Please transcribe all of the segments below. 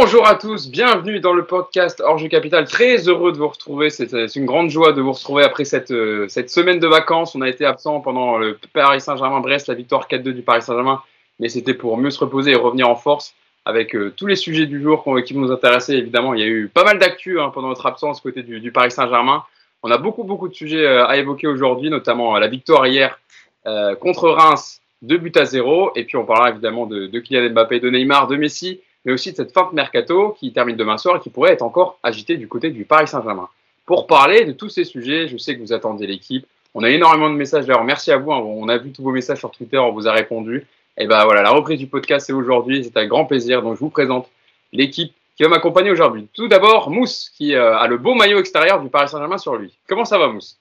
Bonjour à tous, bienvenue dans le podcast Orge Capital. Très heureux de vous retrouver. C'est une grande joie de vous retrouver après cette, euh, cette semaine de vacances. On a été absent pendant le Paris Saint-Germain-Brest, la victoire 4-2 du Paris Saint-Germain, mais c'était pour mieux se reposer et revenir en force avec euh, tous les sujets du jour qui nous intéressaient. Évidemment, il y a eu pas mal d'actu hein, pendant notre absence côté du, du Paris Saint-Germain. On a beaucoup, beaucoup de sujets euh, à évoquer aujourd'hui, notamment la victoire hier contre Reims, 2 buts à 0. Et puis on parlera évidemment de, de Kylian Mbappé, de Neymar, de Messi mais aussi de cette fin de mercato qui termine demain soir et qui pourrait être encore agitée du côté du Paris Saint-Germain. Pour parler de tous ces sujets, je sais que vous attendez l'équipe. On a énormément de messages d'ailleurs. Merci à vous. Hein. On a vu tous vos messages sur Twitter, on vous a répondu. Et ben voilà, la reprise du podcast c'est aujourd'hui. C'est avec grand plaisir. Donc je vous présente l'équipe qui va m'accompagner aujourd'hui. Tout d'abord, Mousse qui euh, a le beau maillot extérieur du Paris Saint-Germain sur lui. Comment ça va, Mousse?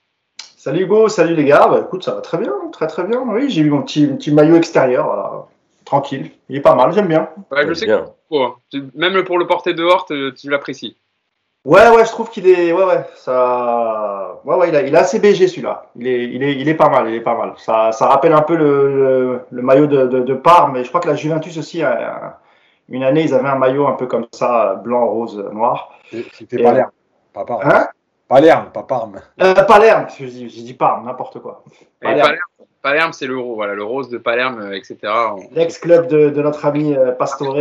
Salut Hugo, salut les gars. Bah, écoute, ça va très bien, très très bien. Oui, j'ai eu mon petit, petit maillot extérieur. Tranquille. Il est pas mal, j'aime bien. Ouais, je sais que Hein. Même pour le porter dehors, tu l'apprécies. Ouais, ouais, je trouve qu'il est, ouais, ouais, ça, ouais, ouais, il, a, il est assez BG celui-là. Il est, il est, il est pas mal, il est pas mal. Ça, ça rappelle un peu le, le, maillot de, de, de, Parme, mais je crois que la Juventus aussi, une année, ils avaient un maillot un peu comme ça, blanc, rose, noir. C'était Palerme, pas Parme. Hein? Palerme, pas Parme. Euh, Palerme, j'ai dit, dit Parme, n'importe quoi. Palerme, Palerme c'est le, voilà, le rose de Palerme, euh, etc. L'ex-club de, de, notre ami euh, Pastore.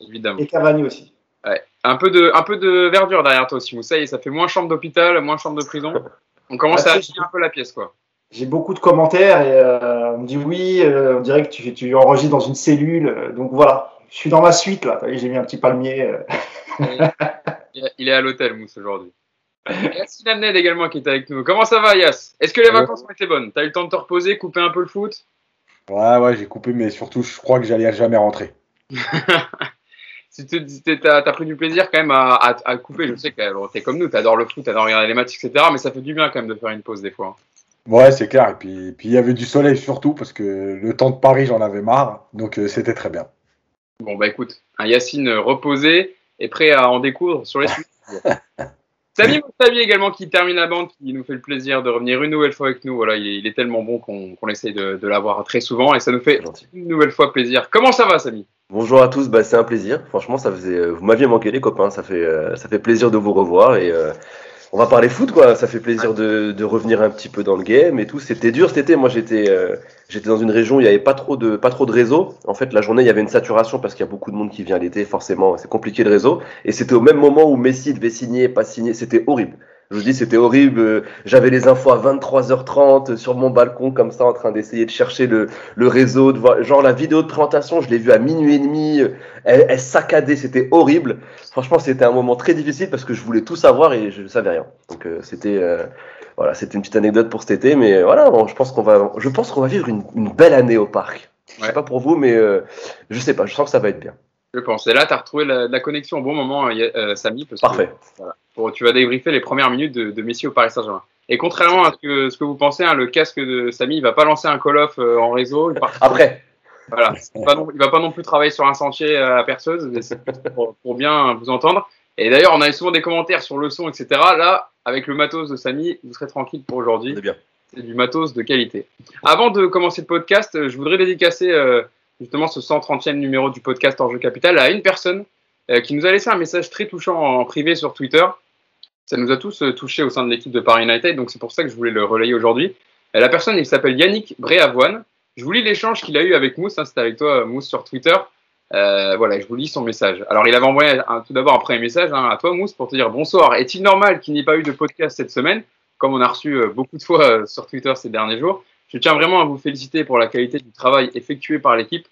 Évidemment. Et Cavani aussi. Ouais. Un, peu de, un peu de verdure derrière toi aussi, Moussa. Ça fait moins chambre d'hôpital, moins chambre de prison. On commence à agir un peu la pièce, quoi. J'ai beaucoup de commentaires et euh, on me dit oui, euh, on dirait que tu, tu enregistres dans une cellule. Donc voilà, je suis dans ma suite là. J'ai mis un petit palmier. il est à l'hôtel, Mousse, aujourd'hui. Yassine Amned également qui est avec nous. Comment ça va, Yass Est-ce que les vacances ont été bonnes? T'as eu le temps de te reposer, couper un peu le foot? Ouais, ouais, j'ai coupé, mais surtout, je crois que j'allais jamais rentrer. si tu as, pris du plaisir quand même à, couper, je sais que tu es comme nous, tu adores le foot, tu adores regarder les matchs, etc. Mais ça fait du bien quand même de faire une pause des fois. Ouais, c'est clair. Et puis, puis il y avait du soleil surtout parce que le temps de Paris, j'en avais marre. Donc euh, c'était très bien. Bon, bah écoute, un Yacine reposé et prêt à en découdre sur les sujets. Samy Moussavi également qui termine la bande, qui nous fait le plaisir de revenir une nouvelle fois avec nous. Voilà, il est, tellement bon qu'on essaie de, de l'avoir très souvent et ça nous fait une nouvelle fois plaisir. Comment ça va, Samy? Bonjour à tous, bah, c'est un plaisir. Franchement, ça faisait, euh, vous m'aviez manqué les copains, ça fait, euh, ça fait plaisir de vous revoir et euh, on va parler foot quoi. Ça fait plaisir de, de, revenir un petit peu dans le game et tout. C'était dur cet été. Moi, j'étais, j'étais dans une région où il n'y avait pas trop de, pas trop de réseau. En fait, la journée, il y avait une saturation parce qu'il y a beaucoup de monde qui vient l'été. Forcément, c'est compliqué le réseau. Et c'était au même moment où Messi devait signer, pas signer. C'était horrible. Je vous dis, c'était horrible. J'avais les infos à 23h30 sur mon balcon, comme ça, en train d'essayer de chercher le, le réseau. De voir, genre, la vidéo de présentation, je l'ai vue à minuit et demi. Elle, elle saccadait, c'était horrible. Franchement, c'était un moment très difficile parce que je voulais tout savoir et je ne savais rien. Donc, euh, c'était euh, voilà, c'était une petite anecdote pour cet été. Mais voilà, je pense qu'on va, je pense qu'on va vivre une, une, belle année au parc. Je sais pas pour vous, mais euh, je sais pas. Je sens que ça va être bien. Je pense. Et là, tu as retrouvé la, la, connexion au bon moment, Samy. Parce Parfait. voilà tu vas débriefer les premières minutes de, Messi au Paris Saint-Germain. Et contrairement à ce que, ce que vous pensez, hein, le casque de Samy, il va pas lancer un call-off euh, en réseau. Après. Voilà. Il ne va pas non plus travailler sur un sentier à la perceuse, pour, pour, bien vous entendre. Et d'ailleurs, on a souvent des commentaires sur le son, etc. Là, avec le matos de Samy, vous serez tranquille pour aujourd'hui. C'est bien. C'est du matos de qualité. Avant de commencer le podcast, je voudrais dédicacer euh, justement ce 130e numéro du podcast Enjeu Capital à une personne euh, qui nous a laissé un message très touchant en privé sur Twitter ça nous a tous euh, touchés au sein de l'équipe de Paris United, donc c'est pour ça que je voulais le relayer aujourd'hui. Euh, la personne, il s'appelle Yannick Bréavoine. Je vous lis l'échange qu'il a eu avec Mousse, hein, c'était avec toi, Mousse, sur Twitter. Voilà, je vous lis son message. Alors, il avait envoyé tout d'abord un premier message hein, à toi, Mousse, pour te dire bonsoir. Est-il normal qu'il n'y ait pas eu de podcast cette semaine, comme on a reçu beaucoup de fois sur Twitter ces derniers jours Je tiens vraiment à vous féliciter pour la qualité du travail effectué par l'équipe.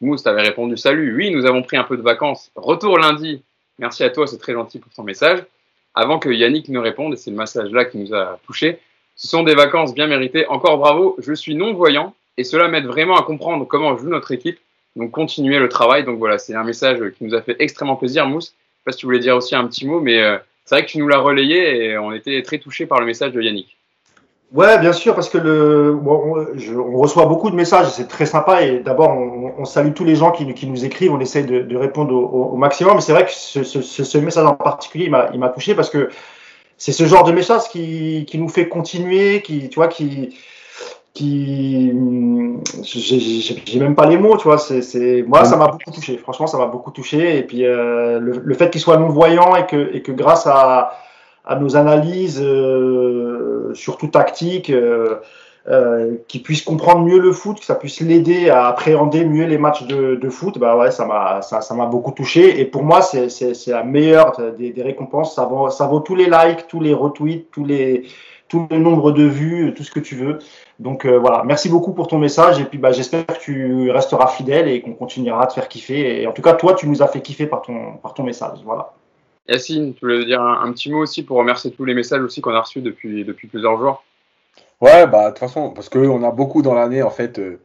Mousse t'avait répondu salut. Oui, nous avons pris un peu de vacances. Retour lundi. Merci à toi, c'est très gentil pour ton message avant que Yannick ne réponde, et c'est le message-là qui nous a touché. Ce sont des vacances bien méritées. Encore bravo, je suis non-voyant et cela m'aide vraiment à comprendre comment joue notre équipe. Donc continuez le travail. Donc voilà, c'est un message qui nous a fait extrêmement plaisir, Mousse. Je sais pas si tu voulais dire aussi un petit mot, mais euh, c'est vrai que tu nous l'as relayé et on était très touchés par le message de Yannick. Ouais, bien sûr, parce que le, bon, on, reçoit beaucoup de messages, c'est très sympa. Et d'abord, on, on, salue tous les gens qui, qui nous écrivent, on essaye de, de répondre au, au, maximum. Mais c'est vrai que ce, ce, ce, message en particulier, il m'a touché parce que c'est ce genre de message qui, qui nous fait continuer, qui, tu vois, qui, qui, j'ai même pas les mots, tu vois. C'est, moi, ça m'a beaucoup touché. Franchement, ça m'a beaucoup touché. Et puis euh, le, fait qu'il soit non voyant et que, et que grâce à, à nos analyses, euh, surtout tactiques, euh, euh, qu'il puisse comprendre mieux le foot, que ça puisse l'aider à appréhender mieux les matchs de, de foot, bah ouais, ça m'a ça, m'a beaucoup touché. Et pour moi, c'est la meilleure des, des récompenses. Ça vaut, ça vaut tous les likes, tous les retweets, tous les tout le nombre de vues, tout ce que tu veux. Donc euh, voilà, merci beaucoup pour ton message et puis bah, j'espère que tu resteras fidèle et qu'on continuera à te faire kiffer. Et en tout cas, toi, tu nous as fait kiffer par ton, par ton message. Voilà. Yacine, tu voulais dire un, petit mot aussi pour remercier tous les messages aussi qu'on a reçus depuis, depuis plusieurs jours? Ouais, bah de toute façon, parce qu'on a beaucoup dans l'année en fait euh,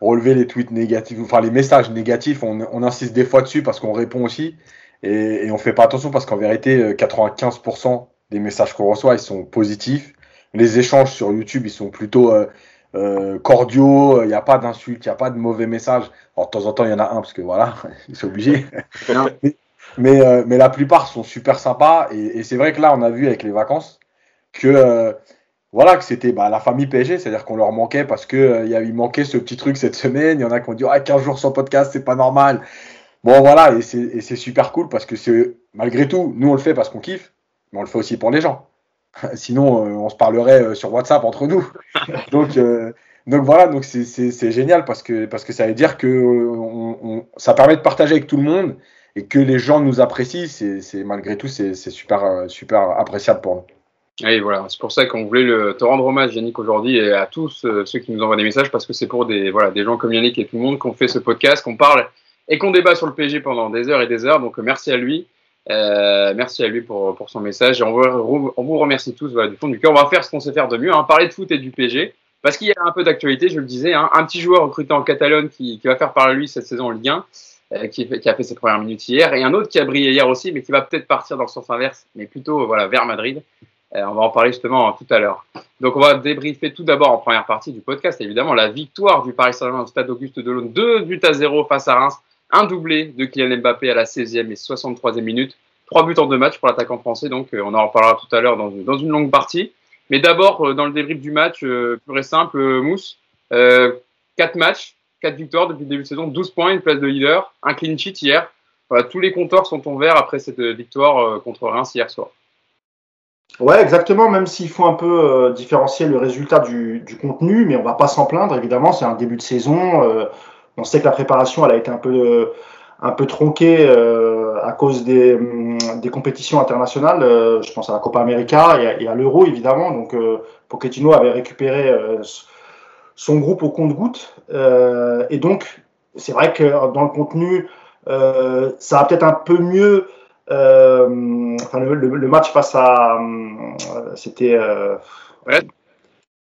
relevé les tweets négatifs, enfin les messages négatifs, on, on insiste des fois dessus parce qu'on répond aussi et, et on fait pas attention parce qu'en vérité, 95% euh, des messages qu'on reçoit, ils sont positifs. Les échanges sur YouTube, ils sont plutôt euh, euh, cordiaux. Il n'y a pas d'insultes, il n'y a pas de mauvais messages. Alors, de temps en temps, il y en a un parce que voilà, c'est obligé. Mais, euh, mais, la plupart sont super sympas. Et, c'est vrai que là, on a vu avec les vacances que voilà que c'était bah, la famille PSG, c'est-à-dire qu'on leur manquait parce que il manquait ce petit truc cette semaine. Il y en a qui ont dit ah 15 jours sans podcast, c'est pas normal. Bon voilà, et c'est super cool parce que c'est malgré tout, nous on le fait parce qu'on kiffe, mais on le fait aussi pour les gens. Sinon, euh, on se parlerait euh, sur WhatsApp entre nous. donc, euh, donc voilà, donc c'est génial parce que, parce que ça veut dire que on, ça permet de partager avec tout le monde et que les gens nous apprécient. C'est malgré tout, c'est super, super appréciable pour nous. Et voilà, c'est pour ça qu'on voulait te rendre hommage, Yannick, aujourd'hui, et à tous ceux qui nous envoient des messages, parce que c'est pour des, voilà, des gens comme Yannick et tout le monde qu'on fait ce podcast, qu'on parle et qu'on débat sur le PG pendant des heures et des heures. Donc merci à lui. Euh, merci à lui pour, son message. Et on, vous, remercie tous voilà, du fond du cœur. On va faire ce qu'on sait faire de mieux, hein, parler de foot et du PG. Parce qu'il y a un peu d'actualité, je le disais. Hein, un petit joueur recruté en Catalogne qui, va faire parler lui cette saison en Ligue 1, euh, qui, qui, a fait ses premières minutes hier. Et un autre qui a brillé hier aussi, mais qui va peut-être partir dans le sens inverse, mais plutôt voilà, vers Madrid. Euh, on va en parler justement tout à l'heure. Donc on va débriefer tout d'abord en première partie du podcast, évidemment, la victoire du Paris Saint-Germain au stade Auguste Delaune, 2 buts à 0 face à Reims un doublé de Kylian Mbappé à la 16e et 63e minute. Trois buts en deux matchs pour l'attaquant français, donc euh, on en reparlera tout à l'heure dans, une longue partie. Mais d'abord, euh, dans le débrief du match, euh, pur et simple, Mousse, quatre matchs, quatre victoires depuis le début de saison, 12 points, une place de leader, un clean sheet hier. tous les compteurs sont en vert après cette victoire contre Reims hier soir. Ouais, exactement, même s'il faut un peu différencier le résultat du, contenu, mais on va pas s'en plaindre, évidemment, c'est un début de saison. On sait que la préparation, a été un peu, un peu tronquée euh, à cause des, des compétitions internationales. Euh, je pense à la Copa América et à, l'Euro, évidemment. Donc, euh, Pochettino avait récupéré euh, son groupe au compte-goutte. et donc, c'est vrai que dans le contenu, ça va peut-être un peu mieux. enfin, le, le, match face à. C'était. Brest.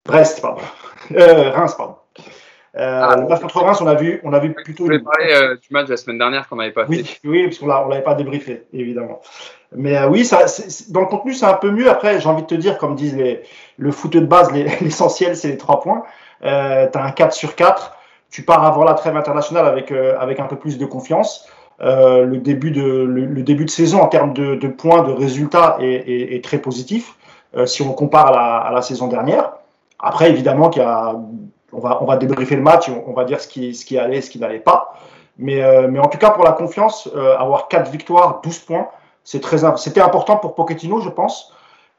Brest, pardon. Reims, pardon. Euh, ah, le match contre Reims, on a vu, on a vu plutôt. Je voulais parler euh, du match de la semaine dernière qu'on n'avait pas oui, fait. Oui, parce qu'on ne l'avait pas débriefé, évidemment. Mais euh, oui, ça, dans le contenu, c'est un peu mieux. Après, j'ai envie de te dire, comme disent les, le foot de base, l'essentiel, c'est les trois points. Euh, tu as un 4 sur 4. Tu pars avant la trêve internationale avec, avec un peu plus de confiance. le, début de, le, début de saison en termes de, points, de résultats est, très positif si on compare à la, saison dernière. Après, évidemment, qu'il on va, on va débriefer le match, on, va dire ce qui, ce qui allait, ce qui n'allait pas. Mais, euh, mais en tout cas, pour la confiance, euh, avoir 4 victoires, 12 points, c'était important pour Pochettino, je pense.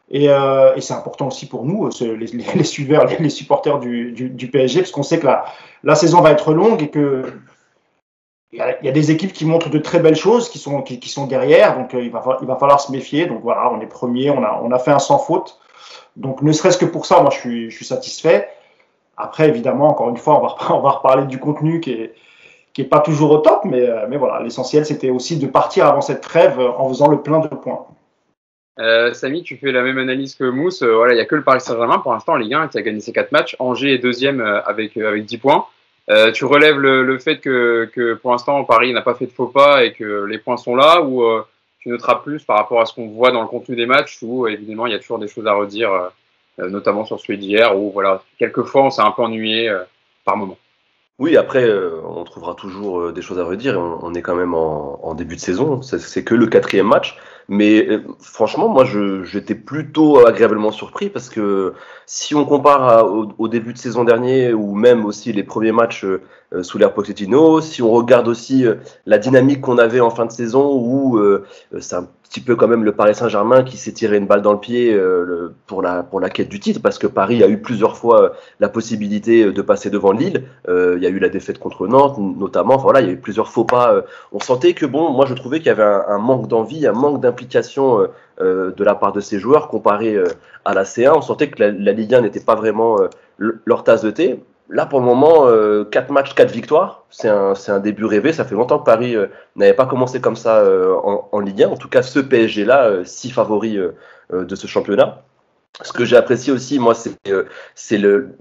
Et, euh, et c'est important aussi pour nous, les, les, suiveurs, les, supporters du, PSG, parce qu'on sait que la, saison va être longue et que il y, a, des équipes qui montrent de très belles choses, qui sont, derrière, donc il, va, il va falloir se méfier. Donc voilà, on est premier, on a, fait un sans faute. Donc ne serait-ce que pour ça, moi je suis, satisfait. Après, évidemment, encore une fois, on va, reparler du contenu qui est, qui est pas toujours au top, mais, euh, mais voilà, l'essentiel, c'était aussi de partir avant cette trêve en faisant le plein de points. Euh, Samy, tu fais la même analyse que Mousse. Euh, voilà, il n'y a que le Paris Saint-Germain pour l'instant en Ligue 1 qui a gagné ses quatre matchs. Angers est deuxième euh, avec, avec 10 points. tu relèves le, le fait que, que, pour l'instant Paris n'a pas fait de faux pas et que les points sont là ou tu noteras plus par rapport à ce qu'on voit dans le contenu des matchs où évidemment il y a toujours des choses à redire euh, notamment sur celui d'hier, où voilà, quelquefois on s'est un peu ennuyé euh, par moment. Oui, après, euh, on trouvera toujours des choses à redire. On, est quand même en, début de saison. C'est que le quatrième match. Mais euh, franchement, moi, j'étais plutôt agréablement surpris parce que si on compare au, début de saison dernier ou même aussi les premiers matchs euh, sous l'ère Pochettino, si on regarde aussi euh, la dynamique qu'on avait en fin de saison où euh, euh, c'est un petit peu quand même le Paris Saint-Germain qui s'est tiré une balle dans le pied euh, pour, la, pour la quête du titre parce que Paris a eu plusieurs fois euh, la possibilité de passer devant Lille. Euh, il y a eu la défaite contre Nantes notamment. Enfin, voilà, il y a eu plusieurs faux pas. euh, on sentait que bon, moi je trouvais qu'il y avait un, manque d'envie, un manque d'implication euh, euh, de la part de ces joueurs comparé euh, à la C1. On sentait que la, la Ligue 1 n'était pas vraiment euh, le- leur tasse de thé. Là, pour le moment, euh, 4 matchs, 4 victoires. C'est un, un début rêvé. Ça fait longtemps que Paris euh, n'avait pas commencé comme ça euh, en, Ligue 1. En tout cas, ce PSG-là, euh, si favori de ce championnat. Ce que j'ai apprécié aussi, moi, c'est c'est le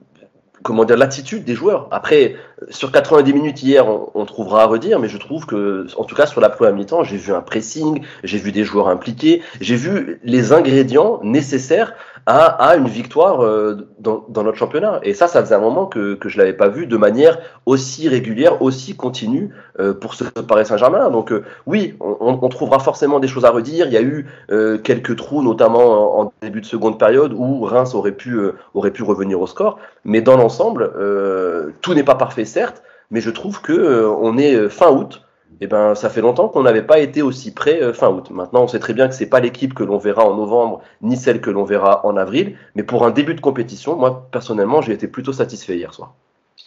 comment dire l'attitude des joueurs. Après, sur 90 minutes hier, on, on trouvera à redire, mais je trouve que, en tout cas sur la première mi-temps, j'ai vu un pressing, j'ai vu des joueurs impliqués, j'ai vu les ingrédients nécessaires à, une victoire euh, dans, notre championnat. Et ça, ça faisait un moment que, je l'avais pas vu de manière aussi régulière, aussi continue euh, pour ce Paris Saint-Germain. Donc euh, oui, on, trouvera forcément des choses à redire. Il y a eu euh, quelques trous, notamment en, en début de seconde période, où Reims aurait pu, euh, aurait pu revenir au score. Mais dans l'ensemble, tout n'est pas parfait, certes, mais je trouve que on est fin août. Et ben, ça fait longtemps qu'on n'avait pas été aussi près euh, fin août. Maintenant, on sait très bien que c'est pas l'équipe que l'on verra en novembre, ni celle que l'on verra en avril. Mais pour un début de compétition, moi personnellement, j'ai été plutôt satisfait hier soir.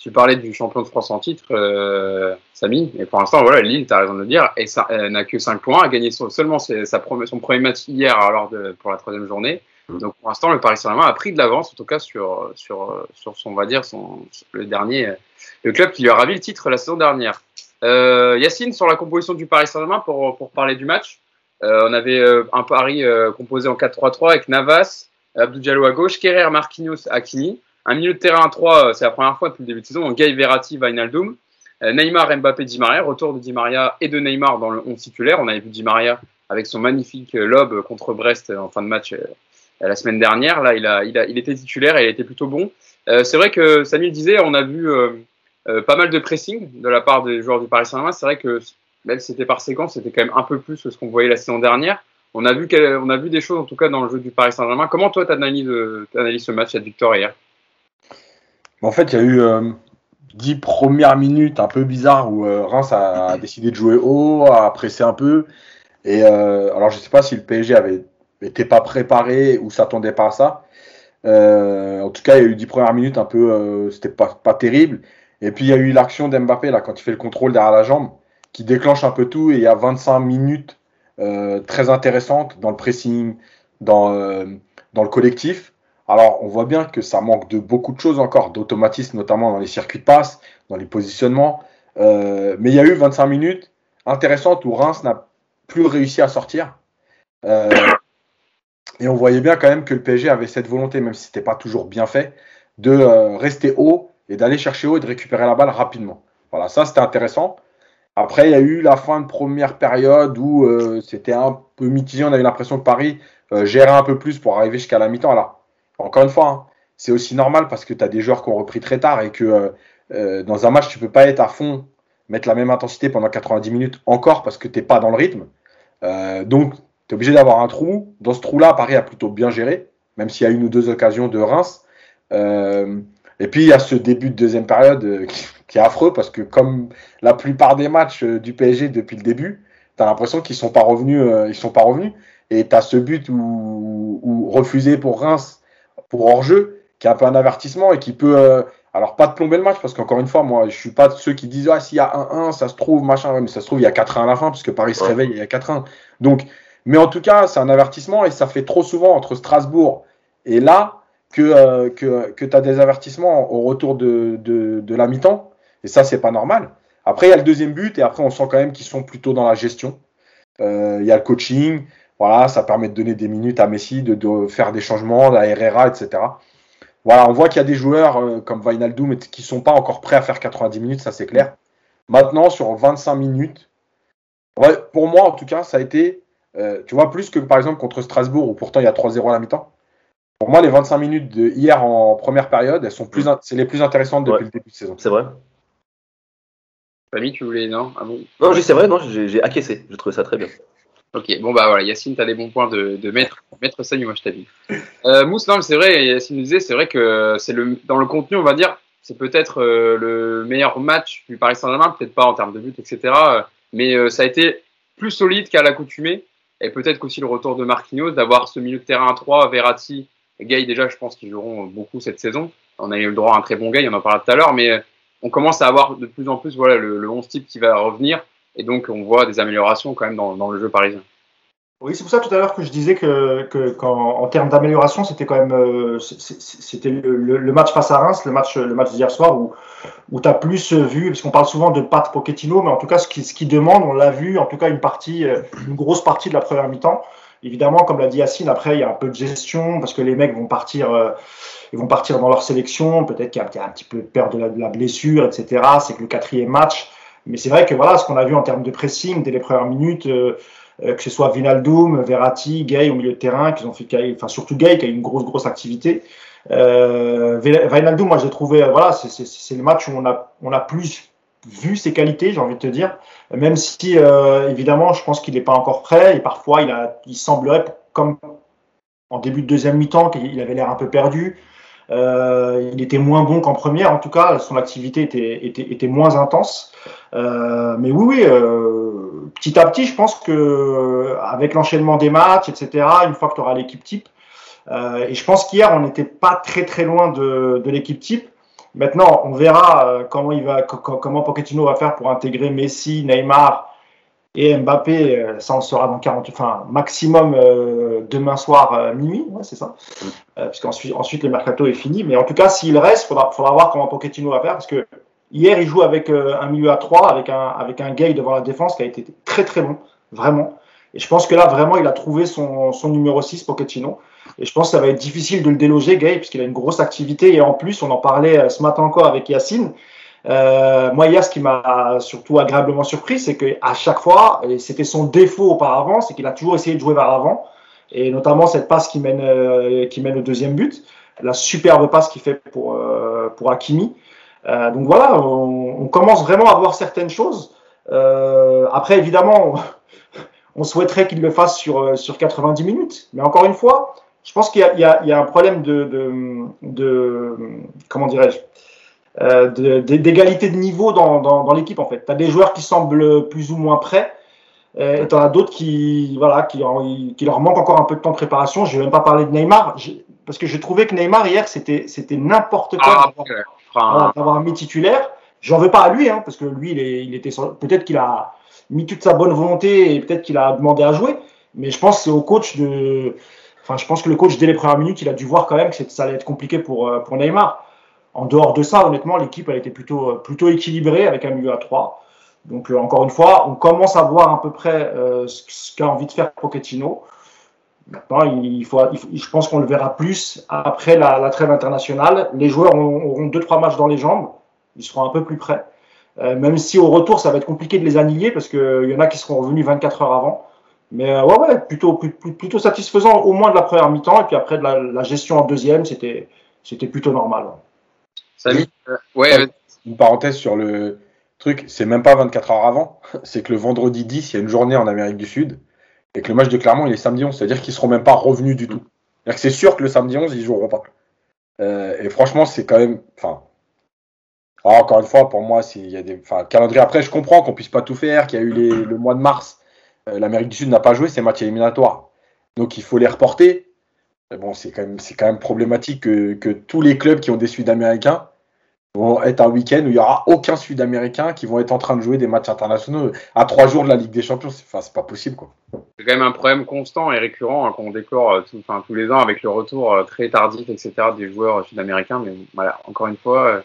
Tu parlais du champion de France en titre, euh, Samy, et pour l'instant, voilà, Lille, tu as raison de le dire, et ça elle n'a que 5 points, a gagné seulement ses- sa première- son premier match hier alors de, pour la troisième journée. Mm. Donc pour l'instant, le Paris Saint-Germain a pris de l'avance, en tout cas sur, sur, sur son, on va dire, son, le dernier, le club qui lui a ravi le titre la saison dernière. Euh, Yacine, sur la composition du Paris Saint-Germain, pour, pour parler du match, euh, on avait euh, un Paris euh, composé en 4-3-3 avec Navas, Abdou Diallo à gauche, Kerrer, Marquinhos, Hakimi. Un milieu de terrain à 3, euh, c'est la première fois depuis le début de saison, donc Gay, Verratti, Wijnaldum. Euh, Neymar, Mbappé, Di Maria, retour de Di Maria et de Neymar dans le 11 titulaire. On avait vu Di Maria avec son magnifique lob contre Brest en fin de match la semaine dernière. Là, il, a, il, a, il était titulaire et il était plutôt bon. C'est vrai que Samy le disait, on a vu euh, euh, pas mal de pressing de la part des joueurs du Paris Saint-Germain. C'est vrai que même si c'était par séquence, c'était quand même un peu plus que ce qu'on voyait la saison dernière. On a, vu on a vu des choses en tout cas dans le jeu du Paris Saint-Germain. Comment toi, tu analyses, analyses ce match, cette victoire hier En fait, il y a eu euh, 10 premières minutes un peu bizarres où euh, Reims a décidé de jouer haut, a pressé un peu. Et euh, alors, je sais pas si le PSG avait était pas préparé ou s'attendait pas à ça. Euh, en tout cas, il y a eu 10 premières minutes un peu, euh, c'était pas, pas terrible. Et puis il y a eu l'action d'Mbappé là quand il fait le contrôle derrière la jambe, qui déclenche un peu tout. Et il y a 25 minutes euh, très intéressantes dans le pressing, dans euh, dans le collectif. Alors, on voit bien que ça manque de beaucoup de choses encore, d'automatisme, notamment dans les circuits de passe, dans les positionnements. Euh, mais il y a eu 25 minutes intéressantes où Reims n'a plus réussi à sortir. Et on voyait bien quand même que le PSG avait cette volonté, même si c'était pas toujours bien fait, de rester haut et d'aller chercher haut et de récupérer la balle rapidement. Voilà, ça c'était intéressant. Après, il y a eu la fin de première période où euh, c'était un peu mitigé. On a eu l'impression que Paris euh, gérait un peu plus pour arriver jusqu'à la mi-temps. Alors, encore une fois, hein, c'est aussi normal parce que tu as des joueurs qui ont repris très tard et que euh, dans un match, tu peux pas être à fond, mettre la même intensité pendant 90 minutes encore parce que tu n'es pas dans le rythme. Donc, tu es obligé d'avoir un trou. Dans ce trou-là, Paris a plutôt bien géré, même s'il y a une ou deux occasions de Reims. Et puis, il y a ce début de deuxième période euh, qui, qui est affreux parce que, comme la plupart des matchs euh, du PSG depuis le début, tu as l'impression qu'ils sont pas revenus. euh, ils sont pas revenus. Et tu as ce but où, où refusé pour Reims pour hors-jeu, qui est un peu un avertissement et qui peut, euh, alors pas de plomber le match, parce qu'encore une fois, moi, je suis pas de ceux qui disent, ah, s'il y a 1-1, ça se trouve, machin, ouais, mais ça se trouve, il y a 4-1 à la fin, parce que Paris se Ouais. réveille, il y a 4-1. Donc, mais en tout cas, c'est un avertissement et ça fait trop souvent entre Strasbourg et là que, euh, que, que tu as des avertissements au retour de, de, la mi-temps, et ça, c'est pas normal. Après, il y a le deuxième but, et après, on sent quand même qu'ils sont plutôt dans la gestion. Euh, Il y a le coaching, voilà, ça permet de donner des minutes à Messi, de, de faire des changements, à Herrera, etc. Voilà, on voit qu'il y a des joueurs euh, comme et- qui sont pas encore prêts à faire 90 minutes, ça c'est clair. Maintenant, sur 25 minutes, pour moi en tout cas, ça a été, euh, tu vois, plus que par exemple contre Strasbourg où pourtant il y a 3-0 à la mi-temps. Pour moi, les 25 minutes de hier en première période, elles sont plus, in- c'est les plus intéressantes depuis Ouais. le début de saison. C'est vrai Samy, tu voulais, non? Ah bon? Non, c'est vrai, non, j'ai acquiescé. J'ai trouvé ça très bien. Ok, bon bah voilà, Yacine, tu as des bons points de, de mettre, mettre ça, moi je t'avais euh, Mousse, non, mais c'est vrai, Yacine nous disait, c'est vrai que c'est le, dans le contenu, on va dire, c'est peut-être euh, le meilleur match du Paris Saint-Germain, peut-être pas en termes de but, etc. Mais euh, ça a été plus solide qu'à l'accoutumée. Et peut-être qu'aussi le retour de Marquinhos, d'avoir ce milieu de terrain à 3, Verratti Gay, déjà, je pense qu'ils joueront beaucoup cette saison. On a eu le droit à un très bon Gay, on en parlera tout à l'heure, mais on commence à avoir de plus en plus voilà, le, le 11 type qui va revenir. Et donc, on voit des améliorations quand même dans, le jeu parisien. Oui, c'est pour ça tout à l'heure que je disais que, en termes d'amélioration, c'était quand même euh, c'était le, match face à Reims, le match le match d'hier soir où où tu as plus vu parce qu'on parle souvent de Pat Pochettino, mais en tout cas ce qui ce qui demande, on l'a vu en tout cas une partie euh, une grosse partie de la première mi-temps. Évidemment, comme l'a dit Yacine, après il y a un peu de gestion parce que les mecs vont partir euh, ils vont partir dans leur sélection, peut-être qu'il y a un petit peu peur de la, de la blessure, etc. C'est que le quatrième match. Mais c'est vrai que voilà, ce qu'on a vu en termes de pressing dès les premières minutes, euh, euh, que ce soit Vinaldoom, Verratti, Gay au milieu de terrain, qu'ils ont fait, enfin surtout Gay qui a une grosse grosse activité. Euh, Vinaldoom, moi j'ai trouvé, voilà, c'est le match où on a on a plus vu ses qualités, j'ai envie de te dire, même si euh, évidemment je pense qu'il n'est pas encore prêt et parfois il a, il semblerait comme en début de deuxième mi-temps qu'il avait l'air un peu perdu. Euh, il était moins bon qu'en première, en tout cas, son activité était, était, était moins intense. Euh, mais oui, oui, euh, petit à petit, je pense que avec l'enchaînement des matchs, etc., une fois que tu auras l'équipe type, euh, et je pense qu'hier, on n'était pas très très loin de, de l'équipe type. Maintenant, on verra euh, comment il va, comment Pochettino va faire pour intégrer Messi, Neymar et Mbappé. Euh, ça, on sera dans 40, enfin maximum euh, demain soir euh, minuit, ouais, c'est ça. Euh, puisqu'ensuite, ensuite le mercato est fini. Mais en tout cas, s'il reste, faudra, faudra voir comment Pochettino va faire parce que Hier, il joue avec euh, un milieu à 3, avec un, avec un gay devant la défense qui a été très très bon, vraiment. Et je pense que là, vraiment, il a trouvé son, son numéro 6, Pochettino. Et je pense que ça va être difficile de le déloger, Gay, puisqu'il a une grosse activité. Et en plus, on en parlait euh, ce matin encore avec Yacine. Euh, moi, hier, ce qui m'a surtout agréablement surpris, c'est qu'à chaque fois, et c'était son défaut auparavant, c'est qu'il a toujours essayé de jouer vers l'avant. Et notamment cette passe qui mène, euh, qui mène au deuxième but, la superbe passe qu'il fait pour, euh, pour Hakimi. Donc voilà, on, commence vraiment à voir certaines choses. Après, évidemment, on, on souhaiterait qu'il le fasse sur, sur 90 minutes. Mais encore une fois, je pense qu'il y, y, y, a un problème de, de, de comment dirais-je, euh, d'égalité de, de, niveau dans, dans, dans l'équipe en fait. Tu as des joueurs qui semblent plus ou moins prêts. Et tu en as d'autres qui, voilà, qui, qui, leur manque encore un peu de temps de préparation. Je vais même pas parler de Neymar, parce que j'ai trouvé que Neymar hier, c'était n'importe quoi. Ah, d'avoir mis titulaire. J'en veux pas à lui, hein, parce que lui, il, est, il était peut-être qu'il a mis toute sa bonne volonté et peut-être qu'il a demandé à jouer. Mais je pense que c'est au coach de. Enfin, je pense que le coach, dès les premières minutes, il a dû voir quand même que ça allait être compliqué pour, pour Neymar. En dehors de ça, honnêtement, l'équipe a été plutôt, plutôt équilibrée avec un milieu à 3. Donc, euh, encore une fois, on commence à voir à peu près euh, ce qu'a envie de faire Pochettino. Maintenant, il faut, je pense qu'on le verra plus après la, trêve internationale. Les joueurs auront deux trois matchs dans les jambes, ils seront un peu plus près. Euh, même si au retour, ça va être compliqué de les annihiler parce qu'il y en a qui seront revenus 24 heures avant. Mais euh, ouais, ouais, plutôt, plutôt, plutôt satisfaisant au moins de la première mi-temps et puis après de la, la gestion en deuxième, c'était, c'était plutôt normal. Samy, ouais. Une parenthèse sur le truc, c'est même pas 24 heures avant, c'est que le vendredi 10, il y a une journée en Amérique du Sud et que le match de Clermont il est samedi 11, c'est-à-dire qu'ils seront même pas revenus du tout. C'est sûr que le samedi 11 ils joueront pas. Euh, et franchement c'est quand même, enfin, encore une fois pour moi s'il y a des, enfin calendrier après je comprends qu'on puisse pas tout faire, qu'il y a eu les, le mois de mars, l'Amérique du Sud n'a pas joué ces matchs éliminatoires, donc il faut les reporter. Bon c'est quand même c'est problématique que, tous les clubs qui ont des Sud-Américains vont être un week-end où il n'y aura aucun Sud-Américain qui vont être en train de jouer des matchs internationaux à trois jours de la Ligue des Champions. C'est enfin, pas possible. C'est quand même un problème constant et récurrent hein, qu'on décore euh, tout, tous les ans avec le retour euh, très tardif, etc. des joueurs sud-américains. Mais voilà, encore une fois, euh,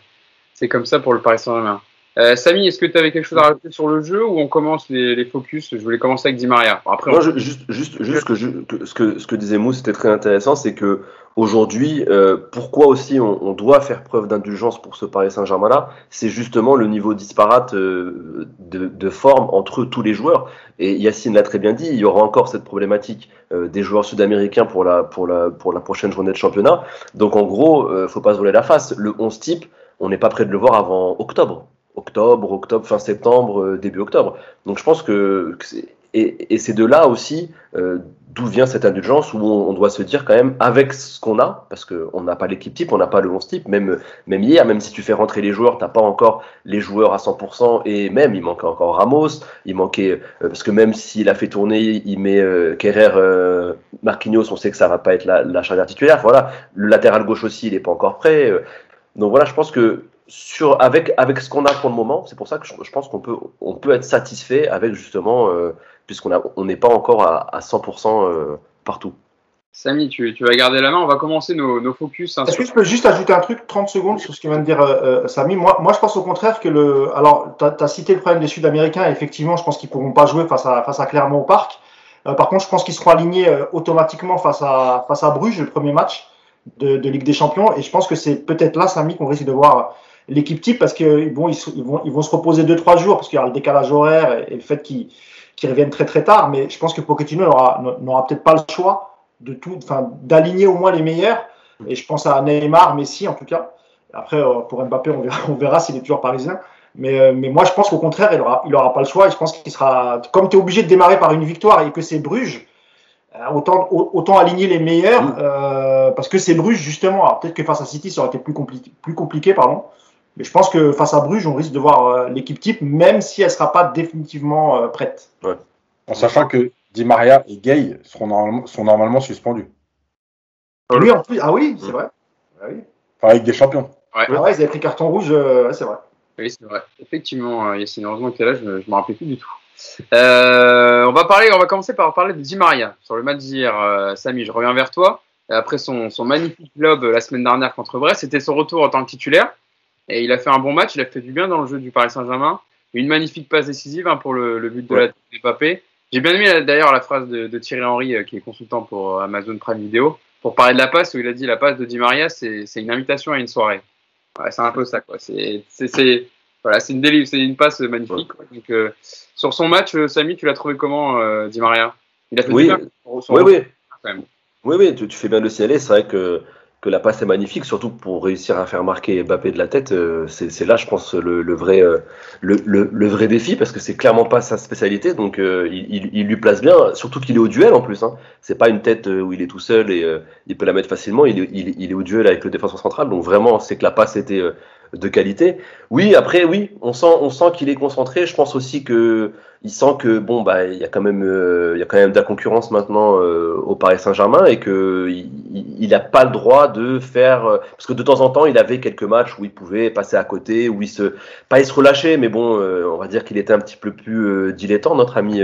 c'est comme ça pour le Paris Saint-Germain. Euh, Samy, est-ce que tu avais quelque chose à rajouter sur le jeu ou on commence les, les focus? Je voulais commencer avec Di Maria. Après, Moi, je, juste, juste, juste que, je, que, ce que ce que disait Mousse, c'était très intéressant, c'est que aujourd'hui, euh, pourquoi aussi on, on, doit faire preuve d'indulgence pour ce Paris Saint-Germain-là, c'est justement le niveau disparate euh, de, de, forme entre tous les joueurs. Et Yacine l'a très bien dit, il y aura encore cette problématique euh, des joueurs sud-américains pour la, pour, la, pour la prochaine journée de championnat. Donc en gros, euh, faut pas se voler la face. Le 11 type, on n'est pas prêt de le voir avant octobre octobre, octobre, fin septembre, début octobre. Donc je pense que, et, c'est de là aussi euh, d'où vient cette indulgence où on, doit se dire quand même avec ce qu'on a, parce qu'on n'a pas l'équipe type, on n'a pas le 11 type, même, même hier, même si tu fais rentrer les joueurs, t'as pas encore les joueurs à 100%, et même il manquait encore Ramos, il manquait, euh, parce que même s'il a fait tourner, il met euh, Kerrer, euh, Marquinhos, on sait que ça va pas être la, la charnière titulaire, voilà, le latéral gauche aussi, il n'est pas encore prêt, euh. donc voilà, je pense que sur, avec, avec ce qu'on a pour le moment, c'est pour ça que je, je, pense qu'on peut, on peut être satisfait avec justement puisqu'on on n'est pas encore à, à 100% euh, partout. Samy, tu, tu, vas garder la main. On va commencer nos, nos focus. Hein, Est-ce sur... que je peux juste ajouter un truc, 30 secondes, sur ce que vient de dire euh, Samy? Moi, moi, je pense au contraire que le. Alors, tu as, as, cité le problème des Sud-Américains. Effectivement, je pense qu'ils ne pourront pas jouer face à, face à Clermont au Parc. Euh, par contre, je pense qu'ils seront alignés euh, automatiquement face à, face à Bruges, le premier match de, de Ligue des Champions. Et je pense que c'est peut-être là, Samy, qu'on risque de voir l'équipe type parce que bon, ils, ils, vont, ils vont se reposer 2-3 jours parce qu'il y a le décalage horaire et, et le fait qu'ils qui reviennent très très tard, mais je pense que Pochettino n'aura peut-être pas le choix de tout, enfin d'aligner au moins les meilleurs. Et je pense à Neymar, Messi en tout cas. Après, pour Mbappé, on verra, on verra s'il est toujours parisien. Mais, mais moi, je pense qu'au contraire, il n'aura il aura pas le choix. Et je pense qu'il sera, comme tu es obligé de démarrer par une victoire et que c'est Bruges, autant, autant aligner les meilleurs euh, parce que c'est Bruges justement. Peut-être que face à City, ça aurait été plus compliqué, plus compliqué pardon. Mais je pense que face à Bruges, on risque de voir euh, l'équipe type, même si elle ne sera pas définitivement euh, prête. Ouais. En sachant que Di Maria et Gay seront normalement, sont normalement suspendus. Oui, en plus. Ah oui, c'est vrai. Ah oui. Enfin, avec des champions. Ouais. Ah ouais, ils avaient pris carton rouge, euh, c'est vrai. Oui, c'est vrai. Effectivement, Yacine, heureusement que tu es là, je ne me rappelais plus du tout. Euh, on va parler, on va commencer par parler de Di Maria sur le match d'hier. Euh, Samy, je reviens vers toi. Après son, son magnifique lob la semaine dernière contre Brest, c'était son retour en tant que titulaire. Et il a fait un bon match, il a fait du bien dans le jeu du Paris Saint-Germain. Une magnifique passe décisive hein, pour le, le, but de ouais. la Mbappé. J'ai bien aimé d'ailleurs la phrase de, de, Thierry Henry, euh, qui est consultant pour Amazon Prime Video, pour parler de la passe, où il a dit la passe de Di Maria, c'est une invitation à une soirée. Ouais, c'est un peu ça, quoi. C'est voilà, une délivre, c'est une passe magnifique. Ouais. Donc, euh, sur son match, euh, Samy, tu l'as trouvé comment, euh, Di Maria? Il a fait oui. du bien. Oui, oui. Oui, oui, tu, tu, fais bien de signaler. C'est vrai que que la passe est magnifique, surtout pour réussir à faire marquer Mbappé de la tête. Euh, c'est là, je pense, le, vrai, euh, le, vrai défi, parce que c'est clairement pas sa spécialité. Donc, euh, il, lui place bien, surtout qu'il est au duel en plus. Hein. C'est pas une tête où il est tout seul et il peut la mettre facilement. Il, il, il, est au duel avec le défenseur central. Donc, vraiment, c'est que la passe était de qualité. Oui, après, oui, on sent, on sent qu'il est concentré. Je pense aussi que il sent que bon, bah, il y a quand même, euh, il y a quand même de la concurrence maintenant euh, au Paris Saint-Germain et que il n'a pas le droit de faire, euh, parce que de temps en temps, il avait quelques matchs où il pouvait passer à côté, où il se, pas il se relâchait, mais bon, on va dire qu'il était un petit peu plus dilettant, notre ami,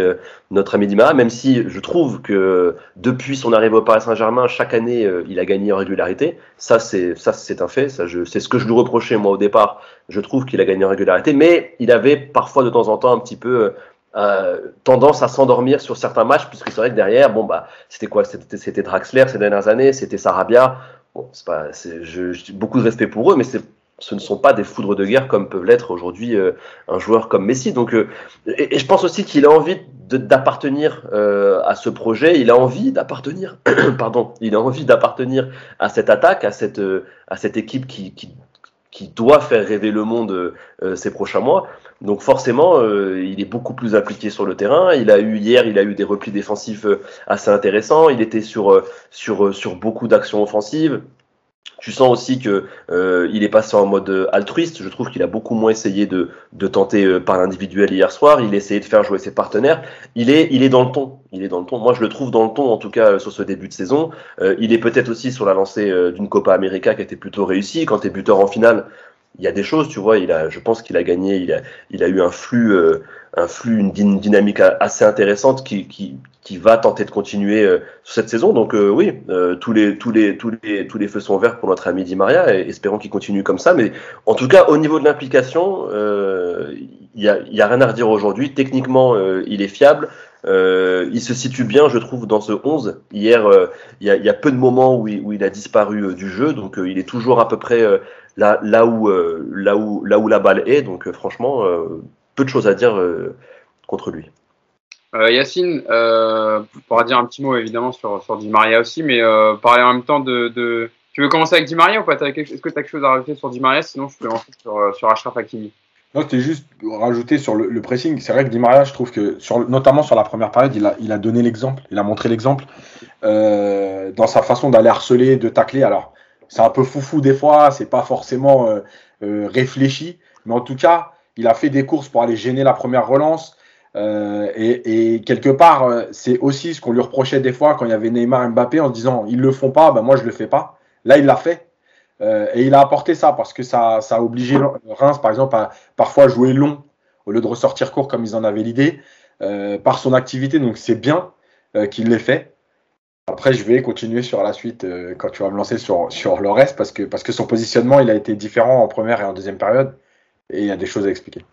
notre ami Dimara, même si je trouve que depuis son arrivée au Paris Saint-Germain, chaque année, il a gagné en régularité. Ça, c'est, ça, c'est un fait. Je, c'est ce que je lui reprochais moi départ. Je trouve qu'il a gagné en régularité, mais il avait parfois de temps en temps un petit peu euh, tendance à s'endormir sur certains matchs, puisque c'est vrai que derrière, bon bah, c'était quoi? C'était Draxler ces dernières années, c'était Sarabia. Bon, c'est pas, beaucoup de respect pour eux, mais ce ne sont pas des foudres de guerre comme peuvent l'être aujourd'hui euh, un joueur comme Messi. Donc, euh, et, je pense aussi qu'il a envie d'appartenir à ce projet. Il a envie d'appartenir, pardon, il a envie d'appartenir à cette attaque, à cette, à cette équipe qui, qui qui doit faire rêver le monde euh, ces prochains mois. Donc forcément, euh, il est beaucoup plus impliqué sur le terrain. Il a eu hier, il a eu des replis défensifs euh, assez intéressants. Il était sur sur sur beaucoup d'actions offensives. Tu sens aussi que euh, il est passé en mode altruiste. Je trouve qu'il a beaucoup moins essayé de, de tenter euh, par l'individuel hier soir. Il a essayé de faire jouer ses partenaires. Il est, il est dans le ton. Il est dans le ton. Moi, je le trouve dans le ton, en tout cas sur ce début de saison. Euh, il est peut-être aussi sur la lancée d'une Copa América qui été plutôt réussie. Quand tu es buteur en finale, il y a des choses, tu vois. Il a, je pense qu'il a gagné. Il a, il a eu un flux, un flux, une dynamique assez intéressante qui, qui, qui va tenter de continuer euh, cette saison. Donc euh, oui, euh, tous les tous les tous les tous les feux sont verts pour notre ami Di Maria et espérons qu'il continue comme ça. Mais en tout cas, au niveau de l'implication, il y a a rien à redire aujourd'hui. Techniquement, il est fiable. il se situe bien, je trouve, dans ce 11. Hier, il y, a, y a peu de moments où il, où il a disparu du jeu, donc il est toujours à peu près là, là, où, là, où, là où la balle est. Donc franchement, peu de choses à dire contre lui. Euh, Yacine, euh, pourra dire un petit mot évidemment sur, sur Di Maria aussi, mais euh, parler en même temps de, Tu veux commencer avec Di Maria ou pas? Est-ce que tu as quelque chose à rajouter sur Di Maria? Sinon, je peux lancer sur, sur Ashraf Hakimi. Non, c'était juste rajouter sur le, pressing. C'est vrai que Di Maria, je trouve que, sur, notamment sur la première période, il a, il a donné l'exemple, il a montré l'exemple euh, dans sa façon d'aller harceler, de tacler. Alors, c'est un peu foufou des fois, c'est pas forcément euh, euh, réfléchi, mais en tout cas, il a fait des courses pour aller gêner la première relance. Et, et, quelque part, c'est aussi ce qu'on lui reprochait des fois quand il y avait Neymar Mbappé en disant ils le font pas, ben moi je le fais pas. Là, il l'a fait. Euh, et il a apporté ça parce que ça, a obligé Reims, par exemple, à parfois jouer long au lieu de ressortir court comme ils en avaient l'idée, euh, par son activité. Donc c'est bien euh, qu'il l'ait fait. Après, je vais continuer sur la suite quand tu vas me lancer sur, sur le reste parce que, parce que son positionnement, il a été différent en première et en deuxième période. Et il y a des choses à expliquer.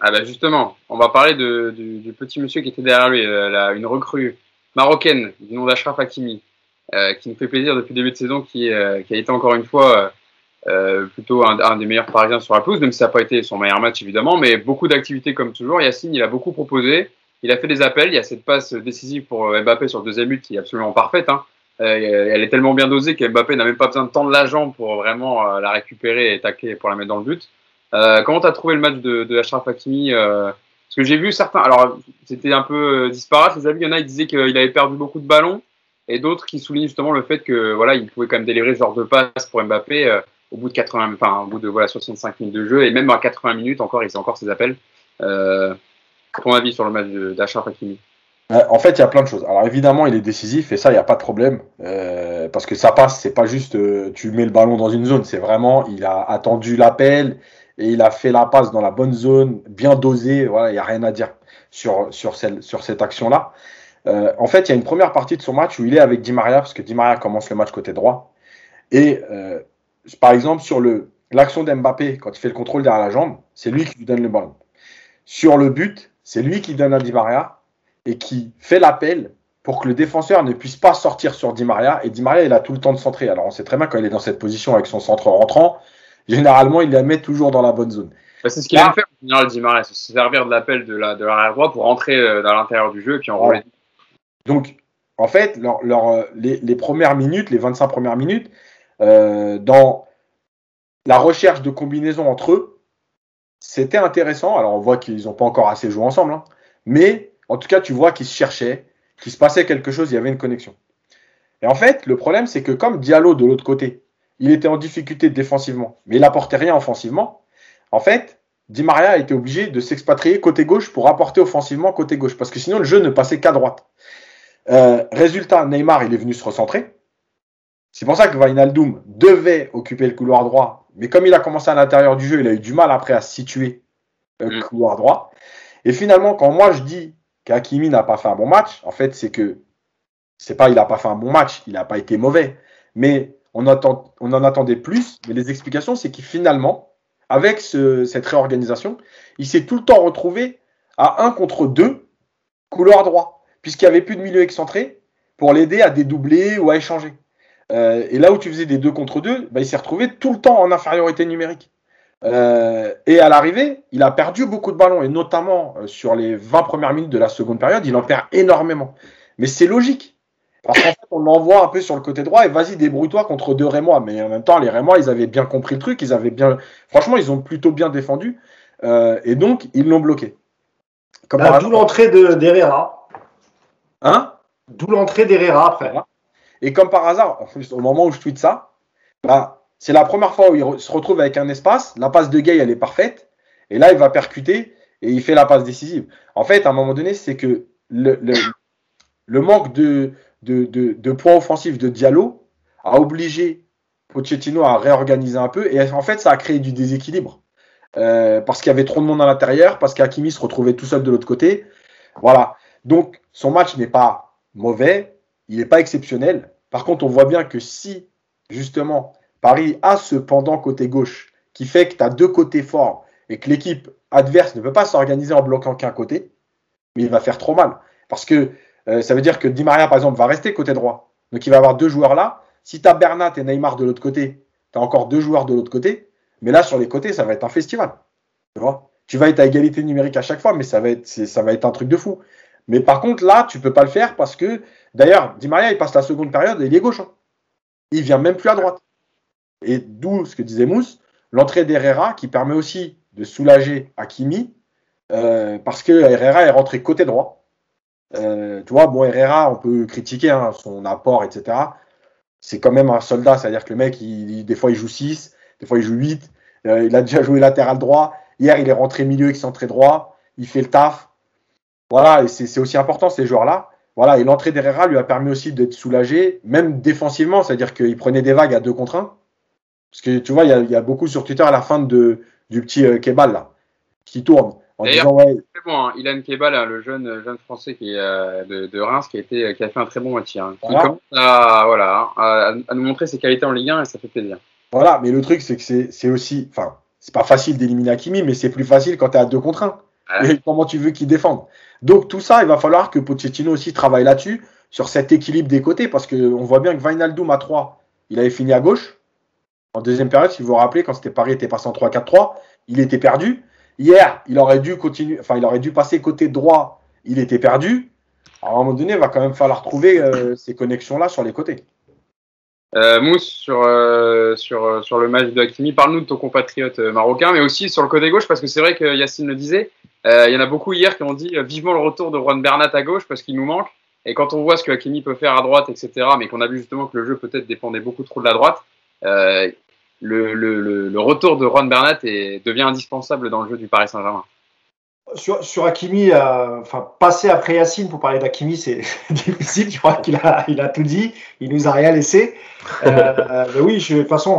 Ah bah justement, on va parler de, du, petit monsieur qui était derrière lui, une recrue marocaine du nom d'Ashraf Hakimi. Euh, qui nous fait plaisir depuis le début de saison, qui, euh, qui a été encore une fois euh, plutôt un, des meilleurs Parisiens sur la pelouse, même si ça n'a pas été son meilleur match évidemment, mais beaucoup d'activités comme toujours. Yacine, il a beaucoup proposé, il a fait des appels, il y a cette passe décisive pour Mbappé sur le deuxième but qui est absolument parfaite. Hein. elle est tellement bien dosée qu'Mbappé n'a même pas besoin de tendre la jambe pour vraiment la récupérer et tacler pour la mettre dans le but. Comment tu as trouvé le match de, de Hakimi Parce que j'ai vu certains, alors c'était un peu disparate, les amis, il y en a, ils disaient qu'il avait perdu beaucoup de ballons et d'autres qui soulignent justement le fait que voilà, il pouvait quand même délivrer ce genre de passe pour Mbappé euh, au bout de 80, enfin au bout de voilà 65 minutes de jeu et même à 80 minutes encore, il faisait encore ses appels. Euh, ton avis sur le match d'Achraf Hakimi? Euh, en fait, il y a plein de choses. Alors évidemment, il est décisif et ça, il n'y a pas de problème euh, parce que ça passe. C'est pas juste tu mets le ballon dans une zone. C'est vraiment, il a attendu l'appel et il a fait la passe dans la bonne zone, bien dosé. Voilà, il n'y a rien à dire sur sur celle, sur cette action là. Euh, en fait, il y a une première partie de son match où il est avec Di Maria, parce que Di Maria commence le match côté droit. Et euh, par exemple, sur l'action d'Mbappé, quand il fait le contrôle derrière la jambe, c'est lui qui lui donne le ballon. Sur le but, c'est lui qui donne à Di Maria et qui fait l'appel pour que le défenseur ne puisse pas sortir sur Di Maria. Et Di Maria, il a tout le temps de centrer. Alors, on sait très bien quand il est dans cette position avec son centre rentrant, généralement, il la met toujours dans la bonne zone. Bah, c'est ce qu'il aime faire en général, Di Maria, se servir de l'appel de l'arrière droit pour rentrer euh, dans l'intérieur du jeu et puis enrouler. Donc, en fait, euh, les, premières minutes, les 25 premières minutes, euh, dans la recherche de combinaison entre eux, c'était intéressant. Alors, on voit qu'ils n'ont pas encore assez joué ensemble, hein. mais en tout cas, tu vois qu'ils se cherchaient, qu'il se passait quelque chose, il y avait une connexion. Et en fait, le problème, c'est que comme Diallo de l'autre côté, il était en difficulté défensivement, mais il n'apportait rien offensivement, en fait, Di Maria a été obligé de s'expatrier côté gauche pour apporter offensivement côté gauche, parce que sinon le jeu ne passait qu'à droite. Euh, résultat, Neymar, il est venu se recentrer. C'est pour ça que Wijnaldum devait occuper le couloir droit. Mais comme il a commencé à l'intérieur du jeu, il a eu du mal après à se situer le mm. couloir droit. Et finalement, quand moi je dis qu'Akimi n'a pas fait un bon match, en fait, c'est que c'est pas il n'a pas fait un bon match, il n'a pas été mauvais. Mais on, en attendait plus. Mais les explications, c'est qu'il finalement, avec cette réorganisation, il s'est tout le temps retrouvé à un contre deux couloir droit puisqu'il n'y avait plus de milieu excentré pour l'aider à dédoubler ou à échanger. Euh, et là où tu faisais des deux contre deux, bah, il s'est retrouvé tout le temps en infériorité numérique. Euh, et à l'arrivée, il a perdu beaucoup de ballons, et notamment euh, sur les 20 premières minutes de la seconde période, il en perd énormément. Mais c'est logique. Parce qu'en fait, on l'envoie un peu sur le côté droit et vas-y, débrouille-toi contre deux Rémois. Mais en même temps, les Rémois, ils avaient bien compris le truc, ils avaient bien. Franchement, ils ont plutôt bien défendu. et donc, ils l'ont bloqué. Comme bah, D'où l'entrée d'Herrera. Hein? D'où l'entrée d'Herrera après. Et comme par hasard, au moment où je tweete ça, bah, c'est la première fois où il se retrouve avec un espace. La passe de Gay, elle est parfaite. Et là, il va percuter et il fait la passe décisive. En fait, à un moment donné, c'est que le, le, manque de, de, points offensifs de Diallo a obligé Pochettino à réorganiser un peu. Et en fait, ça a créé du déséquilibre. Euh, parce qu'il y avait trop de monde à l'intérieur, parce qu'Akimi se retrouvait tout seul de l'autre côté. Voilà. Donc, son match n'est pas mauvais, il n'est pas exceptionnel. Par contre, on voit bien que si, justement, Paris a ce pendant côté gauche qui fait que tu as deux côtés forts et que l'équipe adverse ne peut pas s'organiser en bloquant qu'un côté, mais il va faire trop mal. Parce que euh, ça veut dire que Di Maria, par exemple, va rester côté droit. Donc il va avoir deux joueurs là. Si tu as Bernat et Neymar de l'autre côté, tu as encore deux joueurs de l'autre côté. Mais là, sur les côtés, ça va être un festival. Tu vois? Tu vas être à égalité numérique à chaque fois, mais ça va être, un truc de fou. Mais par contre, là, tu peux pas le faire parce que, d'ailleurs, Di Maria, il passe la seconde période et il est gauche. Hein. Il vient même plus à droite. Et d'où ce que disait Mousse, l'entrée d'Herrera qui permet aussi de soulager Hakimi euh, parce que Herrera est rentré côté droit. Euh, tu vois, bon, Herrera, on peut critiquer hein, son apport, etc. C'est quand même un soldat, c'est-à-dire que le mec, il, des fois, il joue 6, des fois, il joue 8. Euh, il a déjà joué latéral droit. Hier, il est rentré milieu excentré droit. Il fait le taf. Voilà, et c'est aussi important, ces joueurs-là. Voilà, et l'entrée d'Herrera lui a permis aussi d'être soulagé, même défensivement, c'est-à-dire qu'il prenait des vagues à 2 contre 1. Parce que tu vois, il y, a, il y a beaucoup sur Twitter à la fin de, du petit Kebal, là, qui tourne. D'ailleurs, ouais, bon, hein. Ilan le jeune, jeune français qui est euh, de, de, Reims, qui a, été, qui a fait un très bon match. Hein. Voilà. commence à, voilà, à, à, nous montrer ses qualités en Ligue 1 et ça fait plaisir. Voilà, mais le truc, c'est que c'est aussi. Enfin, c'est pas facile d'éliminer Hakimi, mais c'est plus facile quand tu es à 2 contre 1. Ouais. Et comment tu veux qu'il défende? Donc, tout ça, il va falloir que Pochettino aussi travaille là-dessus, sur cet équilibre des côtés, parce qu'on voit bien que Vinaldoom à 3, il avait fini à gauche. En deuxième période, si vous vous rappelez, quand c'était Paris était passé en 3-4-3, il était perdu. Hier, il aurait dû continuer, enfin, il aurait dû passer côté droit, il était perdu. Alors, à un moment donné, il va quand même falloir trouver euh, ces connexions-là sur les côtés. Euh, Mousse, sur, euh, sur, sur le match de Hakimi, parle-nous de ton compatriote marocain, mais aussi sur le côté gauche, parce que c'est vrai que Yacine le disait, il y en a beaucoup hier qui ont dit vivement le retour de Juan Bernat à gauche parce qu'il nous manque. Et quand on voit ce que Hakimi peut faire à droite, etc., mais qu'on a vu justement que le jeu peut-être dépendait beaucoup trop de la droite, le, retour de Juan Bernat est, devient indispensable dans le jeu du Paris Saint-Germain. Sur, sur Hakimi, euh, enfin, passer après Yacine pour parler d'Hakimi, c'est difficile. Je crois qu'il a, il a tout dit. Il nous a rien laissé. Euh, mais oui, de toute façon,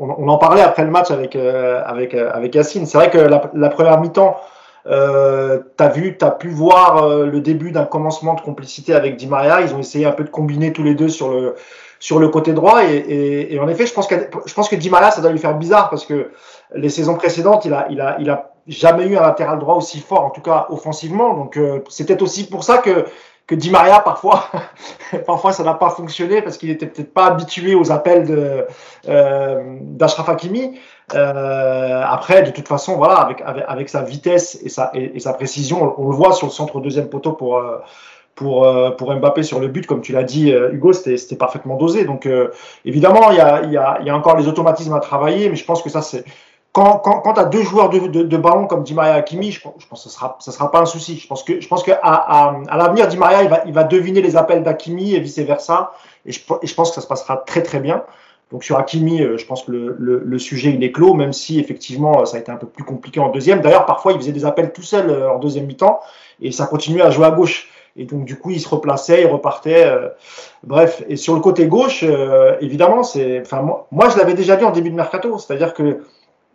on, en parlait après le match avec, euh, avec, avec Yacine. C'est vrai que la, première mi-temps, euh, tu as vu, tu as pu voir euh, le début d'un commencement de complicité avec Di Maria. Ils ont essayé un peu de combiner tous les deux sur le, sur le côté droit. Et, et, et en effet, je pense, que, je pense que Di Maria, ça doit lui faire bizarre parce que les saisons précédentes, il a, il a, il a jamais eu un latéral droit aussi fort, en tout cas offensivement. Donc euh, c'est peut-être aussi pour ça que que Di Maria parfois parfois ça n'a pas fonctionné parce qu'il était peut-être pas habitué aux appels de euh, d'Ashraf Hakimi. Euh, après de toute façon voilà avec avec, sa vitesse et sa et, sa précision, on, on, le voit sur le centre deuxième poteau pour euh, pour, euh, pour Mbappé sur le but, comme tu l'as dit, euh, Hugo, c'était parfaitement dosé. Donc, euh, évidemment, il y a, encore les automatismes à travailler, mais je pense que ça, c'est, quand, quand, tu as deux joueurs de, ballon comme Di Maria et Hakimi, je, pense que ce ça sera pas un souci. Je pense que, à, l'avenir, Di Maria, il va, deviner les appels d'Hakimi et vice versa. Et je, pense que ça se passera très très bien. Donc sur Hakimi, je pense que le, le, sujet il est clos, même si effectivement ça a été un peu plus compliqué en deuxième. D'ailleurs, parfois il faisait des appels tout seul en deuxième mi-temps et ça continuait à jouer à gauche. Et donc, du coup, il se replaçait, il repartait. Euh, bref, et sur le côté gauche, euh, évidemment, c'est. Enfin, moi, moi, je l'avais déjà dit en début de mercato, c'est-à-dire que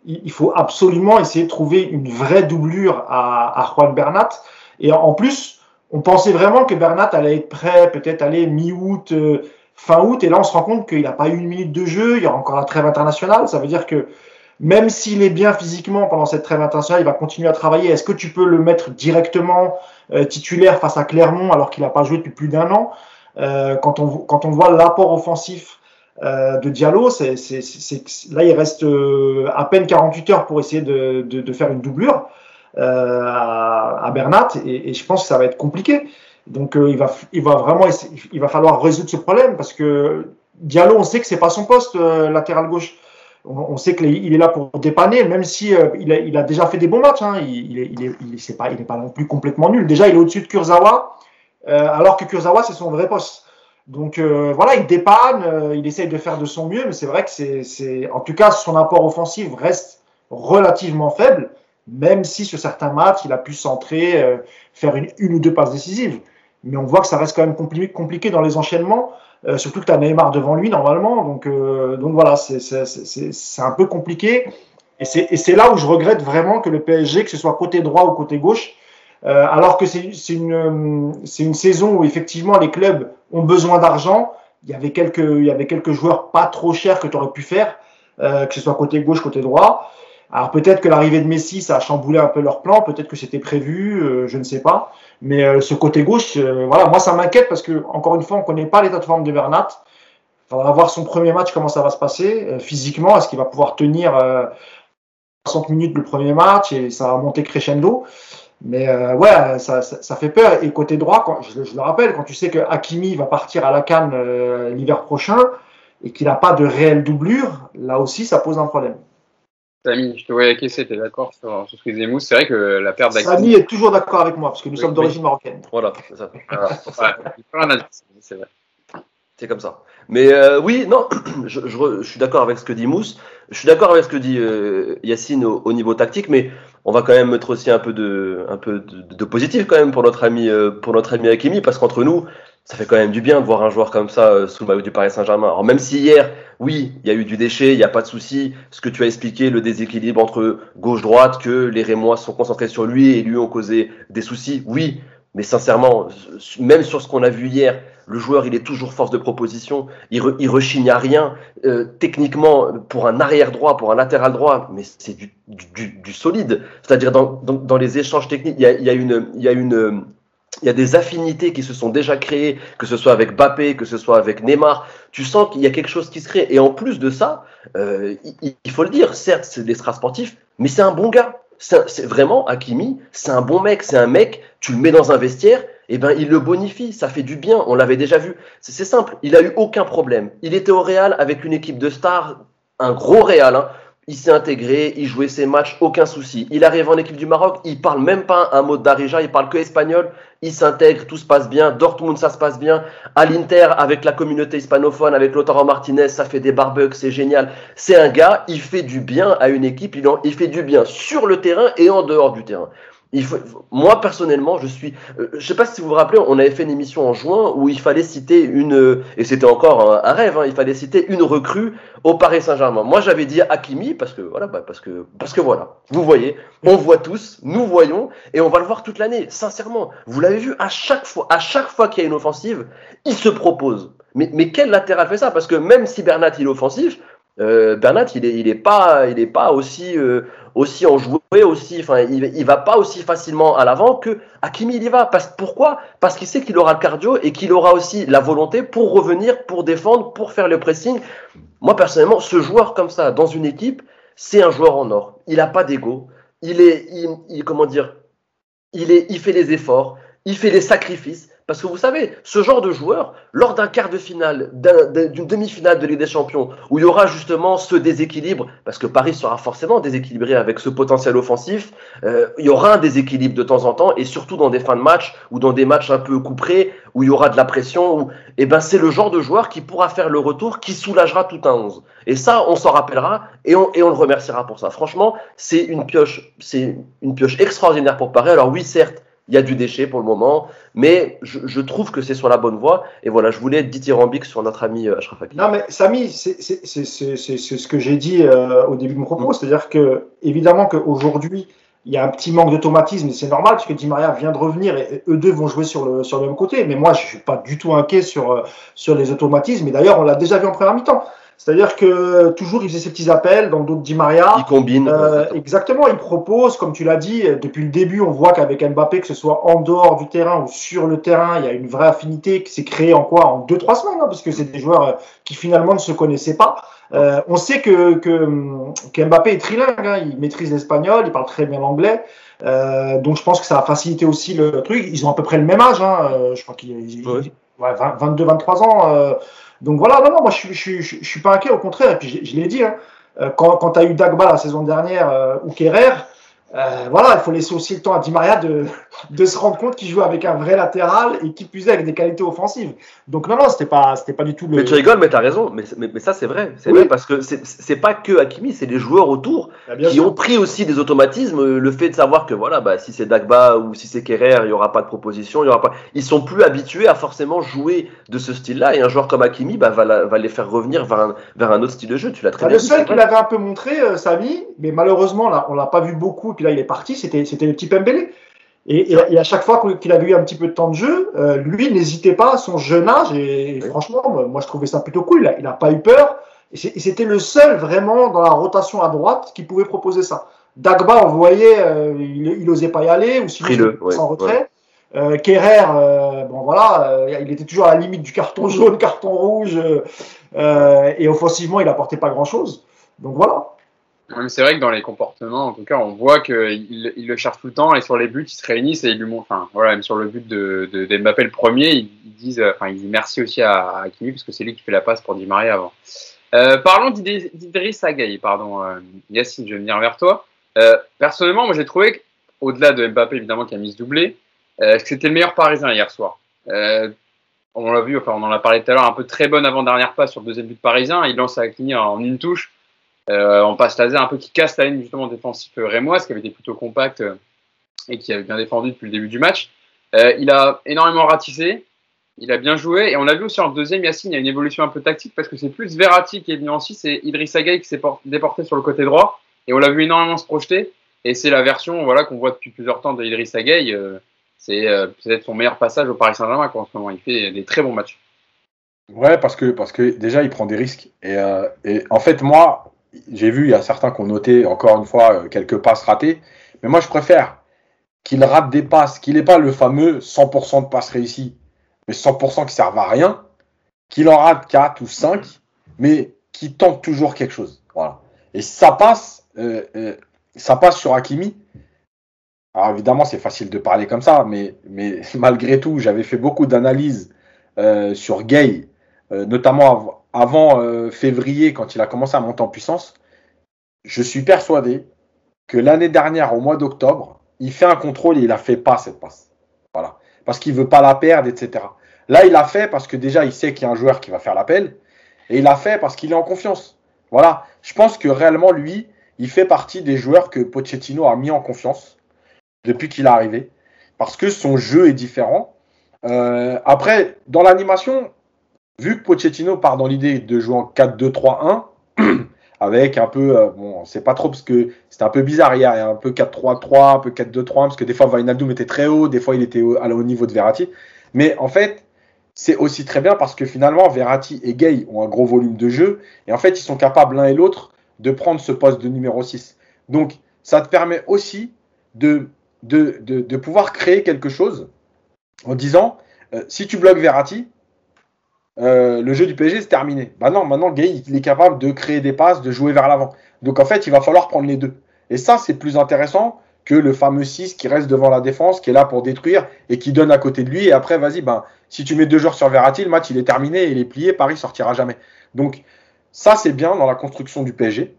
il faut absolument essayer de trouver une vraie doublure à, Juan Bernat. Et en plus, on pensait vraiment que Bernat allait être prêt, peut-être aller mi-août, euh, fin août. Et là, on se rend compte qu'il n'a pas eu une minute de jeu. Il y aura encore la trêve internationale. Ça veut dire que même s'il est bien physiquement pendant cette trêve internationale, il va continuer à travailler. Est-ce que tu peux le mettre directement euh, titulaire face à Clermont alors qu'il n'a pas joué depuis plus d'un an? Euh, quand, on, quand on voit l'apport offensif euh, de Diallo, c'est, c'est, c'est, là il reste euh, à peine 48 heures pour essayer de, de, de faire une doublure euh, à, à, Bernat et, et, je pense que ça va être compliqué. Donc il, va, il va vraiment essayer, il va falloir résoudre ce problème parce que Diallo, on sait que c'est pas son poste latéral gauche on, sait qu'il est là pour dépanner, même si euh, il, a, déjà fait des bons matchs. Hein. Il, il, est, il, pas, non plus complètement nul. Déjà, il est au-dessus de Kurzawa, euh, alors que Kurzawa, c'est son vrai poste. Donc euh, voilà, il dépanne, il essaye de faire de son mieux, mais c'est vrai que c'est, en tout cas, son apport offensif reste relativement faible, même si sur certains matchs, il a pu centrer, faire une, ou deux passes décisives. Mais on voit que ça reste quand même compliqué dans les enchaînements. Euh, surtout que tu as Neymar devant lui normalement. Donc, euh, donc voilà, c'est un peu compliqué. Et c'est là où je regrette vraiment que le PSG, que ce soit côté droit ou côté gauche, euh, alors que c'est une, une saison où effectivement les clubs ont besoin d'argent. Il y avait quelques, il y avait quelques joueurs pas trop chers que tu aurais pu faire, euh, que ce soit côté gauche, côté droit. Alors peut-être que l'arrivée de Messi, ça a chamboulé un peu leur plan, peut-être que c'était prévu, euh, je ne sais pas. Mais euh, ce côté gauche, euh, voilà, moi ça m'inquiète parce que encore une fois, on ne connaît pas l'état de forme de Bernat. Il faudra voir son premier match, comment ça va se passer physiquement. Est-ce qu'il va pouvoir tenir 60 minutes le premier match et ça va monter crescendo mais ouais, ça, fait peur. Et côté droit, quand, je, je, le rappelle, quand tu sais que Hakimi va partir à la Cannes l'hiver prochain et qu'il n'a pas de réelle doublure, là aussi, ça pose un problème. Samy, je te voyais caisser, t'es d'accord sur, sur ce que disait Mousse? C'est vrai que la perte d'Akimi. Samy est toujours d'accord avec moi parce que nous Oui, sommes oui. d'origine marocaine. Voilà, c'est ça. Ouais, c'est vrai. C'est comme ça. Mais euh, oui, non, je, je re- je suis d'accord avec ce que dit Mousse. Je suis d'accord avec ce que dit euh, Yacine au, au niveau tactique, mais on va quand même mettre aussi un peu de, un peu de, de positif quand même pour notre ami, euh, pour notre ami Hakimi, parce qu'entre nous, ça fait quand même du bien de voir un joueur comme ça euh, sous le maillot du Paris Saint-Germain. Alors même si hier, oui, il y a eu du déchet, il n'y a pas de souci, ce que tu as expliqué, le déséquilibre entre gauche-droite, que les Rémois sont concentrés sur lui et lui ont causé des soucis, oui, mais sincèrement, même sur ce qu'on a vu hier, le joueur, il est toujours force de proposition. Il, re- il rechigne à rien. Euh, techniquement, pour un arrière droit, pour un latéral droit, mais c'est du, solide. C'est-à-dire dans, les échanges techniques, il y a, des affinités qui se sont déjà créées, que ce soit avec Bappé, que ce soit avec Neymar. Tu sens qu'il y a quelque chose qui se crée. Et en plus de ça, euh, il, faut le dire, certes, c'est l'extra sportif, mais c'est un bon gars. C'est vraiment Hakimi, c'est un bon mec, c'est un mec, tu le mets dans un vestiaire, et ben il le bonifie, ça fait du bien, on l'avait déjà vu. C'est simple, il a eu aucun problème. Il était au Real avec une équipe de stars, un gros Real, hein. il s'est intégré, il jouait ses matchs, aucun souci. Il arrive en équipe du Maroc, il parle même pas un mot Darija, il parle que espagnol, il s'intègre, tout se passe bien. Dortmund, ça se passe bien. À l'Inter, avec la communauté hispanophone, avec Lautaro Martinez, ça fait des barbecues, c'est génial. C'est un gars, il fait du bien à une équipe, il, en- il fait du bien sur le terrain et en dehors du terrain. Moi personnellement, je suis. euh, je sais pas si vous vous rappelez, on avait fait une émission en juin où il fallait citer une euh, et c'était encore un, rêve. hein, il fallait citer une recrue au Paris Saint-Germain. Moi, j'avais dit Hakimi parce que voilà, bah, parce que parce que voilà. Vous voyez, on voit tous, nous voyons et on va le voir toute l'année. Sincèrement, vous l'avez vu à chaque fois, à chaque fois qu'il y a une offensive, il se propose. Mais mais quel latéral fait ça? Parce que même si Bernat est offensif, euh, Bernat il est il est pas il est pas aussi euh, aussi enjoué aussi. Enfin il, il va pas aussi facilement à l'avant que Hakimi il y va. Parce pourquoi? Parce qu'il sait qu'il aura le cardio et qu'il aura aussi la volonté pour revenir pour défendre pour faire le pressing. Moi personnellement ce joueur comme ça dans une équipe c'est un joueur en or. Il a pas d'ego. Il est il- comment dire? Il est il fait les efforts. Il fait les sacrifices parce que vous savez, ce genre de joueur, lors d'un quart de finale, d'un- d'un- d'une demi-finale de Ligue des Champions, où il y aura justement ce déséquilibre, parce que Paris sera forcément déséquilibré avec ce potentiel offensif, euh, il y aura un déséquilibre de temps en temps, et surtout dans des fins de match, ou dans des matchs un peu couperés, où il y aura de la pression, où, eh ben, c'est le genre de joueur qui pourra faire le retour, qui soulagera tout un 11. Et ça, on s'en rappellera, et on, et on le remerciera pour ça. Franchement, c'est une pioche, c'est une pioche extraordinaire pour Paris. Alors oui, certes, il y a du déchet pour le moment, mais je, je trouve que c'est sur la bonne voie. Et voilà, je voulais être dithyrambique sur notre ami euh, Achraf Hakimi. Non, mais Samy, c'est ce que j'ai dit euh, au début de mon propos. C'est-à-dire que, évidemment, qu'aujourd'hui, il y a un petit manque d'automatisme, et c'est normal, puisque Di Maria vient de revenir et, et eux deux vont jouer sur le, sur le même côté. Mais moi, je suis pas du tout inquiet sur, euh, sur les automatismes. Et d'ailleurs, on l'a déjà vu en première mi-temps. C'est-à-dire que toujours, il faisait ses petits appels dans de Di Maria. Il combine. Euh, exactement, il propose, comme tu l'as dit, euh, depuis le début, on voit qu'avec Mbappé, que ce soit en dehors du terrain ou sur le terrain, il y a une vraie affinité qui s'est créée en quoi? En deux, trois semaines, hein, parce que c'est des joueurs euh, qui finalement ne se connaissaient pas. Euh, on sait que, que, hum, que Mbappé est trilingue, hein, il maîtrise l'espagnol, il parle très bien l'anglais. Euh, donc je pense que ça a facilité aussi le truc. Ils ont à peu près le même âge, hein, euh, je crois qu'il est Ouais. ouais, 20 22, 23 ans. Donc voilà, non, non, moi je suis, je, je, suis- pas inquiet, au contraire, et puis je, l'ai dit, hein, euh, quand, quand tu eu Dagba la saison dernière euh, ou Kerrer, euh, voilà, il faut laisser aussi le temps à Di Maria de, de se rendre compte qu'il joue avec un vrai latéral et qui est avec des qualités offensives. Donc non, non, c'était pas, c'était pas du tout le. Mais tu rigoles, mais t'as raison. Mais, mais, mais ça, c'est vrai. C'est Oui. vrai parce que c'est- c'est pas que Hakimi, c'est les joueurs autour Ah, bien qui sûr. ont pris aussi des automatismes. Le fait de savoir que voilà, bah, si c'est Dagba ou si c'est Kerrer, il y aura pas de proposition, il y aura pas. Ils sont plus habitués à forcément jouer de ce style-là. Et un joueur comme Hakimi, bah, va, la- va les faire revenir vers un, vers un autre style de jeu. Tu l'as très Bah, bien le seul c'est qu'il vrai. avait un peu montré, euh, Samy, mais malheureusement, là, on l'a pas vu beaucoup, puis là, il est parti, c'était c'était le petit Pembele. Et, et, et à chaque fois qu'il avait eu un petit peu de temps de jeu, euh, lui n'hésitait pas à son jeune âge, et, et Oui. franchement, moi, moi, je trouvais ça plutôt cool, il a, il a pas eu peur, et c'était le seul vraiment dans la rotation à droite qui pouvait proposer ça. Dagba, on voyait, euh, il, il osait pas y aller, ou sinon Frileux, il était en ouais, retrait. Euh, Kerrer, bon voilà, il était toujours à la limite du carton jaune, carton rouge, et offensivement, il apportait pas grand chose. Donc voilà. C'est vrai que dans les comportements, en tout cas, on voit qu'il il le cherche tout le temps et sur les buts, ils se réunissent et ils lui montrent. Enfin, voilà, même sur le but de, d'Mbappé, le premier, ils, disent, euh, enfin, ils disent merci aussi à, à parce que c'est lui qui fait la passe pour Di Maria avant. Euh, parlons d'Idriss Agaï, pardon, euh, Yacine, je vais venir vers toi. Euh, personnellement, moi j'ai trouvé, au-delà de Mbappé évidemment qui a mis ce doublé, c'était le meilleur Parisien hier soir. on l'a vu, enfin on en a parlé tout à l'heure, un peu très bonne avant-dernière passe sur le deuxième but parisien. Il lance à Hakimi en une touche. On passe laser un peu qui casse la ligne justement défensif rémoise qui avait été plutôt compact et qui avait bien défendu depuis le début du match. il a énormément ratissé il a bien joué. Et on l'a vu aussi en deuxième, Yacine, il y a une évolution un peu tactique parce que c'est plus Verratti qui est venu en 6 et Idriss Gueye qui s'est déporté sur le côté droit. Et on l'a vu énormément se projeter. Et c'est la version voilà, qu'on voit depuis plusieurs temps d'Idriss. Euh, c'est euh, peut-être son meilleur passage au Paris Saint-Germain en ce moment. Il fait des très bons matchs. Ouais, parce que, parce que déjà, il prend des risques. Euh, et en fait, moi, j'ai vu, il y a certains qui ont noté encore une fois quelques passes ratées. Mais moi, je préfère qu'il rate des passes, qu'il n'ait pas le fameux 100% de passes réussies mais 100% qui servent à rien, qu'il en rate 4 ou 5, mais qui tente toujours quelque chose. Voilà. Et ça passe, euh, euh, ça passe sur Hakimi. Alors évidemment, c'est facile de parler comme ça, mais, mais malgré tout, j'avais fait beaucoup d'analyses euh, sur Gay, notamment avant février, quand il a commencé à monter en puissance. Je suis persuadé que l'année dernière, au mois d'octobre, il fait un contrôle et il a fait pas cette passe. Voilà parce qu'il veut pas la perdre, etc. Là, il a fait parce que déjà, il sait qu'il y a un joueur qui va faire l'appel, et il a fait parce qu'il est en confiance. Voilà. Je pense que réellement, lui, il fait partie des joueurs que Pochettino a mis en confiance depuis qu'il est arrivé, parce que son jeu est différent. Euh, après, dans l'animation, vu que Pochettino part dans l'idée de jouer en 4-2-3-1, avec un peu, euh, bon, c'est pas trop parce que c'était un peu bizarre hier, un peu 4-3-3, un peu 4-2-3, parce que des fois Vainaldoum était très haut, des fois il était au, au niveau de Verratti. Mais en fait, c'est aussi très bien parce que finalement Verratti et Gay ont un gros volume de jeu et en fait ils sont capables l'un et l'autre de prendre ce poste de numéro 6. Donc ça te permet aussi de, de, de, pouvoir créer quelque chose en disant euh, si tu bloques Verratti, euh, le jeu du PSG c'est terminé. Bah non, maintenant Gay il est capable de créer des passes, de jouer vers l'avant. Donc en fait, il va falloir prendre les deux. Et ça, c'est plus intéressant que le fameux 6 qui reste devant la défense, qui est là pour détruire et qui donne à côté de lui. Et après, vas-y, ben, si tu mets deux joueurs sur Verratti, le match il est terminé, il est plié, Paris sortira jamais. Donc ça, c'est bien dans la construction du PSG.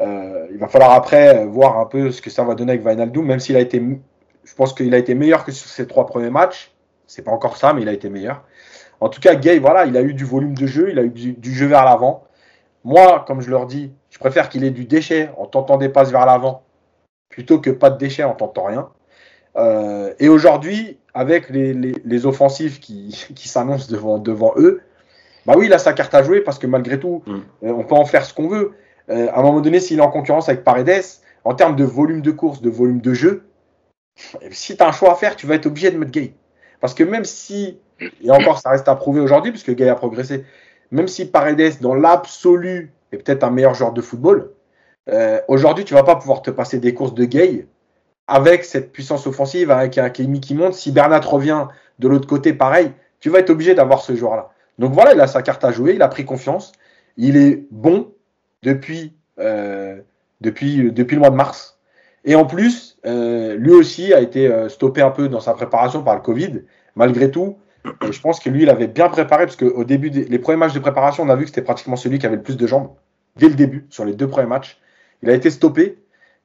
Euh, il va falloir après voir un peu ce que ça va donner avec Wijnaldum, même s'il a été, je pense qu'il a été meilleur que sur ses trois premiers matchs. C'est pas encore ça, mais il a été meilleur. En tout cas, Gay, voilà, il a eu du volume de jeu, il a eu du, jeu vers l'avant. Moi, comme je leur dis, je préfère qu'il ait du déchet en tentant des passes vers l'avant plutôt que pas de déchet en tentant rien. Euh, et aujourd'hui, avec les, les, offensifs qui, qui s'annoncent devant, devant eux, bah oui, il a sa carte à jouer parce que malgré tout, mm. euh, on peut en faire ce qu'on veut. Euh, à un moment donné, s'il est en concurrence avec Paredes, en termes de volume de course, de volume de jeu, si tu as un choix à faire, tu vas être obligé de mettre Gay. Parce que même si et encore, ça reste à prouver aujourd'hui, puisque Gay a progressé. Même si Paredes, dans l'absolu, est peut-être un meilleur joueur de football, euh, aujourd'hui, tu vas pas pouvoir te passer des courses de Gay avec cette puissance offensive, avec un Kémy qui monte. Si Bernat revient de l'autre côté, pareil, tu vas être obligé d'avoir ce joueur-là. Donc voilà, il a sa carte à jouer, il a pris confiance. Il est bon depuis, euh, depuis le mois de mars. Et en plus, euh, lui aussi a été stoppé un peu dans sa préparation par le Covid. Malgré tout, je pense que lui, il avait bien préparé, parce qu'au début, des, les premiers matchs de préparation, on a vu que c'était pratiquement celui qui avait le plus de jambes, dès le début, sur les deux premiers matchs. Il a été stoppé,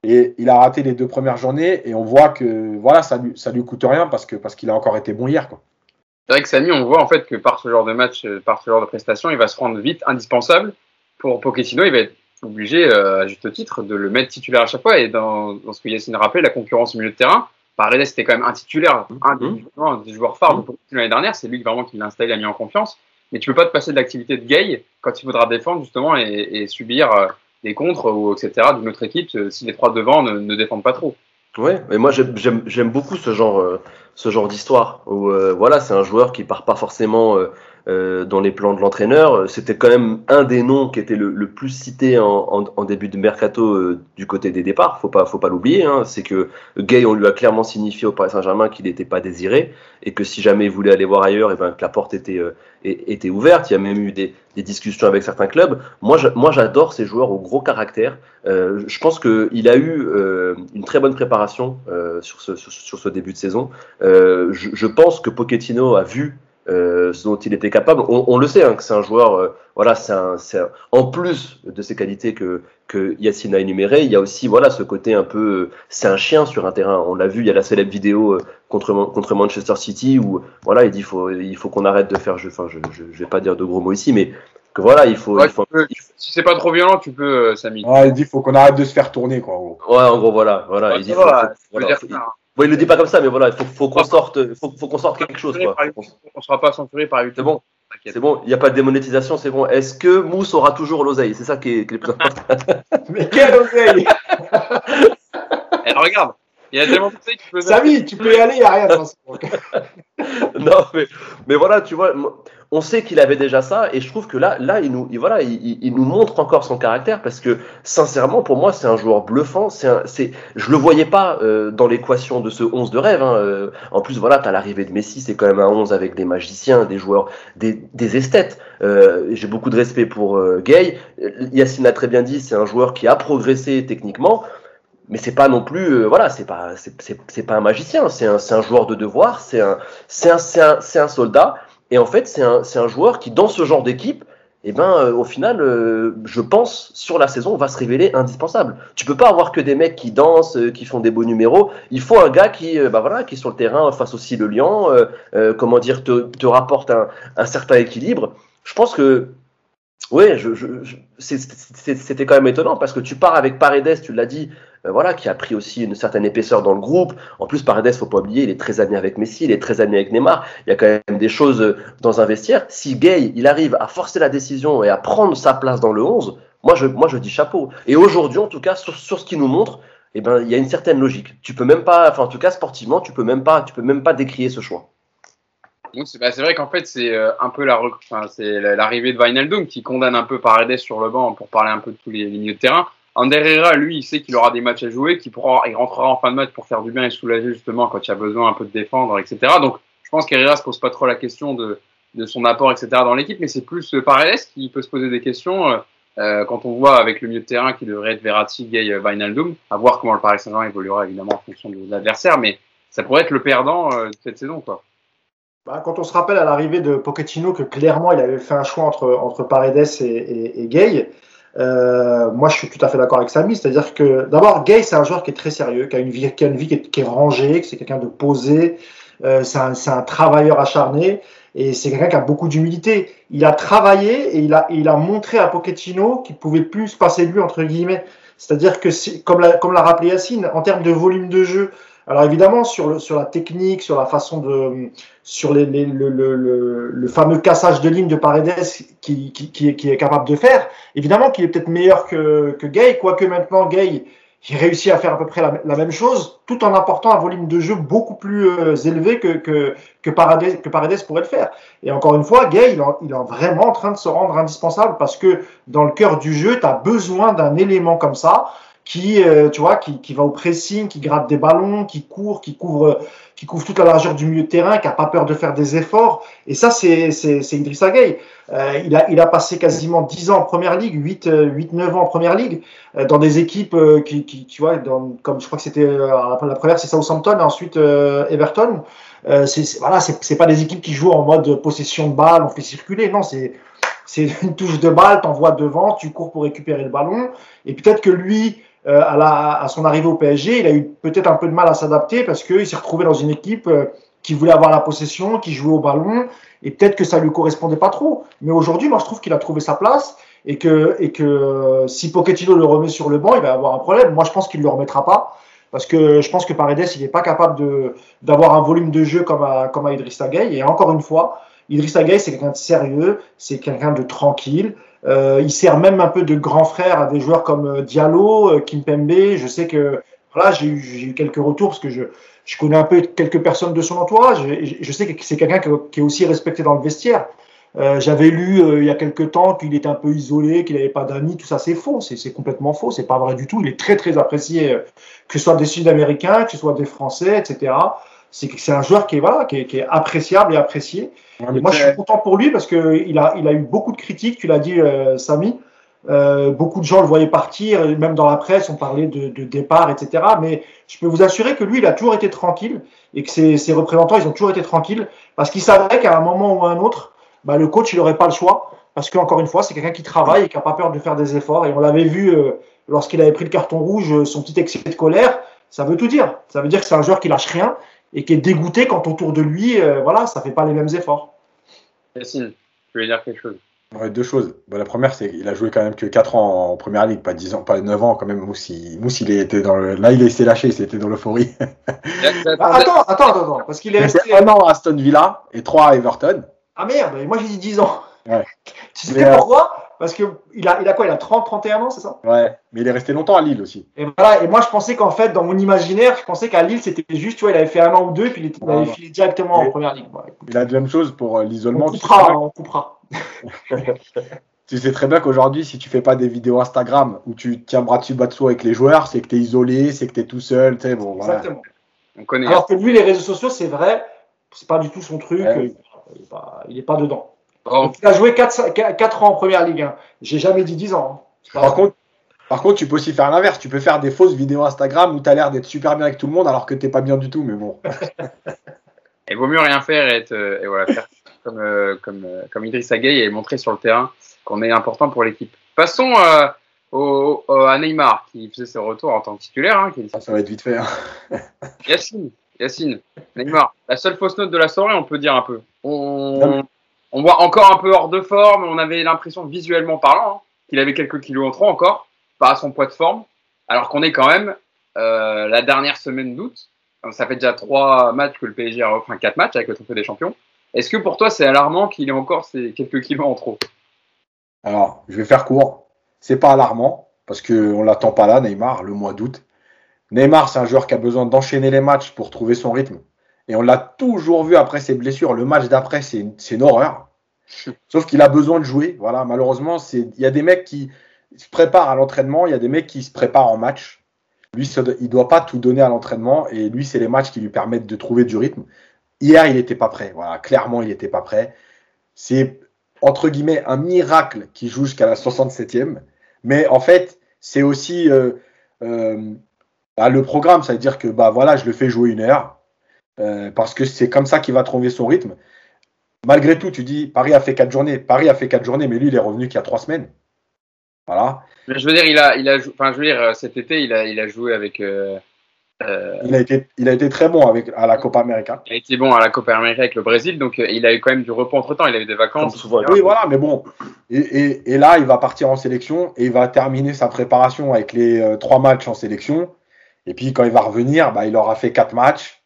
et il a raté les deux premières journées, et on voit que voilà, ça lui, ça lui coûte rien, parce qu'il parce a encore été bon hier. C'est vrai que Samy, on voit en fait que par ce genre de match, euh, par ce genre de prestation, il va se rendre vite indispensable. Pour Pochettino, il va être obligé, euh, à juste titre, de le mettre titulaire à chaque fois. Et dans, dans ce que Yacine rappelé, la concurrence au milieu de terrain, Paredes c'était quand même un titulaire, un des, joueurs phares de l'année dernière. C'est lui vraiment qui l'a installé, l'a mis en confiance. Mais tu peux pas te passer de l'activité de Gay quand il faudra défendre justement et, subir euh, des contres ou etc. d'une autre équipe euh, si les trois devant ne, défendent pas trop. Ouais, mais moi j'aime beaucoup ce genre, euh, ce genre d'histoire où voilà, c'est un joueur qui part pas forcément euh, dans les plans de l'entraîneur. C'était quand même un des noms qui était le, plus cité en, en, début de mercato euh, du côté des départs. Faut pas, faut pas l'oublier. Hein. C'est que Gay, on lui a clairement signifié au Paris Saint-Germain qu'il n'était pas désiré et que si jamais il voulait aller voir ailleurs, et eh ben que la porte était euh, était ouverte. Il y a même eu des, des discussions avec certains clubs. Moi, moi, j'adore ces joueurs au gros caractère. je pense qu'il a eu une très bonne préparation sur ce, sur, ce début de saison. Je, je, pense que Pochettino a vu euh, ce dont il était capable. On, on le sait hein, que c'est un joueur, euh, voilà, c'est un, en plus de ses qualités que que Yacine a énuméré, il y a aussi voilà ce côté un peu, euh, c'est un chien sur un terrain. On l'a vu, il y a la célèbre vidéo euh, contre contre Manchester City où voilà, il dit faut il faut qu'on arrête de faire, je, enfin je, je, je vais pas dire de gros mots ici, mais que voilà, il faut, Ouais, il faut peux- si c'est pas trop violent, tu peux, Samy. Ouais, il dit faut qu'on arrête de se faire tourner, quoi. en gros. Ouais, en gros, voilà, voilà. Ouais, il dit, ça faut- voilà, faut- ça, hein. Bon, il le dit pas comme ça, mais voilà, il faut, faut qu'on sorte, faut, faut qu'on sorte quelque chose, quoi. On sera pas censuré par YouTube. C'est bon, c'est bon, il n'y a pas de démonétisation, c'est bon. Est-ce que Mousse aura toujours l'oseille? C'est ça qui est, qui est le plus important. Mais quel oseille Eh, regarde, il y a tellement de qui peuvent Samy, tu peux y aller, il n'y a rien. non, mais, mais voilà, tu vois, moi, on sait qu'il avait déjà ça, et je trouve que là, là, il nous, il- voilà, il, il- nous montre encore son caractère parce que, sincèrement, pour moi, c'est un joueur bluffant. C'est, je le voyais pas euh, dans l'équation de ce 11 de rêve. hein, euh. En plus, voilà, t'as l'arrivée de Messi, c'est quand même un 11 avec des magiciens, des joueurs, des, des esthètes. Euh, j'ai beaucoup de respect pour euh, Gay. Yacine l'a très bien dit, c'est un joueur qui a progressé techniquement. Mais c'est pas non plus, euh, voilà, c'est pas, c'est, pas un magicien, c'est un, un joueur de devoir, c'est un, c'est un, un, un soldat. Et en fait, c'est un, un joueur qui, dans ce genre d'équipe, eh ben, euh, au final, euh, je pense, sur la saison, va se révéler indispensable. Tu peux pas avoir que des mecs qui dansent, euh, qui font des beaux numéros. Il faut un gars qui, bah voilà, qui sur le terrain face aussi le lion, comment dire, te, te rapporte un, un certain équilibre. Je pense que, ouais, c'était quand même étonnant parce que tu pars avec Paredes, tu l'as dit, euh, voilà, qui a pris aussi une certaine épaisseur dans le groupe. En plus, Paredes, faut pas oublier, il est très ami avec Messi, il est très ami avec Neymar. Il y a quand même des choses euh, dans un vestiaire. Si Gay, il arrive à forcer la décision et à prendre sa place dans le 11, moi je, moi je dis chapeau. Et aujourd'hui, en tout cas, sur, sur ce qu'il nous montre, eh ben, il y a une certaine logique. Tu peux même pas, enfin, en tout cas, sportivement, tu peux même pas, tu peux même pas décrier ce choix. Bah, c'est vrai qu'en fait, c'est euh, un peu la, rec- enfin, c'est la- l'arrivée de Wijnaldum qui condamne un peu Paredes sur le banc pour parler un peu de tous les, les milieux de terrain. Ander Herrera, lui, il sait qu'il aura des matchs à jouer, qu'il pourra, il rentrera en fin de match pour faire du bien et soulager justement quand il y a besoin un peu de défendre, etc. Donc, je pense qu'Herrera se pose pas trop la question de, de son apport, etc. dans l'équipe, mais c'est plus euh, Paredes qui peut se poser des questions euh, euh, quand on voit avec le milieu de terrain qui devrait être Verratti, Gay, euh, Wijnaldum, à voir comment le Paris Saint-Germain évoluera évidemment en fonction de l'adversaire, mais ça pourrait être le perdant euh, de cette saison, quoi. Bah, quand on se rappelle à l'arrivée de Pochettino que clairement il avait fait un choix entre, entre Paredes et, et, et Gay, euh, moi je suis tout à fait d'accord avec Samy, c'est-à-dire que d'abord Gay c'est un joueur qui est très sérieux, qui a une vie, qui, une vie qui, est, rangée, que c'est quelqu'un de posé, euh, c'est un, travailleur acharné et c'est quelqu'un qui a beaucoup d'humilité. Il a travaillé et il a, montré à Pochettino qu'il pouvait plus se passer de lui entre guillemets. C'est-à-dire que comme l'a comme l'a rappelé Yacine, en termes de volume de jeu, alors évidemment sur, le, sur la technique, sur la façon de, sur les, les, le, le, le, fameux cassage de ligne de Paredes qui, qui, qui, est, capable de faire, évidemment qu'il est peut-être meilleur que, que Gay, quoique maintenant Gay il réussit à faire à peu près la, même chose, tout en apportant un volume de jeu beaucoup plus euh, élevé que, que, que, Paredes, que pourrait le faire. Et encore une fois, Gay, il, il est vraiment en train de se rendre indispensable parce que dans le cœur du jeu, tu as besoin d'un élément comme ça qui, euh, tu vois, qui, qui va au pressing, qui gratte des ballons, qui court, qui couvre, qui couvre toute la largeur du milieu de terrain, qui a pas peur de faire des efforts. Et ça, c'est, c'est, Idrissa Gueye. Euh, il, a, il a passé quasiment 10 ans en première ligue, 8, 8 9 ans en première ligue, euh, dans des équipes euh, qui, qui, tu vois, dans, comme je crois que c'était euh, la première, c'est Southampton, et ensuite euh, Everton. C'est, c'est, voilà, c'est, c'est pas des équipes qui jouent en mode possession de balle, on fait circuler. Non, c'est, c'est une touche de balle, t'envoies devant, tu cours pour récupérer le ballon. Et peut-être que lui, euh, à, son arrivée au PSG, il a eu peut-être un peu de mal à s'adapter parce qu'il s'est retrouvé dans une équipe euh, qui voulait avoir la possession, qui jouait au ballon, et peut-être que ça lui correspondait pas trop. Mais aujourd'hui, moi, je trouve qu'il a trouvé sa place et que, euh, si Pochettino le remet sur le banc, il va avoir un problème. Moi, je pense qu'il le remettra pas parce que je pense que Paredes, il n'est pas capable d'avoir un volume de jeu comme à, comme à Idrissa Gueye. Et encore une fois, Idrissa Gueye, c'est quelqu'un de sérieux, c'est quelqu'un de tranquille. Euh, il sert même un peu de grand frère à des joueurs comme Diallo, euh, Kimpembe. Je sais que voilà, j'ai eu, quelques retours parce que je, je connais un peu quelques personnes de son entourage. Et je sais que c'est quelqu'un qui est aussi respecté dans le vestiaire. Euh, J'avais lu euh, il y a quelques temps qu'il était un peu isolé, qu'il n'avait pas d'amis. Tout ça, c'est faux. C'est complètement faux. C'est pas vrai du tout. Il est très très apprécié, euh, que ce soit des Sud-Américains, que ce soit des Français, etc. C'est un joueur qui est voilà, qui est appréciable et apprécié. Et moi, je suis content pour lui parce que il a, il a eu beaucoup de critiques. Tu l'as dit, euh, Samy. Euh, beaucoup de gens le voyaient partir, même dans la presse, on parlait de, de, départ, etc. Mais je peux vous assurer que lui, il a toujours été tranquille et que ses, ses représentants, ils ont toujours été tranquilles parce qu'ils savaient qu'à un moment ou à un autre, bah, le coach, il n'aurait pas le choix. Parce qu'encore une fois, c'est quelqu'un qui travaille et qui n'a pas peur de faire des efforts. Et on l'avait vu euh, lorsqu'il avait pris le carton rouge, euh, son petit excès de colère. Ça veut tout dire. Ça veut dire que c'est un joueur qui lâche rien et qui est dégoûté quand autour de lui, euh, voilà, ça fait pas les mêmes efforts. Yacine, tu voulais dire quelque chose Ouais, deux choses. Bah, la première, c'est qu'il a joué quand même que 4 ans en première ligue, pas 10 ans, pas 9 ans quand même. Mousse, il, Mousse, il était dans le... là, il s'est lâché, c'était dans l'euphorie. Bah, attends, attends, attends, parce qu'il est resté un an à Aston Villa et 3 à Everton. Ah merde, moi j'ai dit 10 ans. Ouais. Tu sais pourquoi? Parce qu'il a, il a quoi Il a 30, 31 ans, c'est ça? Ouais, mais il est resté longtemps à Lille aussi. Et voilà, et moi je pensais qu'en fait, dans mon imaginaire, je pensais qu'à Lille, c'était juste, tu vois, il avait fait un an ou deux, puis il, était, il avait filé directement Mais- en première ligue. Il a de la même chose pour euh, l'isolement. on Tu sais coupera, on coupera. Tu sais très bien qu'aujourd'hui, si tu fais pas des vidéos Instagram où tu tiens bras dessus, bras dessous avec les joueurs, c'est que tu es isolé, c'est que tu es tout seul. Tu sais, bon, voilà. Exactement. On connaît. Alors que lui, les réseaux sociaux, c'est vrai, c'est pas du tout son truc. Ouais. Il n'est pas, il est pas dedans. Bon, Donc, il a joué 4, ans en première ligue. Hein. J'ai jamais dit 10 ans. hein. Par contre, par contre, tu peux aussi faire l'inverse. Tu peux faire des fausses vidéos Instagram où tu as l'air d'être super bien avec tout le monde alors que t'es pas bien du tout. Mais bon. il vaut mieux rien faire et, être, euh, et voilà, faire comme, euh, comme, euh, comme Idriss Gueye et montrer sur le terrain qu'on est important pour l'équipe. Passons euh, au, au- à Neymar qui faisait ses retours en tant que titulaire. Hein, qui est- Ça, va être vite fait. hein. Yacine, Yacine, Neymar, la seule fausse note de la soirée, on peut dire un peu. On, on voit encore un peu hors de forme, on avait l'impression, visuellement parlant, hein, qu'il avait quelques kilos en trop encore, pas son poids de forme, alors qu'on est quand même euh, la dernière semaine d'août. Ça fait déjà trois matchs que le PSG a enfin quatre matchs avec le trophée des champions. Est-ce que pour toi c'est alarmant qu'il ait encore ces quelques kilos en trop? Alors, je vais faire court. C'est pas alarmant parce qu'on l'attend pas là, Neymar, le mois d'août. Neymar, c'est un joueur qui a besoin d'enchaîner les matchs pour trouver son rythme. Et on l'a toujours vu après ses blessures. Le match d'après, c'est une horreur. Sauf qu'il a besoin de jouer. Voilà, malheureusement, il y a des mecs qui se préparent à l'entraînement, il y a des mecs qui se préparent en match. Lui, il doit pas tout donner à l'entraînement et lui, c'est les matchs qui lui permettent de trouver du rythme. Hier, il n'était pas prêt. Voilà, clairement, il n'était pas prêt. C'est entre guillemets un miracle qui joue jusqu'à la 67e. Mais en fait, c'est aussi euh, euh, bah, le programme. Ça veut dire que bah voilà, je le fais jouer une heure euh, parce que c'est comme ça qu'il va trouver son rythme. Malgré tout, tu dis Paris a fait quatre journées. Paris a fait quatre journées, mais lui, il est revenu qu'il y a trois semaines. Voilà. Mais Je veux dire, il a, il a, enfin, je veux dire, cet été, il a, il a joué avec. euh, euh, Il a été, il a été très bon avec à la Copa América. il a été bon à la Copa América avec le Brésil, donc euh, il a eu quand même du repos entre temps. Il a eu des vacances. souvent. Oui, voilà, mais bon. Et, et- et là, il va partir en sélection et il va terminer sa préparation avec les trois matchs en sélection. Et puis, quand il va revenir, bah, il aura fait quatre matchs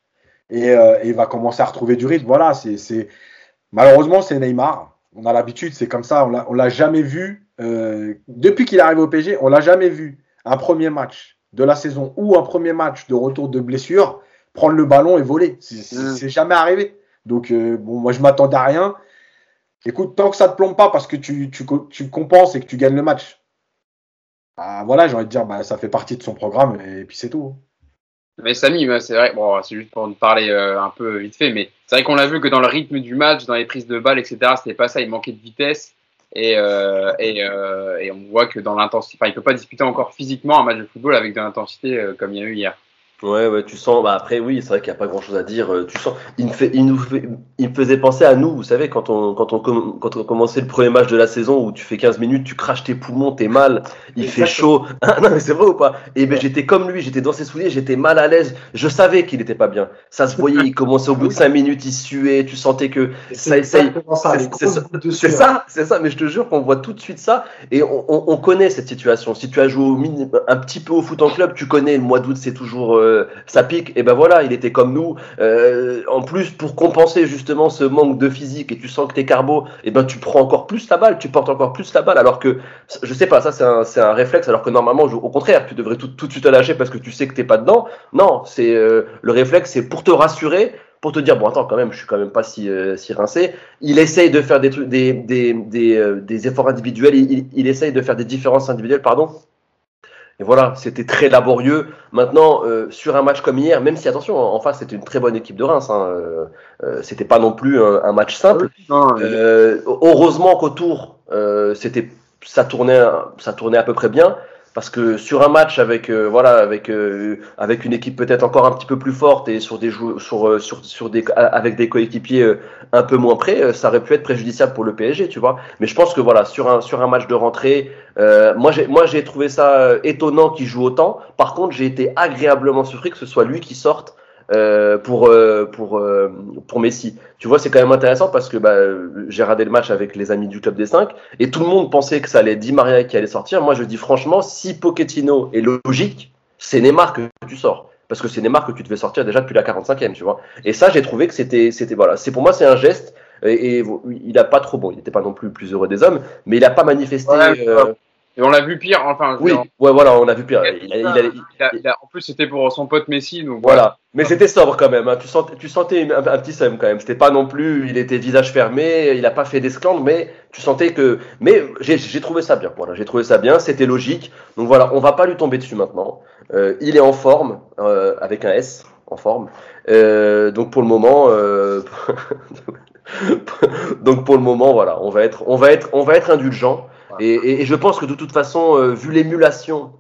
et, et il va commencer à retrouver du rythme. Voilà, c'est, c'est... malheureusement, c'est Neymar. On a l'habitude, c'est comme ça. On l'a, jamais vu. euh, depuis qu'il arrive au PSG, on l'a jamais vu un premier match de la saison ou un premier match de retour de blessure prendre le ballon et voler. C'est, Mm. c'est jamais arrivé. Donc, euh, bon, moi, je m'attendais à rien. Écoute, tant que ça te plombe pas parce que tu, tu, co- tu compenses et que tu gagnes le match, bah, voilà, j'ai envie de dire, bah, ça fait partie de son programme et puis c'est tout. Mais Samy, bah, c'est vrai, bon, c'est juste pour nous parler euh, un peu vite fait, mais c'est vrai qu'on l'a vu que dans le rythme du match, dans les prises de balles, etc., c'était pas ça, il manquait de vitesse. Et, euh, et, euh, et on voit que dans l'intensité, enfin, il peut pas disputer encore physiquement un match de football avec de l'intensité euh, comme il y a eu hier. Ouais, ouais, tu sens. Bah après, oui, c'est vrai qu'il n'y a pas grand chose à dire. Euh, Tu sens. Il me fait, il nous fait, il me faisait penser à nous. Vous savez, quand on, quand on, com- quand on commençait le premier match de la saison où tu fais 15 minutes, tu craches tes poumons, t'es mal, il fait chaud. Ah, non, mais c'est vrai ou pas? Et ben j'étais comme lui, j'étais dans ses souliers, j'étais mal à l'aise. Je savais qu'il n'était pas bien. Ça se voyait. Il commençait au bout de 5 minutes, il suait. Tu sentais que ça essaye. exactement ça, les c'est- c'est- C'est ça, c'est ça, mais je te jure qu'on voit tout de suite ça et on, on- on connaît cette situation. Si tu as joué au un petit peu au foot en club, tu connais le mois d'août, c'est toujours euh, ça pique. Et ben voilà, il était comme nous. Euh, en plus, pour compenser justement ce manque de physique et tu sens que t'es carbo, et ben tu prends encore plus la balle, tu portes encore plus la balle. Alors que je sais pas, ça c'est un, réflexe. Alors que normalement, au contraire, tu devrais tout, de suite te lâcher parce que tu sais que t'es pas dedans. Non, c'est euh, le réflexe, c'est pour te rassurer. Pour te dire, bon, attends, quand même, je suis quand même pas si, euh, rincé il essaye de faire des euh, efforts individuels, il, il essaye de faire des différences individuelles, pardon. Et voilà, c'était très laborieux. Maintenant, euh, sur un match comme hier, même si attention, en face c'était une très bonne équipe de Reims, hein, euh, euh, c'était pas non plus un, un match simple. Non, Euh, heureusement qu'autour, euh, c'était ça tournait, ça tournait à peu près bien. Parce que sur un match avec euh, voilà avec euh, avec une équipe peut-être encore un petit peu plus forte et sur des joueurs sur euh, sur sur des avec des coéquipiers un peu moins près, ça aurait pu être préjudiciable pour le PSG, tu vois. Mais je pense que voilà sur un sur un match de rentrée, moi j'ai moi j'ai trouvé ça étonnant qu'il joue autant. Par contre, j'ai été agréablement surpris que ce soit lui qui sorte euh, pour euh, pour euh, pour Messi. Tu vois, c'est quand même intéressant parce que bah, j'ai regardé le match avec les amis du club des 5 et tout le monde pensait que ça allait Di Maria qui allait sortir. Moi, je dis franchement, si Pochettino est logique, c'est Neymar que tu sors parce que c'est Neymar que tu devais sortir déjà depuis la 45e, tu vois. Et ça, j'ai trouvé que c'était c'était voilà, c'est pour moi c'est un geste et, il a pas trop bon, il n'était pas non plus le plus heureux des hommes, mais il a pas manifesté et on l'a vu pire, enfin. Oui, ouais, voilà, on a vu pire. en plus, c'était pour son pote Messi, donc. Voilà, mais c'était sobre quand même. Hein. Tu sentais, tu sentais un, petit seum quand même. C'était pas non plus, il était visage fermé, il a pas fait d'esclandre, mais tu sentais que. Mais j'ai trouvé ça bien. Voilà, j'ai trouvé ça bien. C'était logique. Donc voilà, on va pas lui tomber dessus maintenant. Euh, il est en forme, euh, avec un S, en forme. Euh, donc pour le moment. Donc pour le moment, voilà, on va être, on va être, on va être indulgent. Et, je pense que de toute façon, euh, vu l'émulation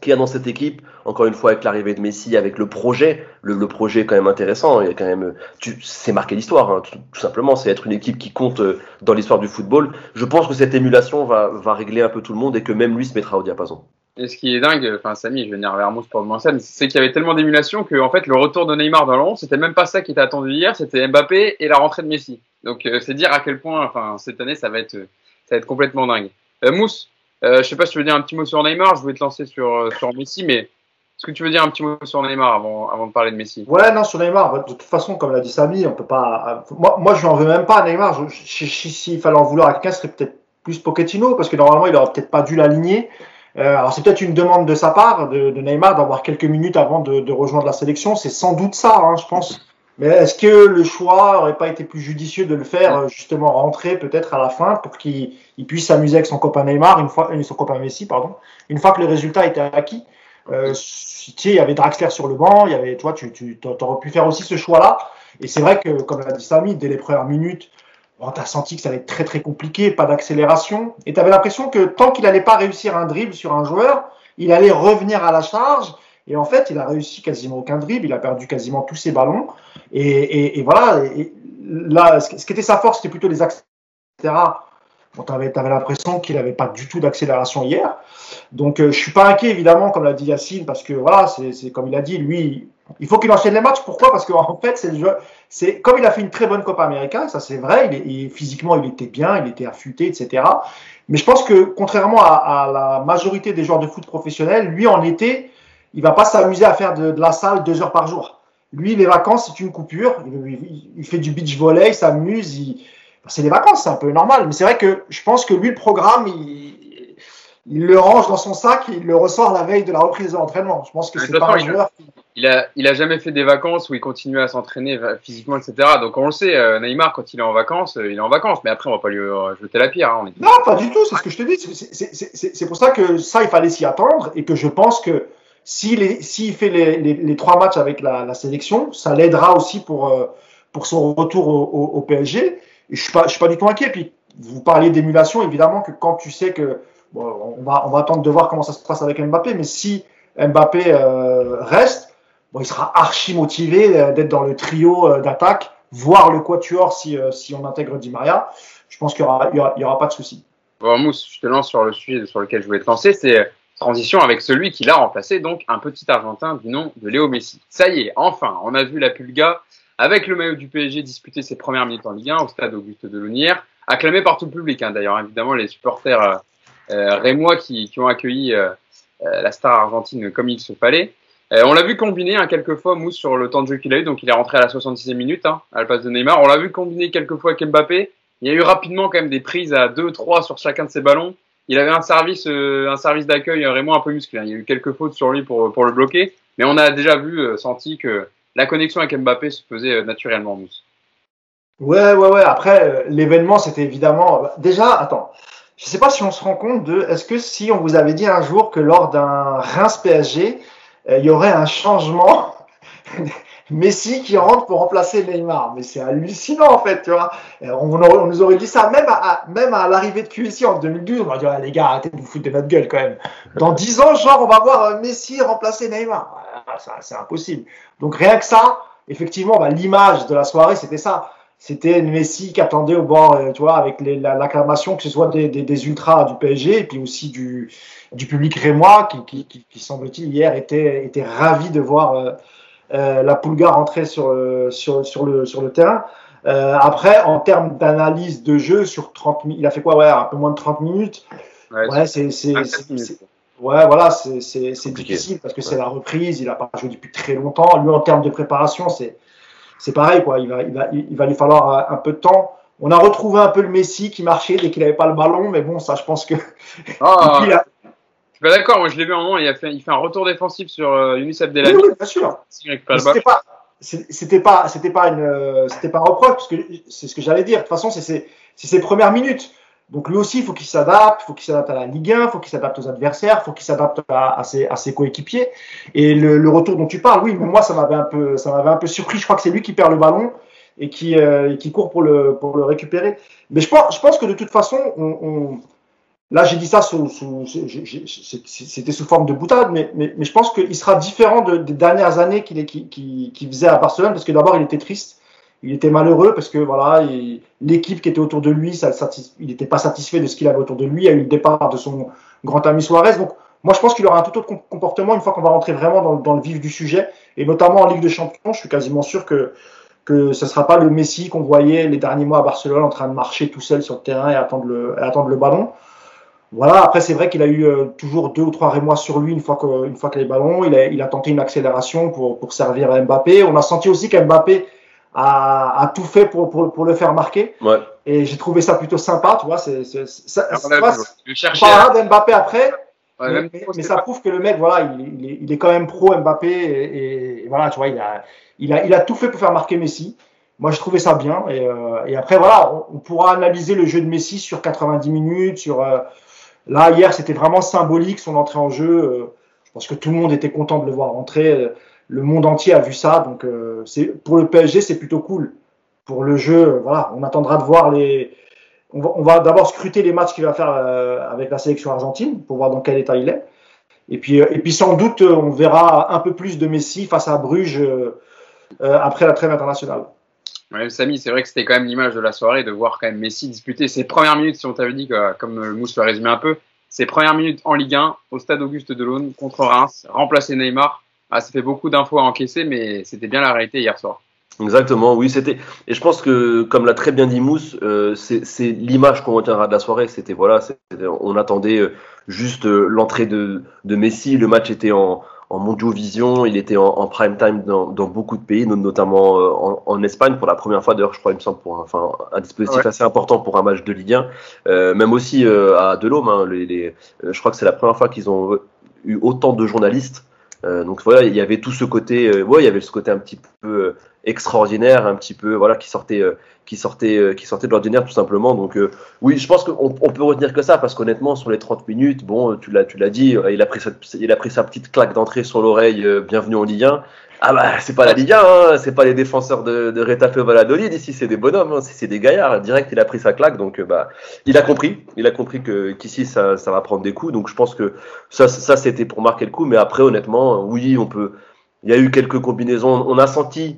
qu'il y a dans cette équipe, encore une fois avec l'arrivée de Messi, avec le projet, le, projet est quand même intéressant. A quand même, c'est marqué l'histoire, hein, tout, simplement. C'est être une équipe qui compte euh, dans l'histoire du football. Je pense que cette émulation va, régler un peu tout le monde et que même lui se mettra au diapason. Et ce qui est dingue, enfin Samy, je vais venir vers pour le scène, c'est qu'il y avait tellement d'émulation que en fait le retour de Neymar dans le c'était même pas ça qui était attendu hier, c'était Mbappé et la rentrée de Messi. Donc euh, c'est dire à quel point, enfin cette année ça va être, ça va être complètement dingue. Euh, Mousse, euh, je sais pas si tu veux dire un petit mot sur Neymar. Je voulais te lancer sur, euh, sur Messi, mais est-ce que tu veux dire un petit mot sur Neymar avant, avant de parler de Messi? Ouais, non, sur Neymar. De toute façon, comme l'a dit Samy, on peut pas. Moi, moi je n'en veux même pas à Neymar. S'il fallait en vouloir à quelqu'un, ce serait peut-être plus Pochettino, parce que normalement, il aurait peut-être pas dû l'aligner. alors, c'est peut-être une demande de sa part, de, Neymar, d'avoir quelques minutes avant de, rejoindre la sélection. C'est sans doute ça, hein, je pense. Mais est-ce que le choix aurait pas été plus judicieux de le faire euh, justement rentrer peut-être à la fin pour qu'il puisse s'amuser avec son copain Neymar une fois, euh, son copain Messi pardon, une fois que le résultat était acquis? Euh, tu sais, il y avait Draxler sur le banc, il y avait, toi, tu, tu aurais pu faire aussi ce choix-là. Et c'est vrai que, comme l'a dit Samy, dès les premières minutes, bon, tu as senti que ça allait être très très compliqué, pas d'accélération. Et tu avais l'impression que tant qu'il n'allait pas réussir un dribble sur un joueur, il allait revenir à la charge et en fait, il a réussi quasiment aucun dribble, il a perdu quasiment tous ses ballons. Et, voilà, et là, ce qui était sa force, c'était plutôt les axes, etc. Bon, tu avais, l'impression qu'il n'avait pas du tout d'accélération hier. Donc, euh, je suis pas inquiet, évidemment, comme l'a dit Yacine, parce que voilà, c'est comme il a dit, lui, il faut qu'il enchaîne les matchs. Pourquoi? Parce qu'en fait, c'est le jeu. Comme il a fait une très bonne Copa América, ça c'est vrai. Il physiquement, il était bien, il était affûté, etc. Mais je pense que contrairement à, à, la majorité des joueurs de foot professionnels, lui en été, il va pas s'amuser à faire de, la salle deux heures par jour. Lui, les vacances, c'est une coupure. Il, fait du beach volley, il s'amuse. C'est les vacances, c'est un peu normal. Mais c'est vrai que je pense que lui, le programme, il, le range dans son sac et il le ressort la veille de la reprise de l'entraînement. Je pense que c'est pas un joueur Il a, il a jamais fait des vacances où il continue à s'entraîner physiquement, etc. Donc on le sait, euh, Neymar, quand il est en vacances, euh, il est en vacances. Mais après, on va pas lui euh, jeter la pierre. Hein, non, pas du tout. C'est ce que je te dis. C'est pour ça que ça, il fallait s'y attendre et que je pense que s'il fait les, trois matchs avec la, sélection, ça l'aidera aussi pour, euh, pour son retour au, PSG. Et je suis pas, suis pas du tout inquiet. Puis vous parliez d'émulation, évidemment que quand tu sais que on va, on va attendre de voir comment ça se passe avec Mbappé, mais si Mbappé euh, reste, bon, il sera archi motivé euh, d'être dans le trio d'attaque, voir le quatuor si, si on intègre Di Maria. Je pense qu'il y aura, il y aura, pas de souci. Bon, Mousse, je te lance sur le sujet sur lequel je voulais te lancer, c'est Transition avec celui qui l'a remplacé, donc un petit Argentin du nom de Léo Messi. Ça y est, enfin, on a vu la Pulga avec le maillot du PSG disputer ses premières minutes en Ligue 1 au stade Auguste de Lounière, acclamé par tout le public. Hein. D'ailleurs, évidemment, les supporters euh, euh rémois qui, qui, ont accueilli euh, euh, la star argentine comme il se fallait. on l'a vu combiner hein, quelques fois Mousse sur le temps de jeu qu'il a eu, donc il est rentré à la 66e minute hein, à la place de Neymar. On l'a vu combiner quelques fois avec Mbappé. Il y a eu rapidement quand même des prises à 2-3 sur chacun de ses ballons il avait un service, euh, un service d'accueil vraiment un peu musclé. Hein. Il y a eu quelques fautes sur lui pour, pour le bloquer, mais on a déjà vu, euh, senti que la connexion avec Mbappé se faisait euh, naturellement, Mousse. Ouais, ouais, ouais. Après, l'événement, c'était évidemment. Déjà, attends. Je sais pas si on se rend compte de. Est-ce que si on vous avait dit un jour que lors d'un Reims PSG, il y aurait un changement Messi qui rentre pour remplacer Neymar. Mais c'est hallucinant en fait, tu vois. On, on, nous aurait dit ça même à, même à l'arrivée de QSI en 2012. On va dire, les gars, arrêtez de vous foutre de notre gueule quand même. Dans 10 ans, genre, on va voir Messi remplacer Neymar. C'est impossible. Donc rien que ça, effectivement, bah, l'image de la soirée, c'était ça. C'était Messi qui attendait au bord, euh, tu vois, avec l'acclamation, que ce soit des, des, des, ultras du PSG et puis aussi du, du public rémois qui, qui, qui, semble-t-il, hier était, était ravi de voir euh, euh la Pulga rentrer sur, sur, sur, le, sur le terrain. Euh, après, en termes d'analyse de jeu, sur 30 il a fait quoi Ouais, un peu moins de 30 minutes. Ouais, ouais c'est Ouais, voilà, c'est difficile parce que c'est la reprise, il n'a pas joué depuis très longtemps. Lui, en termes de préparation, c'est pareil, quoi. Il va, il, va, il va lui falloir un peu de temps. On a retrouvé un peu le Messi qui marchait dès qu'il n'avait pas le ballon, mais bon, ça, je pense que. Ah, suis pas d'accord, moi je l'ai vu un moment, il, a fait, il fait un retour défensif sur euh, Younis Abdelhamid. Oui, oui, bien sûr. C'était pas, c'était pas, c'était pas une, c'était pas un reproche, parce que c'est ce que j'allais dire. De toute façon, c'est ses, ses premières minutes. Donc lui aussi, il faut qu'il s'adapte, il faut qu'il s'adapte à la Ligue 1, il faut qu'il s'adapte aux adversaires, il faut qu'il s'adapte à, à, ses, à ses coéquipiers. Et le, le, retour dont tu parles, oui, mais moi ça m'avait un peu, ça m'avait un peu surpris. Je crois que c'est lui qui perd le ballon et qui, euh, qui court pour le, pour le récupérer. Mais je pense, je pense que de toute façon, on, on là j'ai dit ça sous, sous c'était sous forme de boutade, mais, mais, mais je pense qu'il sera différent de, des dernières années qu'il qu qu faisait à Barcelone, parce que d'abord il était triste il était malheureux parce que voilà, l'équipe qui était autour de lui, ça, il n'était pas satisfait de ce qu'il avait autour de lui. Il y a eu le départ de son grand ami Suarez. Donc, moi, je pense qu'il aura un tout autre comportement une fois qu'on va rentrer vraiment dans, dans, le vif du sujet, et notamment en Ligue de Champions. Je suis quasiment sûr que que ce sera pas le Messi qu'on voyait les derniers mois à Barcelone en train de marcher tout seul sur le terrain et attendre le, et attendre le ballon. Voilà. Après, c'est vrai qu'il a eu euh, toujours deux ou trois rémois sur lui une fois que, une fois que les ballons. Il a, il a tenté une accélération pour, pour servir à Mbappé. On a senti aussi qu'Mbappé a, a, tout fait pour, pour, pour, le faire marquer. Ouais. Et j'ai trouvé ça plutôt sympa, tu vois. C'est, c'est, ça, on parlera d'Mbappé après. Ouais, mais, mais, ça prouve que le mec, voilà, il, il, est, il est quand même pro Mbappé et, et, voilà, tu vois, il a, il a, il a tout fait pour faire marquer Messi. Moi, je trouvais ça bien. Et, euh, et après, voilà, on, on, pourra analyser le jeu de Messi sur 90 minutes. Sur euh, là, hier, c'était vraiment symbolique son entrée en jeu. Euh, je pense que tout le monde était content de le voir rentrer le monde entier a vu ça. Donc, euh, c'est pour le PSG, c'est plutôt cool. Pour le jeu, voilà, on attendra de voir les. On va, d'abord scruter les matchs qu'il va faire euh, avec la sélection argentine pour voir dans quel état il est. Et puis, euh, et puis sans doute, on verra un peu plus de Messi face à Bruges euh, après la trêve internationale. Samy, c'est vrai que c'était quand même l'image de la soirée de voir quand même Messi disputer ses premières minutes, si on t'avait dit, comme le Mousse l'a résumé un peu, ses premières minutes en Ligue 1 au stade Auguste Delaune contre Reims, remplacer Neymar ah, ça fait beaucoup d'infos à encaisser, mais c'était bien la réalité hier soir. Exactement, oui, c'était. Et je pense que, comme l'a très bien dit Mousse, euh, c'est l'image qu'on retiendra de la soirée. C'était voilà, on attendait euh, juste euh, l'entrée de Messi. Le match était en, en Mondiovision, il était en, en prime time dans, dans, beaucoup de pays, notamment euh, en, en, Espagne pour la première fois. D'ailleurs, je crois, il me semble, pour un, enfin, un dispositif ouais. assez important pour un match de Ligue 1. Euh, même aussi euh, à Delhomme, hein, les, les, je crois que c'est la première fois qu'ils ont eu autant de journalistes donc voilà, il y avait tout ce côté, ouais, il y avait ce côté un petit peu extraordinaire, un petit peu voilà qui sortait, qui sortait, qui sortait de l'ordinaire tout simplement. Donc oui, je pense qu'on on peut retenir que ça parce qu'honnêtement sur les 30 minutes, bon, tu l'as, tu l'as dit, il a pris sa, il a pris sa petite claque d'entrée sur l'oreille, bienvenue en Ligue 1. Ah bah c'est pas la Ligue 1, hein, c'est pas les défenseurs de, de Retafe Valladolid ici, c'est des bonhommes, hein, c'est des gaillards. Direct, il a pris sa claque, donc bah il a compris, il a compris que qu'ici ça, ça va prendre des coups. Donc je pense que ça, ça c'était pour marquer le coup, mais après honnêtement, oui, on peut. Il y a eu quelques combinaisons, on a senti.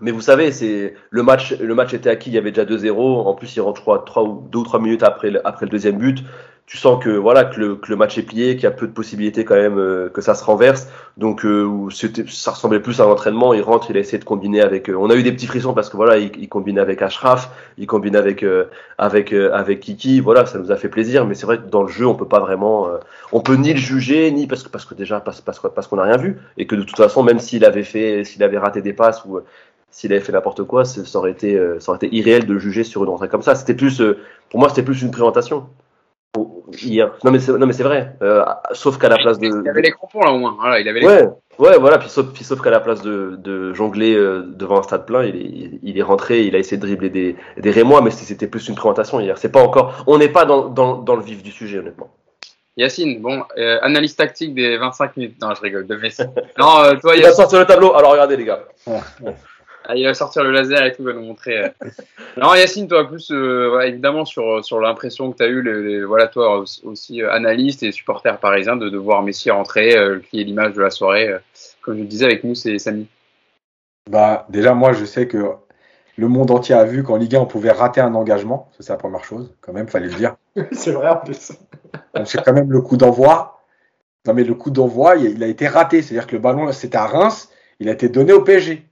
Mais vous savez, c'est le match. Le match était acquis. Il y avait déjà 2-0. En plus, il rentre, je crois, 3 ou 2 ou 3 minutes après le, après le deuxième but tu sens que voilà que le, que le match est plié, qu'il y a peu de possibilités quand même euh, que ça se renverse. Donc euh, ça ressemblait plus à un entraînement. Il rentre, il a essayé de combiner avec. Euh, on a eu des petits frissons parce que voilà, il, il combine avec Ashraf, il combine avec euh, avec euh, avec Kiki. Voilà, ça nous a fait plaisir. Mais c'est vrai que dans le jeu, on peut pas vraiment, euh, on peut ni le juger ni parce que parce que déjà parce parce, parce qu'on n'a rien vu et que de toute façon, même s'il avait fait, s'il avait raté des passes ou s'il avait fait n'importe quoi, ça aurait été ça aurait été irréel de juger sur une entrée comme ça. C'était plus, pour moi, c'était plus une présentation hier. Non mais c'est non mais c'est vrai. Euh, sauf qu'à la place de. Il avait les crampons là au moins. Voilà, il avait les ouais, ouais, voilà. Puis sauf, puis sauf qu'à la place de, de jongler euh, devant un stade plein, il est, il est rentré, il a essayé de dribbler des, des Rémois, mais c'était plus une présentation hier. C'est pas encore. On n'est pas dans, dans, dans le vif du sujet honnêtement. Yacine, bon, euh, analyse tactique des 25 minutes. Non, je rigole, de Messi. Non, euh, toi, Il va Yacine, sortir le tableau. Alors regardez les gars. Ah, il va sortir le laser et tout, il va nous montrer. euh. Non, Yacine, toi, plus, euh, ouais, évidemment, sur, sur l'impression que tu as eu, les, les- voilà, toi aussi, euh, analyste et supporter parisien, de, de voir Messi rentrer, euh, qui est l'image de la soirée. euh, comme je le disais avec nous, c'est Samy. Bah, déjà, moi, je sais que le monde entier a vu qu'en Ligue 1, on pouvait rater un engagement. Ça, c'est la première chose, quand même, fallait le dire. c'est vrai en plus. Donc, c'est quand même le coup d'envoi. Non, mais le coup d'envoi, il, il a été raté. C'est-à-dire que le ballon, c'était à Reims, il a été donné au PSG.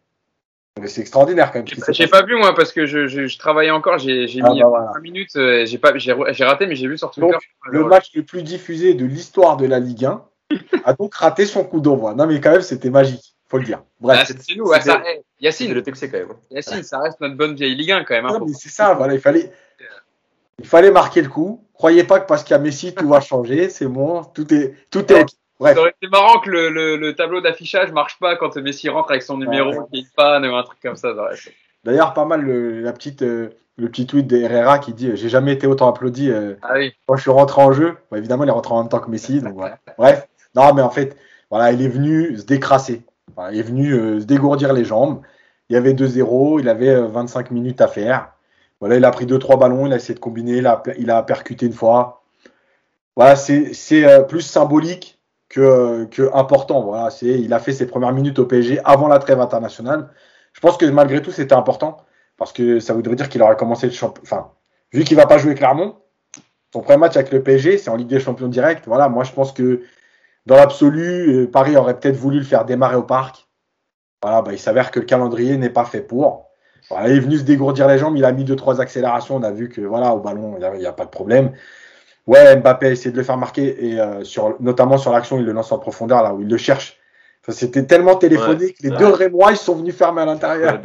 Donc, C'est extraordinaire, quand même. J'ai passé. pas vu, moi, parce que je, je, je travaillais encore, j'ai Ah, mis bah, voilà. 5 minutes, euh, j'ai pas- j'ai raté, mais j'ai vu sur Twitter. Donc, Le match le plus diffusé de l'histoire de la Ligue 1 a donc raté son coup d'envoi. Non, mais quand même, c'était magique, faut le dire. Ah, Bref. c'est c'est nous, ouais, ça, hey, C'est Yacine, le texte quand même. Yacine, ça reste notre bonne vieille Ligue 1 quand même. hein, Non, mais c'est ça, voilà, il fallait, il fallait marquer le coup. Croyez pas que parce qu'il y a Messi, tout va changer. C'est bon, tout est, tout est ok. Bref. Ça aurait été marrant que le, le, le tableau d'affichage marche pas quand Messi rentre avec son numéro Ouais. qui est panne ou un truc comme ça. D'ailleurs, pas mal le, la petite, euh, le petit tweet d'Herrera qui dit euh, J'ai jamais été autant applaudi euh, Ah oui. quand je suis rentré en jeu. Bon, évidemment, il est rentré en même temps que Messi. Donc voilà. Bref. Non, mais en fait, voilà, il est venu se décrasser. Il est venu euh, se dégourdir les jambes. Il y avait 2-0. Il avait euh, 25 minutes à faire. Voilà, il a pris 2-3 ballons. Il a essayé de combiner. Il a, il a percuté une fois. Voilà, c'est plus symbolique que, important. Voilà, c'est il a fait ses premières minutes au PSG avant la trêve internationale. Je pense que malgré tout, c'était important parce que ça voudrait dire qu'il aurait commencé le champ. Enfin, vu qu'il va pas jouer Clermont, son premier match avec le PSG, c'est en Ligue des Champions direct. Voilà, moi je pense que dans l'absolu, euh, Paris aurait peut-être voulu le faire démarrer au parc. Voilà, bah, il s'avère que le calendrier n'est pas fait pour. Il est venu se dégourdir les jambes, il a mis deux trois accélérations, on a vu que voilà au ballon il n'y a pas de problème. Ouais, Mbappé a essayé de le faire marquer et euh, sur, notamment sur l'action, il le lance en profondeur là où il le cherche. Enfin, C'était tellement téléphonique, les ouais. deux Rémois ils sont venus fermer à l'intérieur.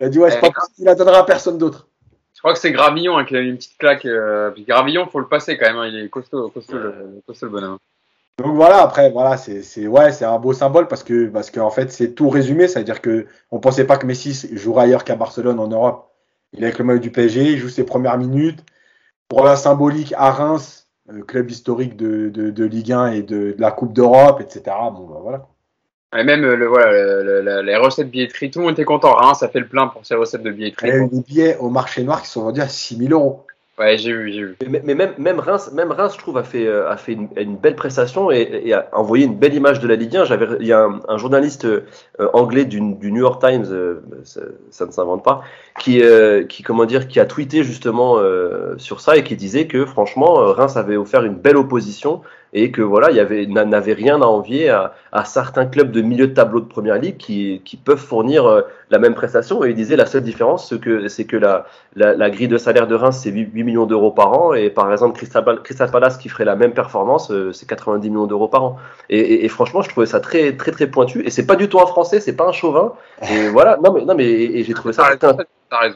Il a dit ouais, c'est pas possible, il la donnera à personne d'autre. Je crois que c'est Gravillon hein, qui a mis une petite claque. Euh, puis Gravillon, faut le passer quand même. hein, il est costaud, costaud, le, costaud le bonhomme. Donc voilà, après, voilà, c'est, c'est, ouais, c'est un beau symbole parce que, parce qu'en fait, c'est tout résumé. C'est-à-dire que on pensait pas que Messi jouerait ailleurs qu'à Barcelone en Europe. Il est avec le maillot du PSG, il joue ses premières minutes. Pour la symbolique à Reims, euh, club historique de, de, de Ligue 1 et de, de la Coupe d'Europe, etc. Bon, bah, voilà. Et même euh, le, voilà, le- le- le- les recettes billetterie, tout le monde était content. Hein, ça fait le plein pour ces recettes de Il y billetterie. a eu des billets au marché noir qui sont vendus à 6000 euros. Ouais, j'ai vu, j'ai vu. Mais, même, même, Reims, même Reims, je trouve, a fait, euh, a fait une, belle prestation et, a envoyé une belle image de la Ligue 1. J'avais, il y a un, journaliste euh, anglais du, du New York Times, euh, ça, ne s'invente pas, qui, qui, comment dire, qui a tweeté justement sur ça et qui disait que franchement, Reims avait offert une belle opposition et que voilà, il y avait, n'a- n'avait rien à envier à, à certains clubs de milieu de tableau de première ligue qui, qui peuvent fournir euh, la même prestation. Et il disait la seule différence, c'est que, c'est que la, la, la grille de salaire de Reims, c'est 8, 8 millions d'euros par an. Et par exemple, Crystal, Crystal Palace, qui ferait la même performance, euh, c'est 90 millions d'euros par an. Et, et, et franchement, je trouvais ça très, très, très pointu. Et c'est pas du tout un français, c'est pas un chauvin. Et voilà, non, mais, non, mais et j'ai trouvé ça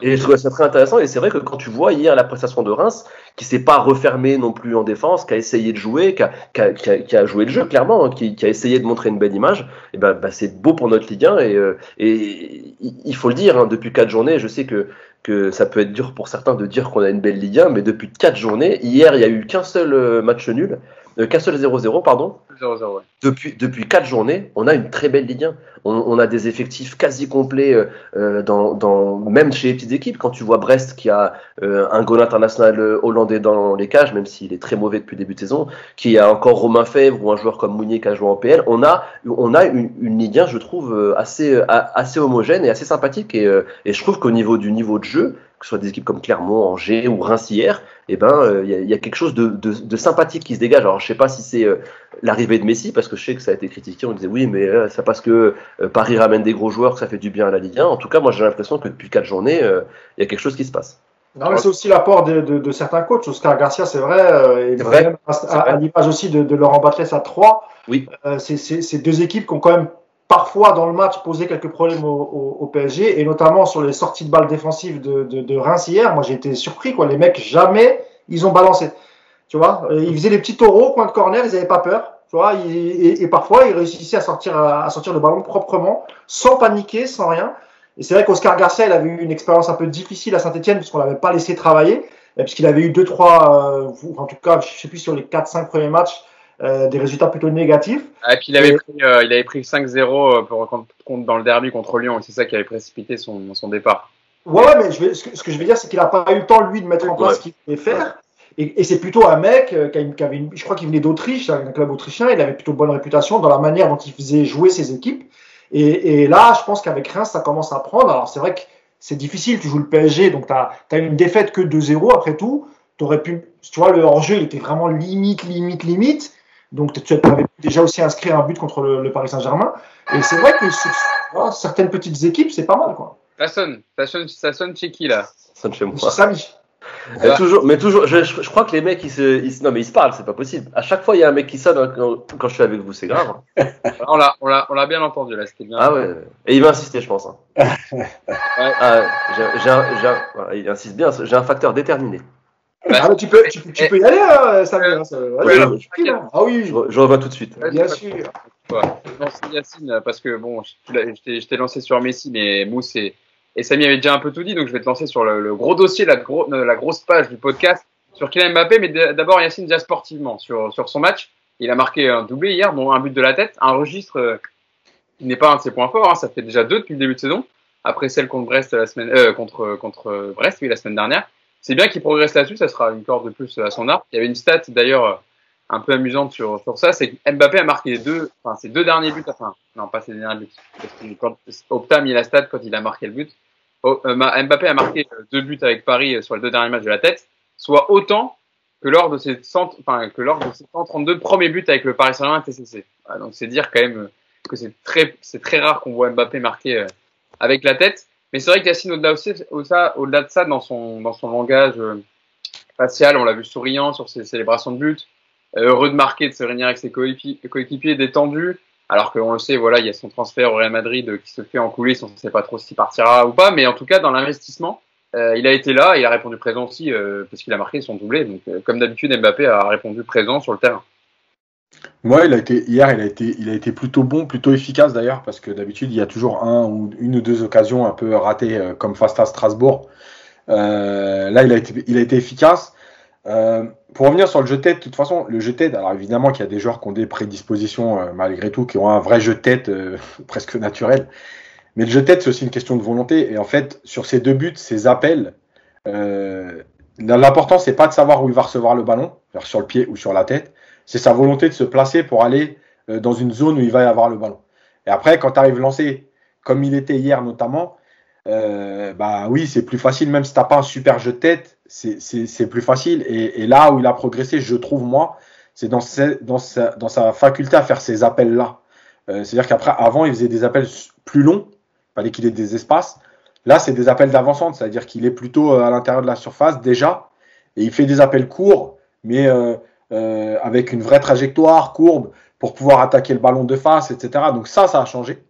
Et je trouvais ça très intéressant. Et c'est vrai que quand tu vois hier la prestation de Reims, qui s'est pas refermé non plus en défense, qui a essayé de jouer, qui a, joué le jeu clairement, hein, qui, a essayé de montrer une belle image, et ben, bah, c'est beau pour notre Ligue 1. Et, euh, il faut le dire, hein, depuis quatre journées, je sais que que ça peut être dur pour certains de dire qu'on a une belle Ligue 1, mais depuis quatre journées, hier il y a eu qu'un seul euh, match nul, euh, seul 0-0 pardon. 0-0, ouais. Depuis, depuis quatre journées, on a une très belle Ligue 1. On, on a des effectifs quasi complets, euh, euh, dans, dans, même chez les petites équipes. Quand tu vois Brest qui a euh, un goal international hollandais dans les cages, même s'il est très mauvais depuis le début de saison, qui a encore Romain Fèvre ou un joueur comme Mounier qui a joué en PL, on a, on a une, une Ligue 1, je trouve, assez, assez homogène et assez sympathique. Et, et je trouve qu'au niveau du niveau de jeu, que ce soit des équipes comme Clermont, Angers ou Reims hier, eh ben, euh, il y, a- il y a quelque chose de, de, de sympathique qui se dégage. Alors, je sais pas si c'est euh, l'arrivée de Messi, parce que je sais que ça a été critiqué. On disait oui, mais euh, c'est parce que Paris ramène des gros joueurs que ça fait du bien à la Ligue 1. En tout cas, moi, j'ai l'impression que depuis quatre journées, il y a quelque chose qui se passe. Non, mais c'est aussi l'apport de, de, de certains coachs. Oscar Garcia, c'est vrai, euh, et C'est vrai, à, l'image aussi de, de Laurent Batles à 3. Oui. Euh, c'est deux équipes qui ont quand même parfois dans le match posé quelques problèmes au, au, au PSG, et notamment sur les sorties de balles défensives de, de, de Reims hier. Moi, j'ai été surpris, quoi. Les mecs, jamais ils ont balancé. Tu vois, Euh, ils faisaient les petits taureaux, coin de corner, ils n'avaient pas peur. Tu vois, et, et parfois, ils réussissaient à sortir, à sortir le ballon proprement, sans paniquer, sans rien. Et c'est vrai qu'Oscar Garcia, il avait eu une expérience un peu difficile à Saint-Etienne, puisqu'on l'avait pas laissé travailler, puisqu'il avait eu deux, trois, euh, en tout cas, je sais plus sur les quatre, cinq premiers matchs, euh, des résultats plutôt négatifs. Ah, et puis il avait pris, euh, il avait pris 5-0 pour contre, dans le derby contre Lyon, et c'est ça qui avait précipité son, son départ. Ouais, ouais, mais je vais- ce, que, ce que je veux dire, c'est qu'il n'a pas eu le temps, lui, de mettre en place Ouais. ce qu'il voulait faire. Et, et c'est plutôt un mec euh, qui avait une, je crois qu'il venait d'Autriche, un club autrichien, il avait plutôt bonne réputation dans la manière dont il faisait jouer ses équipes. Et, et là, je pense qu'avec Reims, ça commence à prendre. Alors, c'est vrai que c'est difficile, tu joues le PSG, donc tu as, une défaite que 2-0 après tout. T'aurais pu, tu vois, le hors-jeu, il était vraiment limite, limite, limite. Donc, tu avais déjà aussi inscrit un but contre le, le Paris Saint-Germain. Et c'est vrai que voilà, certaines petites équipes, c'est pas mal, quoi. Ça sonne, ça sonne, ça sonne chez qui là Ça sonne chez moi. C'est Samy. Mais toujours, mais toujours, je, je- je crois que les mecs, ils se, ils non mais ils se parlent, c'est pas possible. À chaque fois, il y a un mec qui sonne hein, quand, quand je suis avec vous, c'est grave. hein. On l'a, on l'a, on l'a bien entendu là, c'était bien. Ah ouais. Et il va insister, je pense. hein. Ouais. Ah, ouais. j'ai, j'ai j'ai il insiste bien. J'ai un facteur déterminé. Bah, Ah, mais tu peux, tu, peux- peux y aller, hein, Ouais, alors, tranquille, hein. Ah oui, Je, je reviens tout de suite. Ouais, bien sûr. Lance Yacine parce que bon, je, t'ai, lancé sur Messi, mais Mousse et, et Samy avaient déjà un peu tout dit, donc je vais te lancer sur le, le gros dossier, la, gros, euh, la grosse page du podcast sur Kylian Mbappé, mais d'abord Yacine déjà sportivement sur, sur son match. Il a marqué un doublé hier, dont un but de la tête, un registre euh, qui n'est pas un de ses points forts. hein, ça fait déjà deux depuis le début de saison, après celle contre Brest la semaine, euh, contre contre Brest, oui, la semaine dernière. C'est bien qu'il progresse là-dessus, ça sera une corde de plus à son arc. Il y avait une stat d'ailleurs un peu amusante sur, sur ça, c'est que Mbappé a marqué deux, enfin ses deux derniers buts, enfin non pas ses derniers buts, parce que quand Opta a mis la stat quand il a marqué le but. Oh, euh, Mbappé a marqué euh, deux buts avec Paris euh, sur les deux derniers matchs de la tête, soit autant que lors de ses 100, enfin que lors de ses 132 premiers buts avec le Paris Saint-Germain TCC. Donc c'est dire quand même euh, que c'est très c'est très rare qu'on voit Mbappé marquer euh, avec la tête. Mais c'est vrai que Yacine au-delà de ça dans son dans son langage euh, facial, on l'a vu souriant sur ses célébrations de but, euh, heureux de marquer, de se réunir avec ses coépi- coéquipiers, détendu. Alors qu'on le sait, voilà, il y a son transfert au Real Madrid euh, qui se fait en coulisses, on ne sait pas trop s'il partira ou pas, mais en tout cas dans l'investissement, il a été là, il a répondu présent aussi parce qu'il a marqué son doublé. Donc comme d'habitude, Mbappé a répondu présent sur le terrain. Ouais, il a été hier, il a été, il a été plutôt bon, plutôt efficace d'ailleurs, parce que d'habitude il y a toujours un ou une ou deux occasions un peu ratées, euh, comme face à Strasbourg. Euh, là, il a été, il a été efficace. Euh, pour revenir sur le jeu tête, de toute façon, le jeu tête, alors évidemment qu'il y a des joueurs qui ont des prédispositions malgré tout, qui ont un vrai jeu tête presque naturel. Mais le jeu tête, c'est aussi une question de volonté. Et en fait, sur ces deux buts, ces appels, l'important, c'est pas de savoir où il va recevoir le ballon, sur le pied ou sur la tête c'est sa volonté de se placer pour aller euh, dans une zone où il va y avoir le ballon. Et après, quand tu arrives lancé, comme il était hier notamment, euh, bah oui, c'est plus facile, même si tu n'as pas un super jeu de tête, c'est- plus facile. Et, là où il a progressé, je trouve, moi, c'est dans, sa- dans, dans sa faculté à faire ces appels-là. Euh, C'est-à-dire qu'après, avant, il faisait des appels plus longs, fallait qu'il ait des espaces. Là, c'est des appels d'avancante, c'est-à-dire qu'il est plutôt euh, à l'intérieur de la surface déjà, et il fait des appels courts, mais euh, euh, avec une vraie trajectoire, courbe, pour pouvoir attaquer le ballon de face, etc. Donc ça, ça a changé.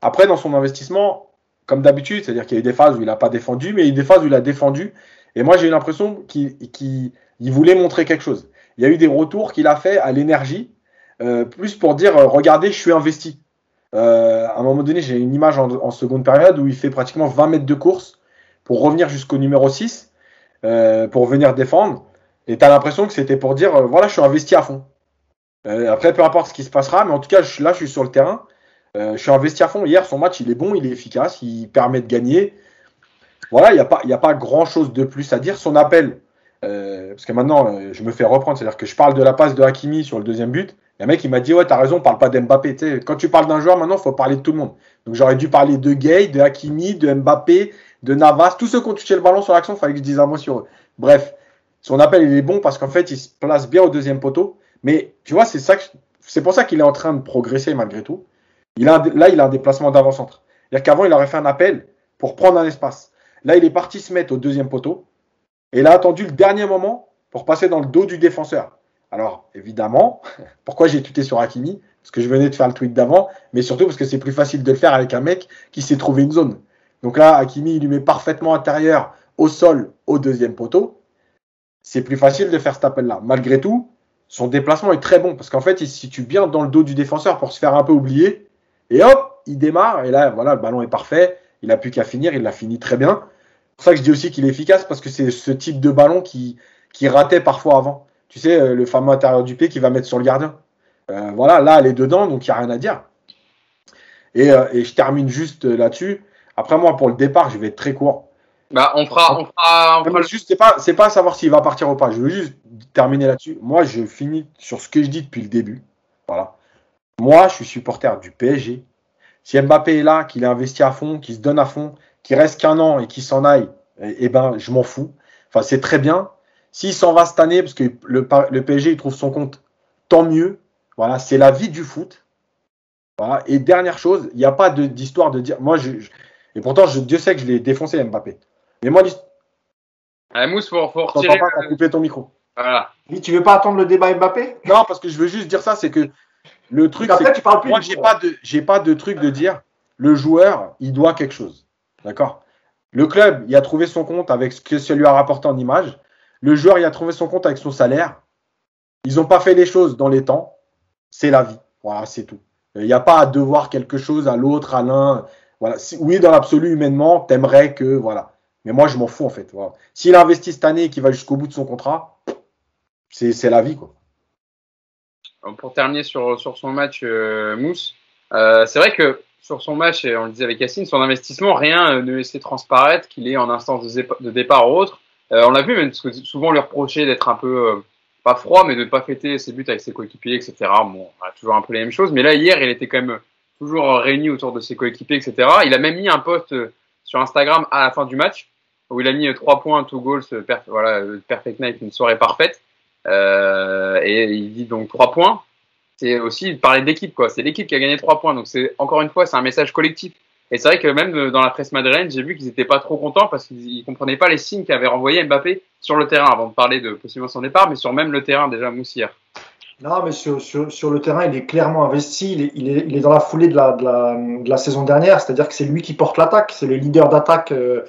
Après, dans son investissement, comme d'habitude, c'est-à-dire qu'il y a eu des phases où il n'a pas défendu, mais il y a eu des phases où il a défendu. Et moi, j'ai eu l'impression qu'il qu'il- il voulait montrer quelque chose. Il y a eu des retours qu'il a fait à l'énergie, euh, plus pour dire, euh, regardez, je suis investi. À un moment donné, j'ai une image en, seconde période où il fait pratiquement 20 mètres de course pour revenir jusqu'au numéro 6, euh, pour venir défendre. Et tu as l'impression que c'était pour dire, euh, voilà, je suis investi à fond. Euh, après, peu importe ce qui se passera, mais en tout cas, là, je suis sur le terrain. Euh, je suis investi à fond. Hier, son match, il est bon, il est efficace, il permet de gagner. Voilà, il n'y a pas, il a pas grand-chose de plus à dire. Son appel, parce que maintenant, je me fais reprendre, c'est-à-dire que je parle de la passe de Hakimi sur le deuxième but. Il un mec qui m'a dit, ouais, t'as raison, parle pas d'Mbappé. Quand tu parles d'un joueur, maintenant, il faut parler de tout le monde. Donc j'aurais dû parler de Gay, de Hakimi, de Mbappé, de Navas. Tous ceux qui ont touché le ballon sur l'action, il fallait que je dise un mot sur eux. Bref, son appel, il est bon parce qu'en fait, il se place bien au deuxième poteau. Mais tu vois, c'est ça c'est pour ça qu'il est en train de progresser malgré tout. Il a là, il a un déplacement d'avant-centre. C'est-à-dire qu'avant, il aurait fait un appel pour prendre un espace. Là, il est parti se mettre au deuxième poteau. Et il a attendu le dernier moment pour passer dans le dos du défenseur. Alors, évidemment, pourquoi j'ai tuté sur Hakimi? Parce que je venais de faire le tweet d'avant, mais surtout parce que c'est plus facile de le faire avec un mec qui s'est trouvé une zone. Donc là, Hakimi, il lui met parfaitement intérieur au sol, au deuxième poteau. C'est plus facile de faire cet appel-là. Malgré tout, son déplacement est très bon parce qu'en fait, il se situe bien dans le dos du défenseur pour se faire un peu oublier. Et hop, il démarre. Et là, voilà, le ballon est parfait. Il n'a plus qu'à finir. Il l'a fini très bien. C'est pour ça que je dis aussi qu'il est efficace parce que c'est ce type de ballon qui, ratait parfois avant. tu sais, euh, le fameux intérieur du pied qui va mettre sur le gardien. Euh, voilà, là, elle est dedans, donc il n'y a rien à dire. Et, euh, je termine juste là-dessus. Après, moi, pour le départ, je vais être très court. Bah, on fera, on fera, on fera juste, c'est pas, c'est pas savoir s'il va partir ou pas. Je veux juste terminer là-dessus. Moi, je finis sur ce que je dis depuis le début. Voilà. Moi, je suis supporter du PSG. Si Mbappé est là, qu'il est investi à fond, qu'il se donne à fond, qu'il reste qu'un an et qu'il s'en aille, eh, eh ben, je m'en fous. Enfin, c'est très bien. S'il s'en va cette année, parce que le, le PSG, il trouve son compte, tant mieux. Voilà, c'est la vie du foot. Voilà. Et dernière chose, il n'y a pas de- d'histoire de dire. Moi, je, je- et pourtant, je, Dieu sait que je l'ai défoncé, Mbappé. Mais moi, Ah, Mousse, faut, faut retirer. pas, t'as coupé ton micro. Voilà. Dis, tu veux pas attendre le débat Mbappé? Non, parce que je veux juste dire ça, c'est que le truc, c'est Après, que tu parles plus. moi, j'ai pas de, j'ai pas de truc de dire le joueur, il doit quelque chose. D'accord? Le club, il a trouvé son compte avec ce que ça lui a rapporté en image. Le joueur, il a trouvé son compte avec son salaire. Ils n'ont pas fait les choses dans les temps. C'est la vie. Voilà, c'est tout. Il n'y a pas à devoir quelque chose à l'autre, à l'un. Voilà. Oui, dans l'absolu, humainement, t'aimerais que, voilà. Mais moi, je m'en fous, en fait. Voilà. S'il investit cette année et qu'il va jusqu'au bout de son contrat, c'est la vie, quoi. pour terminer sur, sur son match, euh, Mousse, euh, c'est vrai que sur son match, et on le disait avec Yacine, son investissement, rien euh, ne laissait transparaître qu'il est en instance de, départ ou autre. On l'a vu, même souvent lui reprochait d'être un peu, pas froid, mais de ne pas fêter ses buts avec ses coéquipiers, etc. Bon, on a toujours un peu les mêmes choses. Mais là, hier, il était quand même toujours réuni autour de ses coéquipiers, etc. Il a même mis un post sur Instagram à la fin du match, où il a mis euh, trois points, two goals, euh, voilà, euh, perfect night, une soirée parfaite. Euh, et il dit donc trois points. C'est aussi parler d'équipe, quoi. C'est l'équipe qui a gagné trois points. Donc c'est encore une fois, c'est un message collectif. Et c'est vrai que même euh, dans la presse madrilène, j'ai vu qu'ils n'étaient pas trop contents parce qu'ils comprenaient pas les signes qu'avait renvoyé Mbappé sur le terrain avant de parler de possiblement son départ, mais sur même le terrain déjà Moussière. Non, mais sur, sur, le terrain, il est clairement investi. Il est, il est, dans la foulée de la, de la, saison dernière, c'est-à-dire que c'est lui qui porte l'attaque, c'est le leader d'attaque euh,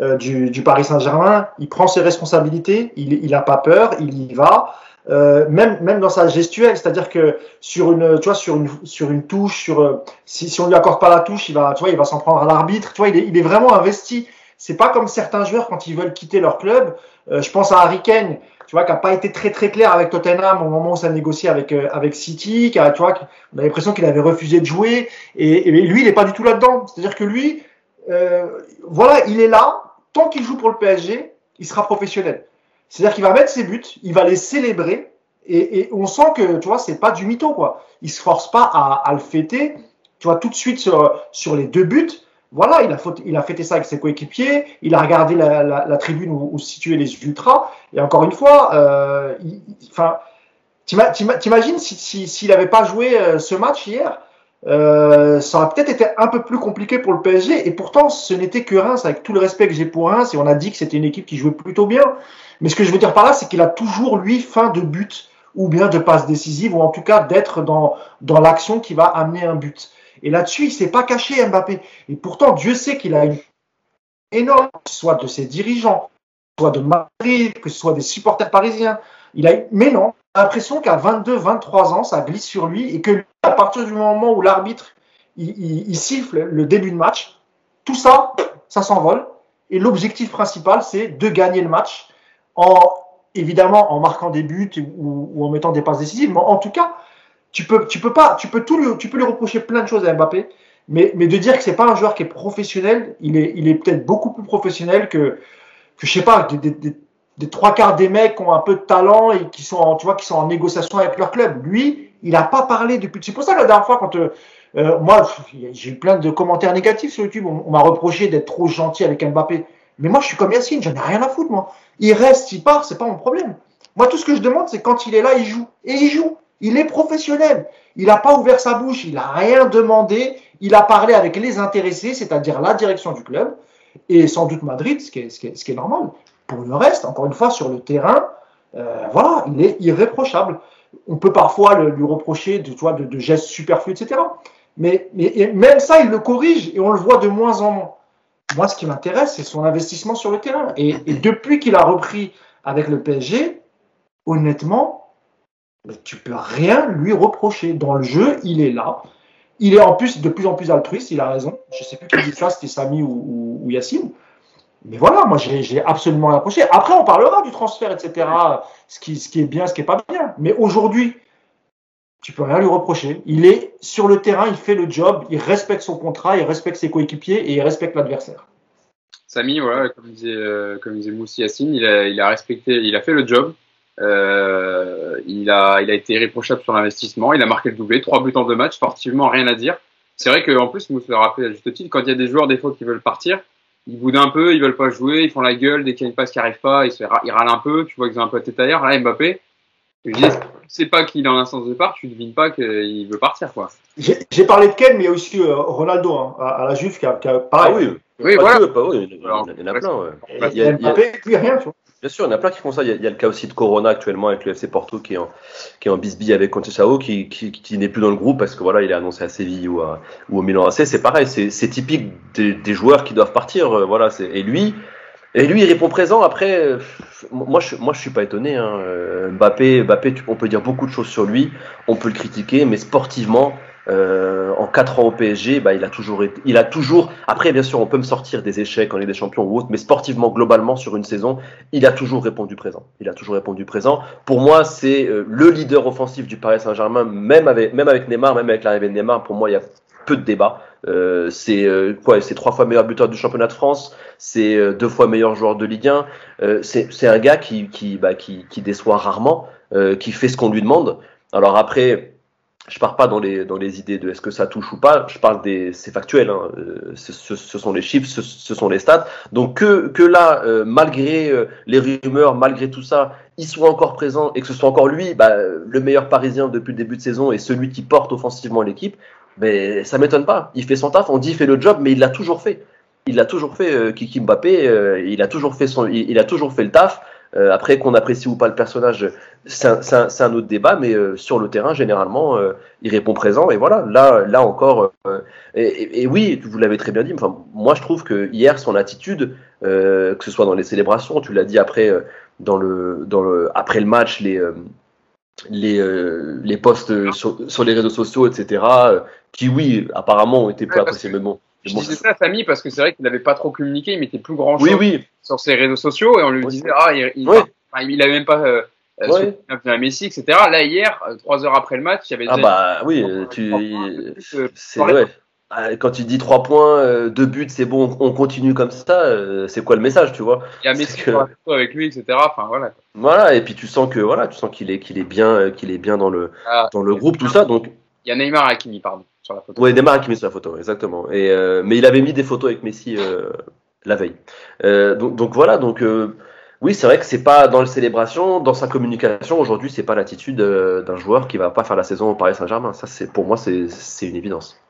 euh, du, du Paris Saint-Germain. Il prend ses responsabilités, il n'a pas peur, il y va. Euh, même même dans sa gestuelle, c'est-à-dire que sur une tu vois sur une sur une touche, sur euh, si, si on lui accorde pas la touche, il va tu vois il va s'en prendre à l'arbitre. Tu vois il est il est vraiment investi. C'est pas comme certains joueurs quand ils veulent quitter leur club. Euh, je pense à Harry Kane, tu vois, qui a pas été très très clair avec Tottenham au moment où ça négociait avec euh, avec City, qui a, tu vois, on a l'impression qu'il avait refusé de jouer, et, et lui, il est pas du tout là-dedans. C'est-à-dire que lui, euh, voilà, il est là. Tant qu'il joue pour le PSG, il sera professionnel. C'est-à-dire qu'il va mettre ses buts, il va les célébrer, et, on sent que, tu vois, c'est pas du mytho, quoi. Il se force pas à, le fêter, tu vois, tout de suite sur, les deux buts. Voilà, il a, faute- il a fêté ça avec ses coéquipiers, il a regardé la, tribune où, se situaient les ultras, et encore une fois, euh, t'imagines si- si- s'il n'avait pas joué euh, ce match hier, euh, ça aurait peut-être été un peu plus compliqué pour le PSG. Et pourtant, ce n'était que Reims, avec tout le respect que j'ai pour Reims. Et on a dit que c'était une équipe qui jouait plutôt bien. Mais ce que je veux dire par là, c'est qu'il a toujours, lui, fin de but ou bien de passe décisive, ou en tout cas d'être dans, dans l'action qui va amener un but. Et là-dessus, il s'est pas caché, Mbappé. Et pourtant, Dieu sait qu'il a une énorme, que soit de ses dirigeants, soit de Madrid, que ce soit des supporters parisiens. Il a, mais non, l'impression qu'à 22, 23 ans, ça glisse sur lui et que à partir du moment où l'arbitre il, siffle le début de match, tout ça, ça s'envole. Et l'objectif principal, c'est de gagner le match en évidemment en marquant des buts ou, en mettant des passes décisives. Mais en tout cas, tu peux, tu peux pas, tu peux tout lui, tu peux lui reprocher plein de choses à Mbappé, mais, mais de dire que c'est pas un joueur qui est professionnel, il est, il est peut-être beaucoup plus professionnel que, que je sais pas, des, des, trois quarts des mecs qui ont un peu de talent et qui sont, en, tu vois, qui sont en négociation avec leur club. Lui, il n'a pas parlé depuis. C'est pour ça que la dernière fois, quand euh, euh, moi, j'ai eu plein de commentaires négatifs sur YouTube, on, on m'a reproché d'être trop gentil avec Mbappé. Mais moi, je suis comme Yacine, j'en ai rien à foutre, moi. Il reste, il part, c'est pas mon problème. Moi, tout ce que je demande, c'est quand il est là, il joue. Et il joue. Il est professionnel. Il n'a pas ouvert sa bouche, il n'a rien demandé. Il a parlé avec les intéressés, c'est-à-dire la direction du club et sans doute Madrid, ce qui est, ce qui est, ce qui est normal. Pour le reste, encore une fois, sur le terrain, euh, voilà, il est irréprochable. On peut parfois le, lui reprocher de, tu de, gestes superflus, etc. Mais, et même ça, il le corrige et on le voit de moins en moins. Moi, ce qui m'intéresse, c'est son investissement sur le terrain. Et, depuis qu'il a repris avec le PSG, honnêtement, tu peux rien lui reprocher. Dans le jeu, il est là. Il est en plus de plus en plus altruiste, il a raison. Je sais plus qui dit ça, c'était Samy ou Yacine. Mais voilà, moi, j'ai absolument rien reproché. Après, on parlera du transfert, etc. Ce qui, est bien, ce qui est pas bien. Mais aujourd'hui, tu peux rien lui reprocher. Il est sur le terrain, il fait le job, il respecte son contrat, il respecte ses coéquipiers et il respecte l'adversaire. Samy, voilà, comme disait, euh, Moussi il a, respecté, il a fait le job. Euh, il, a, été irréprochable sur l'investissement. Il a marqué le doublé, trois buts en deux matchs. Sportivement, rien à dire. C'est vrai qu'en plus, Mousse le rappelé à juste titre, quand il y a des joueurs des fois qui veulent partir, ils boudent un peu, ils veulent pas jouer, ils font la gueule dès qu'il y a une passe qui arrive pas, ils, se, ils râlent un peu. Tu vois qu'ils ont un peu tête ailleurs. Là, Mbappé, je dis, sais pas qu'il est en instance de départ, tu devines pas qu'il veut partir, quoi. J'ai parlé de Ken, mais il y a aussi euh, Ronaldo hein, à, la Juve qui a, qui a pareil. Ah oui, oui, voilà. pas, oui, il y en a plein. Ouais. Il y a, Mbappé, puis rien, tu vois. Bien sûr, il y en a plein qui font ça. Il y, a, le cas aussi de Corona actuellement avec le FC Porto qui est en, qui bisbille avec Conceição qui, qui, n'est plus dans le groupe parce que voilà, il est annoncé à Séville ou, à, ou au Milan AC. C'est pareil, c'est typique des, joueurs qui doivent partir. Euh, et lui, et lui, il répond présent. Après, euh, moi, je, moi, je suis pas étonné. Hein. Euh, Mbappé, Mbappé, on peut dire beaucoup de choses sur lui. On peut le critiquer, mais sportivement, euh, en 4 ans au PSG, bah, il a toujours il a toujours. Après, bien sûr, on peut me sortir des échecs en Ligue des Champions ou autre, mais sportivement, globalement, sur une saison, il a toujours répondu présent. Il a toujours répondu présent. Pour moi, c'est euh, le leader offensif du Paris Saint-Germain, même avec, même avec Neymar, même avec l'arrivée de Neymar. Pour moi, il y a peu de débat. Euh, c'est euh, quoi C'est trois fois meilleur buteur du championnat de France. C'est euh, deux fois meilleur joueur de Ligue 1. Euh, c'est un gars qui qui, bah, qui qui déçoit rarement, euh, qui fait ce qu'on lui demande. Alors après, je pars pas dans les dans les idées de est-ce que ça touche ou pas. Je parle des c'est factuel. Hein. Ce, ce, ce, sont les chiffres, ce, ce, sont les stats. Donc que que là, malgré les rumeurs, malgré tout ça, il soit encore présent et que ce soit encore lui, bah, le meilleur Parisien depuis le début de saison et celui qui porte offensivement l'équipe mais ça m'étonne pas. Il fait son taf, on dit il fait le job, mais il l'a toujours fait. Il l'a toujours fait, euh, Kiki Mbappé, euh, il, a toujours fait son, il a toujours fait le taf. Euh, après qu'on apprécie ou pas le personnage, c'est un, un, un, autre débat, mais euh, sur le terrain, généralement, euh, il répond présent. Et voilà, là, là encore. Et, et, et, oui, vous l'avez très bien dit. Enfin, moi, je trouve que hier, son attitude, que ce soit dans les célébrations, tu l'as dit après, dans le, dans le, après le match, les les, les posts sur, sur, les réseaux sociaux, etc., qui, oui, apparemment ont été peu appréciés. Mais bon. Je disais ça à Samy parce que c'est vrai qu'il n'avait pas trop communiqué, il mettait plus grand chose oui, oui. sur ses réseaux sociaux et on lui oui. disait, ah, il, il, il avait même pas euh, ouais. à Messi, etc. Là, hier, trois heures après le match, il y avait Ah, bah oui, tu. C'est vrai. Quand tu dis trois points, deux buts, c'est bon, on continue comme ça, c'est quoi le message, tu vois? Il y a Messi que... avec lui, etc. Enfin, voilà. Voilà, et puis tu sens que voilà, tu sens qu'il est qu'il est bien qu'il est bien dans le ah, dans le groupe tout ça donc il y a Neymar Hakimi pardon sur la photo. Oui, Neymar Hakimi sur la photo, exactement. Et euh, mais il avait mis des photos avec Messi euh, la veille. Euh, donc donc voilà, donc euh, oui, c'est vrai que c'est pas dans la célébration, dans sa communication aujourd'hui, c'est pas l'attitude euh, d'un joueur qui va pas faire la saison au Paris Saint-Germain. Ça c'est pour moi c'est une évidence.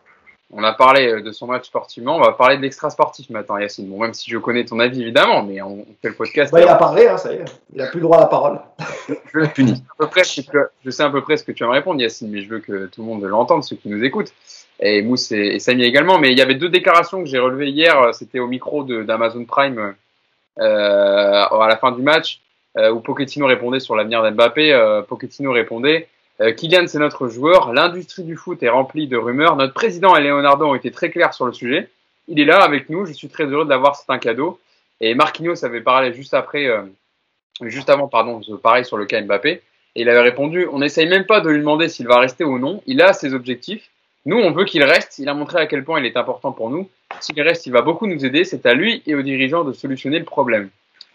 On a parlé de son match sportivement, on va parler de l'extra sportif maintenant, Yacine. Bon, même si je connais ton avis évidemment, mais on fait le podcast. Bah, il a parlé, hein, ça y est. Il a plus le droit à la parole. je, je, sais à peu près ce que, je sais à peu près ce que tu vas me répondre, Yacine, mais je veux que tout le monde l'entende, ceux qui nous écoutent. Et Mousse et, et Samy également. Mais il y avait deux déclarations que j'ai relevées hier. C'était au micro d'Amazon Prime euh, à la fin du match, euh, où Pochettino répondait sur l'avenir d'Mbappé. Euh, Pochettino répondait euh, Kylian, c'est notre joueur. L'industrie du foot est remplie de rumeurs. Notre président et Leonardo ont été très clairs sur le sujet. Il est là avec nous. Je suis très heureux de l'avoir. C'est un cadeau. Et Marquinhos avait parlé juste après, euh, juste avant, pardon, pareil sur le cas Mbappé. Et il avait répondu On n'essaye même pas de lui demander s'il va rester ou non. Il a ses objectifs. Nous, on veut qu'il reste. Il a montré à quel point il est important pour nous. S'il reste, il va beaucoup nous aider. C'est à lui et aux dirigeants de solutionner le problème.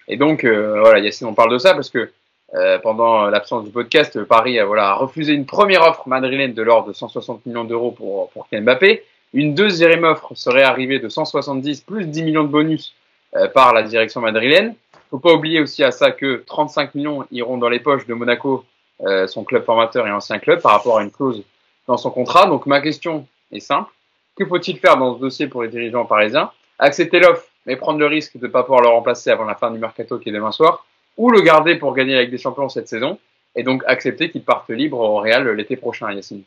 Et donc, euh, voilà, Yacine, on parle de ça parce que euh, pendant l'absence du podcast, Paris a, voilà, a refusé une première offre madrilène de l'ordre de 160 millions d'euros pour, pour Mbappé. Une deuxième offre serait arrivée de 170 plus 10 millions de bonus euh, par la direction madrilène. Faut pas oublier aussi à ça que 35 millions iront dans les poches de Monaco, euh, son club formateur et ancien club, par rapport à une clause dans son contrat. Donc ma question est simple. Que faut-il faire dans ce dossier pour les dirigeants parisiens? Accepter l'offre, mais prendre le risque de ne pas pouvoir le remplacer avant la fin du mercato qui est demain soir ou le garder pour gagner avec des champions cette saison et donc accepter qu'il parte libre au Real l'été prochain, Yacine?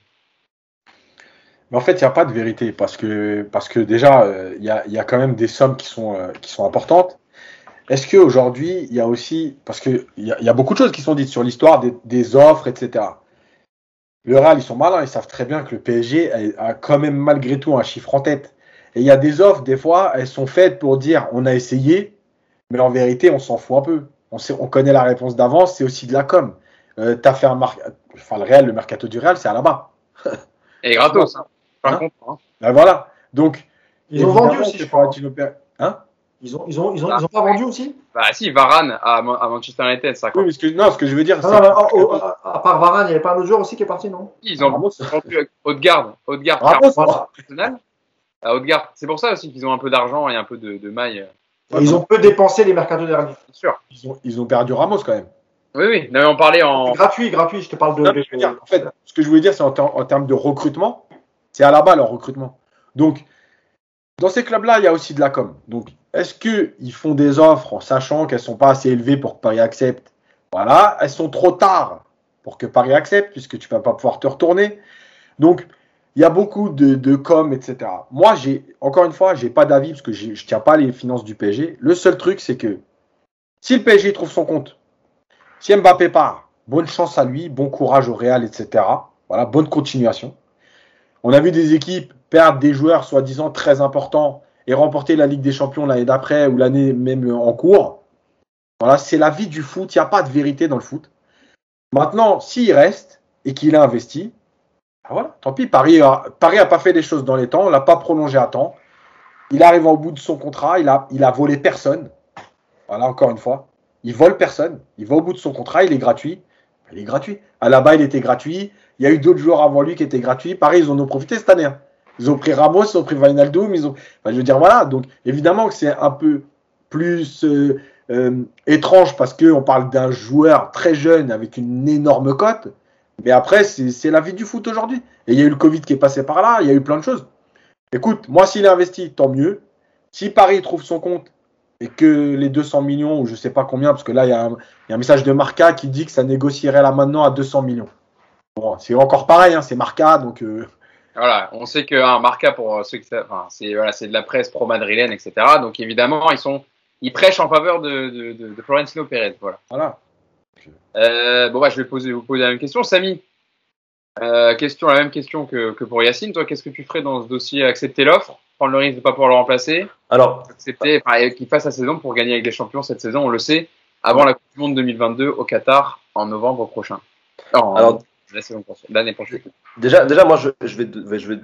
Mais en fait, il n'y a pas de vérité parce que, parce que déjà, il euh, y, y, a, quand même des sommes qui sont, euh, qui sont importantes. Est-ce qu'aujourd'hui, il y a aussi, parce qu'il y, y, a beaucoup de choses qui sont dites sur l'histoire des, offres, etc. Le Real, ils sont malins, ils savent très bien que le PSG a, quand même malgré tout un chiffre en tête. Et il y a des offres, des fois, elles sont faites pour dire on a essayé, mais en vérité, on s'en fout un peu. On, sait, on connaît la réponse d'avance, c'est aussi de la com. Euh, t'as fait un mar... enfin, le Real, le mercato du Real, c'est à la bas. Et gratos. Hein. Hein contre, hein. Ben voilà. Donc, Ils ont vendu aussi, je crois. Pérez- Hein? Ils ont, ils ont, ils ont, ils ont pas vendu aussi? Bah si, Varane à, Man- à Manchester United, ça Oui, quoi. mais ce que, non, ce que je veux dire, Non, c'est non, non, oh, oh, à part Varane, il n'y avait pas un autre joueur aussi qui est parti, non? Ils ont vendu Haute-Garde. Haute-Garde, Haute-Garde. C'est pour ça aussi qu'ils ont un peu d'argent et un peu de, de maille. Ils ont peu dépensé les mercato derniers. Bien sûr. ils ont, ils ont perdu Ramos quand même. Oui, oui. Non, mais on parlait en. Gratuit, gratuit, je te parle de. Non, je dire, en fait, ce que je voulais dire, c'est en, ter- en termes de recrutement, c'est à la balle leur recrutement. Donc, dans ces clubs-là, il y a aussi de la com. Donc, est-ce qu'ils font des offres en sachant qu'elles sont pas assez élevées pour que Paris accepte? Voilà, elles sont trop tard pour que Paris accepte, puisque tu vas pas pouvoir te retourner. Donc, il y a beaucoup de, com, etc. Moi, j'ai encore une fois, j'ai pas d'avis parce que je tiens pas les finances du PSG. Le seul truc, c'est que si le PSG trouve son compte, si Mbappé part, bonne chance à lui, bon courage au Real, etc. Voilà, bonne continuation. On a vu des équipes perdre des joueurs soi-disant très importants et remporter la Ligue des Champions l'année d'après ou l'année même en cours. Voilà, c'est la vie du foot. Il n'y a pas de vérité dans le foot. Maintenant, s'il reste et qu'il a investi, ah voilà, tant pis. Paris a, pas fait les choses dans les temps, on l'a pas prolongé à temps. Il arrive au bout de son contrat, il a, il a volé personne. Voilà, encore une fois. Il vole personne. Il va au bout de son contrat, il est gratuit. Il est gratuit. À la bas, il était gratuit. Il y a eu d'autres joueurs avant lui qui étaient gratuits. Pareil, ils en ont profité cette année. hein. Ils ont pris Ramos, ils ont pris Wijnaldum, ils ont. Je veux dire, voilà. Donc, évidemment que c'est un peu plus euh, euh, étrange parce qu'on parle d'un joueur très jeune avec une énorme cote. Mais après, c'est la vie du foot aujourd'hui. Et il y a eu le Covid qui est passé par là. Il y a eu plein de choses. Écoute, moi, s'il est investi, tant mieux. Si Paris trouve son compte et que les 200 millions, ou je sais pas combien, parce que là, il y a un message de Marca qui dit que ça négocierait là maintenant à 200 millions. Bon, c'est encore pareil, hein, c'est Marca, donc euh, Voilà, on sait qu'un Marca pour ceux qui savent, enfin, c'est voilà, c'est de la presse pro-madrilène, etc. Donc évidemment, ils sont, ils prêchent en faveur de, de, de, de Florentino Pérez. Voilà. voilà. Euh, bon, bah, je vais poser, vous poser la même question. Samy, euh, question, la même question que, que pour Yacine. Toi, qu'est-ce que tu ferais dans ce dossier? Accepter l'offre, prendre le risque de ne pas pouvoir le remplacer, Alors, accepter, enfin, qu'il fasse la saison pour gagner avec des champions cette saison, on le sait, avant la Coupe du Monde 2022 au Qatar en novembre prochain. En- Alors- déjà, déjà moi, je, je vais, je vais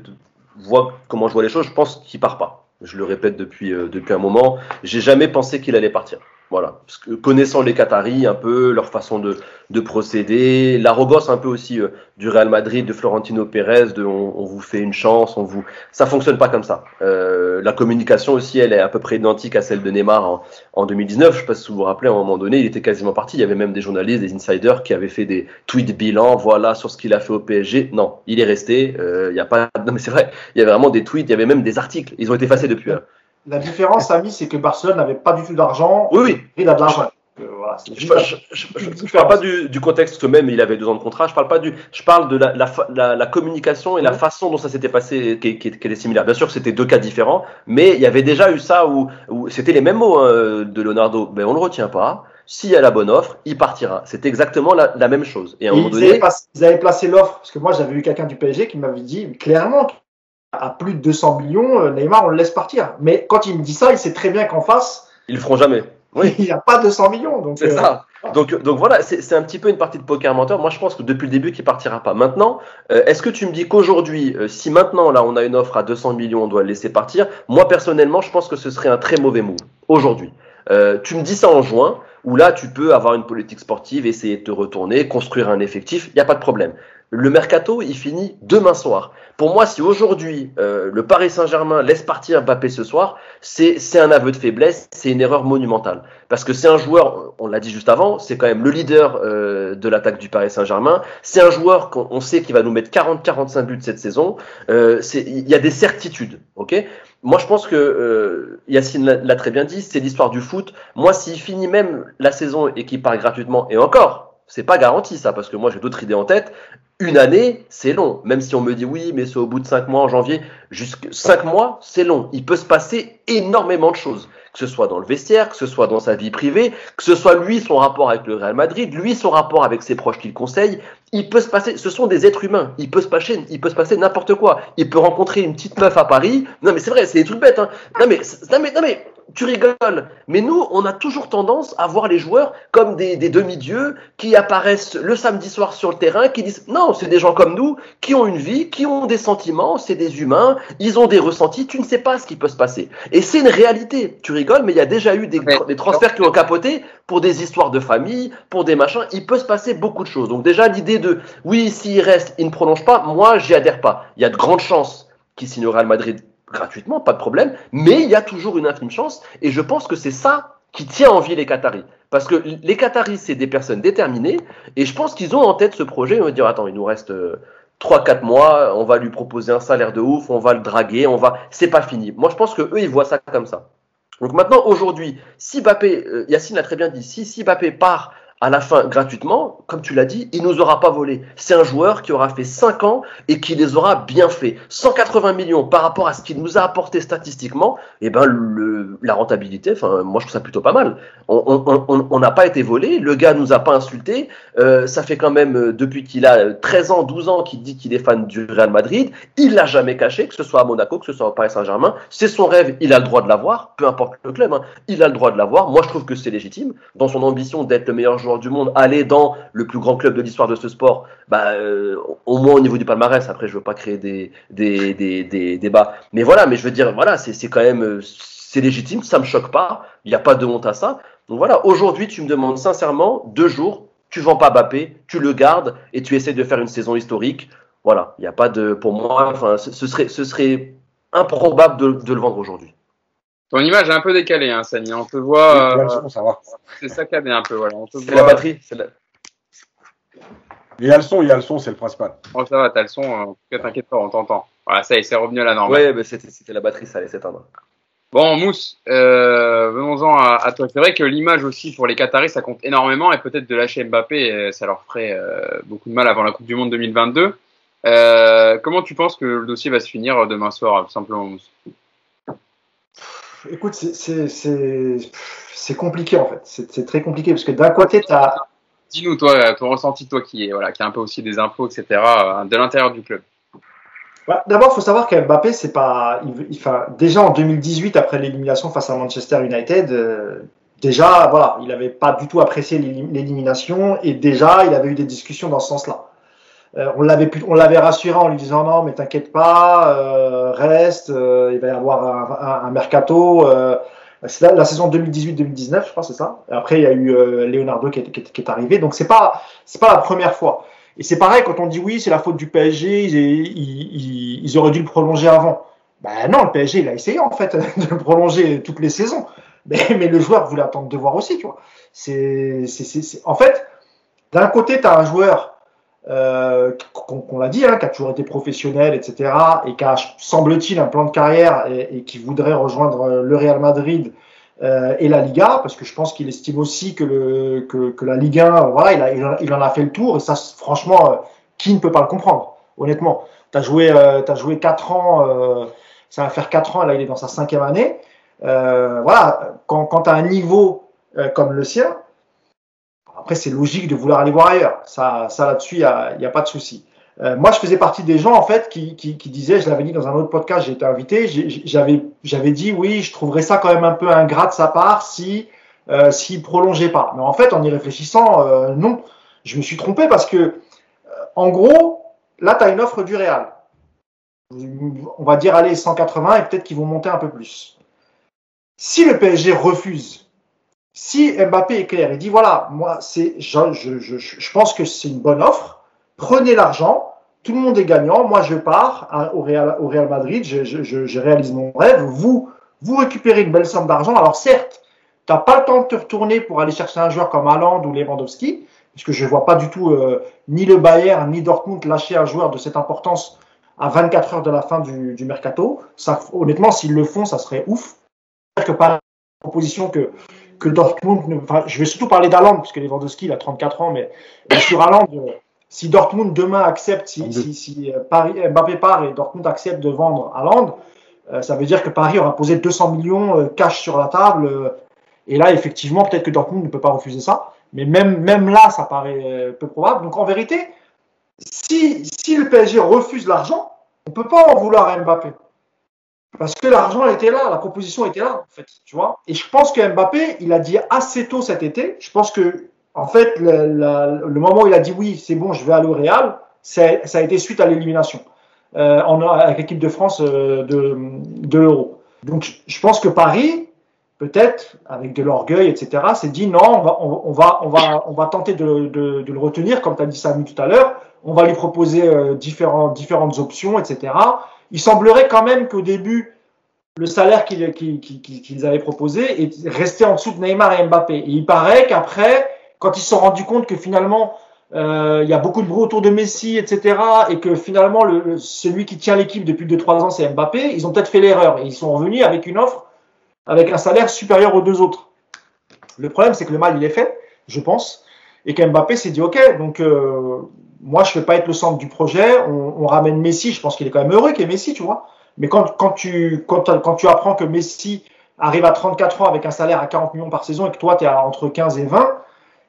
voir comment je vois les choses. Je pense qu'il part pas. Je le répète depuis, euh, depuis un moment. J'ai jamais pensé qu'il allait partir. Voilà. Connaissant les Qataris, un peu leur façon de, de procéder, l'arrogance un peu aussi euh, du Real Madrid, de Florentino Pérez, de on, vous fait une chance, on vous, ça fonctionne pas comme ça. Euh, la communication aussi, elle est à peu près identique à celle de Neymar en, en 2019. Je sais pas si vous vous rappelez, à un moment donné, il était quasiment parti. Il y avait même des journalistes, des insiders qui avaient fait des tweets bilan, voilà sur ce qu'il a fait au PSG. Non, il est resté. Euh, Il y a pas, non mais c'est vrai. Il y avait vraiment des tweets, il y avait même des articles. Ils ont été effacés depuis. hein. La différence, Samy, c'est que Barcelone n'avait pas du tout d'argent. Oui, oui. Il a de l'argent. Euh, voilà, Je, je parle pas du, du contexte que même il avait deux ans de contrat. Je parle pas du. Je parle de la, la, la, la communication et la façon dont ça s'était passé, qui, qui, qui est similaire. Bien sûr, c'était deux cas différents, mais il y avait déjà eu ça où, où c'était les mêmes mots hein, de Leonardo. Mais on le retient pas. S'il y a la bonne offre, il partira. C'est exactement la, la même chose. Et à un moment ils, avaient donné, ils avaient placé l'offre, parce que moi j'avais eu quelqu'un du PSG qui m'avait dit clairement à plus de 200 millions, euh, Neymar, on le laisse partir. Mais quand il me dit ça, il sait très bien qu'en face, ils le feront jamais. Oui. il n'y a pas 200 millions. Donc, C'est euh, ça. Donc, donc voilà, c'est un petit peu une partie de poker menteur. Moi, je pense que depuis le début, qu'il partira pas. Maintenant, euh, est-ce que tu me dis qu'aujourd'hui, euh, si maintenant là on a une offre à 200 millions, on doit le laisser partir Moi, personnellement, je pense que ce serait un très mauvais move aujourd'hui. Tu me dis ça en juin, où là, tu peux avoir une politique sportive, essayer de te retourner, construire un effectif, il n'y a pas de problème. Le mercato, il finit demain soir. Pour moi, si aujourd'hui euh, le Paris Saint-Germain laisse partir Mbappé ce soir, c'est un aveu de faiblesse, c'est une erreur monumentale. Parce que c'est un joueur, on l'a dit juste avant, c'est quand même le leader euh, de l'attaque du Paris Saint-Germain. C'est un joueur qu'on on sait qu'il va nous mettre 40-45 buts cette saison. Euh, Il y a des certitudes, ok? Moi, je pense que euh, Yacine l'a très bien dit, c'est l'histoire du foot. Moi, s'il finit même la saison et qu'il part gratuitement, et encore, c'est pas garanti ça, parce que moi j'ai d'autres idées en tête. Une année, c'est long. Même si on me dit oui, mais c'est au bout de cinq mois en janvier. Jusque cinq mois, c'est long. Il peut se passer énormément de choses. Que ce soit dans le vestiaire, que ce soit dans sa vie privée, que ce soit lui, son rapport avec le Real Madrid, lui, son rapport avec ses proches qu'il conseille. Il peut se passer, ce sont des êtres humains. Il peut se passer, il peut se passer n'importe quoi. Il peut rencontrer une petite meuf à Paris. Non, mais c'est vrai, c'est des trucs bêtes, hein. Non, mais, non, mais, non, mais, tu rigoles, mais nous, on a toujours tendance à voir les joueurs comme des, des demi-dieux qui apparaissent le samedi soir sur le terrain, qui disent non, c'est des gens comme nous, qui ont une vie, qui ont des sentiments, c'est des humains, ils ont des ressentis, tu ne sais pas ce qui peut se passer. Et c'est une réalité. Tu rigoles, mais il y a déjà eu des, des transferts qui ont capoté pour des histoires de famille, pour des machins. Il peut se passer beaucoup de choses. Donc déjà, l'idée de oui, s'il reste, il ne prolonge pas, moi, j'y adhère pas. Il y a de grandes chances qu'il signe au Real Madrid gratuitement, pas de problème, mais il y a toujours une infime chance, et je pense que c'est ça qui tient en vie les Qataris. Parce que les Qataris, c'est des personnes déterminées, et je pense qu'ils ont en tête ce projet, ils vont dire, attends, il nous reste euh, 3-4 mois, on va lui proposer un salaire de ouf, on va le draguer, on va... C'est pas fini. Moi, je pense que eux, ils voient ça comme ça. Donc maintenant, aujourd'hui, si Bappé, euh, Yacine l'a très bien dit, si, si Bappé part à la fin gratuitement, comme tu l'as dit, il nous aura pas volé. C'est un joueur qui aura fait 5 ans et qui les aura bien fait. 180 millions par rapport à ce qu'il nous a apporté statistiquement, et ben le, la rentabilité, enfin moi je trouve ça plutôt pas mal. On n'a pas été volé, le gars nous a pas insulté. Euh, ça fait quand même euh, depuis qu'il a euh, 13 ans, 12 ans qu'il dit qu'il est fan du Real Madrid. Il l'a jamais caché, que ce soit à Monaco, que ce soit au Paris Saint-Germain. C'est son rêve, il a le droit de l'avoir, peu importe le club. hein. Il a le droit de l'avoir. Moi je trouve que c'est légitime. Dans son ambition d'être le meilleur joueur du monde, aller dans le plus grand club de l'histoire de ce sport, bah, euh, au moins au niveau du palmarès. Après, je veux pas créer des, des, des, débats. Mais voilà, mais je veux dire, voilà, c'est quand même, euh, c'est légitime, ça me choque pas. Il n'y a pas de honte à ça. Donc voilà, aujourd'hui, tu me demandes sincèrement, deux jours, tu vends pas Bappé, tu le gardes et tu essaies de faire une saison historique. Voilà, il n'y a pas de, pour moi, enfin, ce serait, ce serait improbable de le vendre aujourd'hui. Ton image est un peu décalée, hein, Sani. On te voit. Euh, c'est saccadé un peu, voilà. On te C'est voit- la batterie. la- Il y a le son, il y a le son, c'est le principal. Oh, ça va, t'as le son. En tout cas, t'inquiète pas, on t'entend. Voilà, ça y est, c'est revenu à la normale. Ouais, mais c'était c'était la batterie, ça allait s'éteindre. Bon, Mousse, euh, venons-en à, à toi. C'est vrai que l'image aussi pour les Qataris, ça compte énormément et peut-être de lâcher Mbappé, euh, ça leur ferait euh, beaucoup de mal avant la Coupe du Monde 2022. Euh, comment tu penses que le dossier va se finir demain soir, tout simplement, Mousse? Écoute, c'est- compliqué en fait. C'est très compliqué parce que d'un côté, tu as. Dis-nous, toi, ton ressenti, toi qui est, voilà, qui a un peu aussi des infos, etc., euh, de l'intérieur du club. Bah, D'abord, il faut savoir qu'Mbappé, c'est pas. il- il- enfin, déjà en 2018, après l'élimination face à Manchester United, euh, déjà, voilà, il n'avait pas du tout apprécié l'élim- l'élimination et déjà, il avait eu des discussions dans ce sens-là. Euh, on l'avait on l'avait rassuré en lui disant non, mais t'inquiète pas, euh, reste, euh, il va y avoir un, un- un mercato. euh, c'est la, saison 2018-2019, je crois, c'est ça. Et après, il y a eu euh, Leonardo qui est, qui est- qui est arrivé. Donc, c'est pas, c'est pas la première fois. Et c'est pareil quand on dit oui, c'est la faute du PSG, ils, ils, ils- auraient dû le prolonger avant. Ben non, le PSG, il a essayé en fait de le prolonger toutes les saisons. Mais, mais le joueur voulait attendre de voir aussi, tu vois. C'est- En fait, d'un côté, tu as un joueur, euh, qu'on, qu'on l'a dit, hein, qui a toujours été professionnel, etc., et qui a, semble-t-il, un plan de carrière et, et qui voudrait rejoindre le Real Madrid euh, et la Liga, parce que je pense qu'il estime aussi que, le, que, que la Ligue 1, euh, voilà, il, a, il, en- a fait le tour, et ça, franchement, euh, qui ne peut pas le comprendre, honnêtement. Tu as joué, euh, t'as joué 4 ans, euh, ça va faire 4 ans, là il est dans sa cinquième année. Euh, voilà, quand, quand tu as un niveau euh, comme le sien, c'est logique de vouloir aller voir ailleurs. Ça, là-dessus, il n'y a, pas de souci. Euh, moi, je faisais partie des gens en fait qui, disaient, je l'avais dit dans un autre podcast, j'ai été invité, j'avais dit oui, je trouverais ça quand même un peu ingrat de sa part si euh, s'il prolongeait pas. Mais en fait, en y réfléchissant, euh, non, je me suis trompé parce que euh, en gros, là, tu as une offre du Real. On va dire aller 180 et peut-être qu'ils vont monter un peu plus. Si le PSG refuse, si Mbappé est clair et dit voilà, moi c'est, je, je, je, je pense que c'est une bonne offre, prenez l'argent, tout le monde est gagnant, moi je pars à- au, Real, au Real Madrid, je, réalise mon rêve, vous, vous récupérez une belle somme d'argent, alors certes, tu n'as pas le temps de te retourner pour aller chercher un joueur comme Haaland ou Lewandowski, puisque je ne vois pas du tout euh, ni le Bayern ni Dortmund lâcher un joueur de cette importance à 24 heures de la fin du, du mercato. Honnêtement, s'ils le font, ça serait ouf. Que par proposition que, que Dortmund, ne- enfin, je vais surtout parler d'Haaland, parce que Lewandowski, il a 34 ans, mais, mais sur Haaland, euh, si Dortmund demain accepte, si, si, si euh, Paris, Mbappé part et Dortmund accepte de vendre Haaland, euh, ça veut dire que Paris aura posé 200 millions euh, cash sur la table. euh, et là, effectivement, peut-être que Dortmund ne peut pas refuser ça. Mais même, même là, ça paraît euh, peu probable. Donc en vérité, si, si le PSG refuse l'argent, on ne peut pas en vouloir à Mbappé. Parce que l'argent était là, la proposition était là, en fait, tu vois. Et je pense que Mbappé, il a dit assez tôt cet été. Je pense que, en fait, le, moment où il a dit oui, c'est bon, je vais aller au Real, ça a été suite à l'élimination euh, avec l'équipe de France euh, de, l'Euro. Donc, je pense que Paris, peut-être avec de l'orgueil, etc., s'est dit non, on va, on, va, on va, on va tenter de, le retenir, comme tu as dit Samy tout à l'heure. On va lui proposer euh, différentes options, etc. Il semblerait quand même qu'au début, le salaire qu'ils avaient proposé restait en dessous de Neymar et Mbappé. Et il paraît qu'après, quand ils se sont rendus compte que finalement, euh, il y a beaucoup de bruit autour de Messi, etc., et que finalement, le, celui qui tient l'équipe depuis 2-3 ans, c'est Mbappé, ils ont peut-être fait l'erreur et ils sont revenus avec une offre avec un salaire supérieur aux deux autres. Le problème, c'est que le mal, il est fait, je pense, et qu'Mbappé s'est dit, OK, donc euh, moi, je ne vais pas être le centre du projet, on, on ramène Messi, je pense qu'il est quand même heureux qu'il y ait Messi, tu vois. Mais quand, quand, tu, quand, quand tu apprends que Messi arrive à 34 ans avec un salaire à 40 millions par saison et que toi, tu es entre 15 et 20,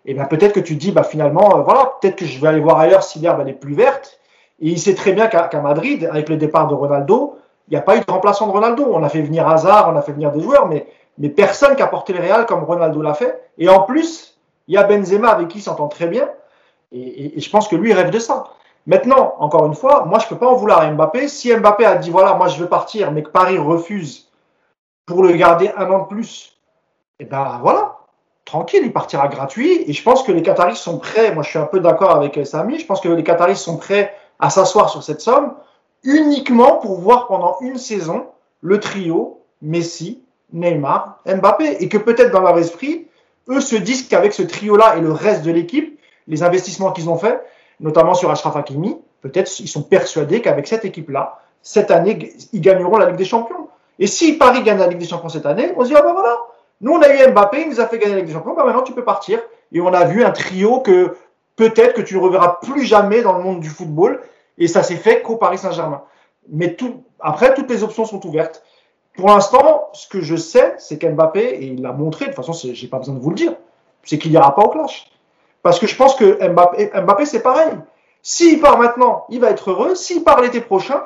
et eh bien peut-être que tu dis, bah, finalement, euh, voilà, peut-être que je vais aller voir ailleurs si l'herbe est plus verte. Et il sait très bien qu'à Madrid, avec le départ de Ronaldo, il n'y a pas eu de remplaçant de Ronaldo. On a fait venir Hazard, on a fait venir des joueurs, mais, mais personne qui a porté le Real comme Ronaldo l'a fait. Et en plus, il y a Benzema avec qui il s'entend très bien. Et, je pense que lui rêve de ça. Maintenant, encore une fois, moi je peux pas en vouloir à Mbappé. Si Mbappé a dit voilà, moi je veux partir, mais que Paris refuse pour le garder un an de plus, et eh ben voilà, tranquille, il partira gratuit. Et je pense que les Qataris sont prêts. Moi je suis un peu d'accord avec Samy. Je pense que les Qataris sont prêts à s'asseoir sur cette somme uniquement pour voir pendant une saison le trio Messi, Neymar, Mbappé. Et que peut-être dans leur esprit, eux se disent qu'avec ce trio-là et le reste de l'équipe, les investissements qu'ils ont faits, notamment sur Ashraf Hakimi, peut-être ils sont persuadés qu'avec cette équipe-là, cette année, ils gagneront la Ligue des Champions. Et si Paris gagne la Ligue des Champions cette année, on se dit, ah ben voilà, nous on a eu Mbappé, il nous a fait gagner la Ligue des Champions, ben maintenant tu peux partir. Et on a vu un trio que peut-être que tu ne reverras plus jamais dans le monde du football. Et ça s'est fait qu'au Paris Saint-Germain. Mais après, toutes les options sont ouvertes. Pour l'instant, ce que je sais, c'est qu'Mbappé, et il l'a montré, de toute façon, j'ai pas besoin de vous le dire, c'est qu'il n'y aura pas au clash. Parce que je pense que Mbappé, Mbappé c'est pareil. S'il part maintenant, il va être heureux. S'il part l'été prochain,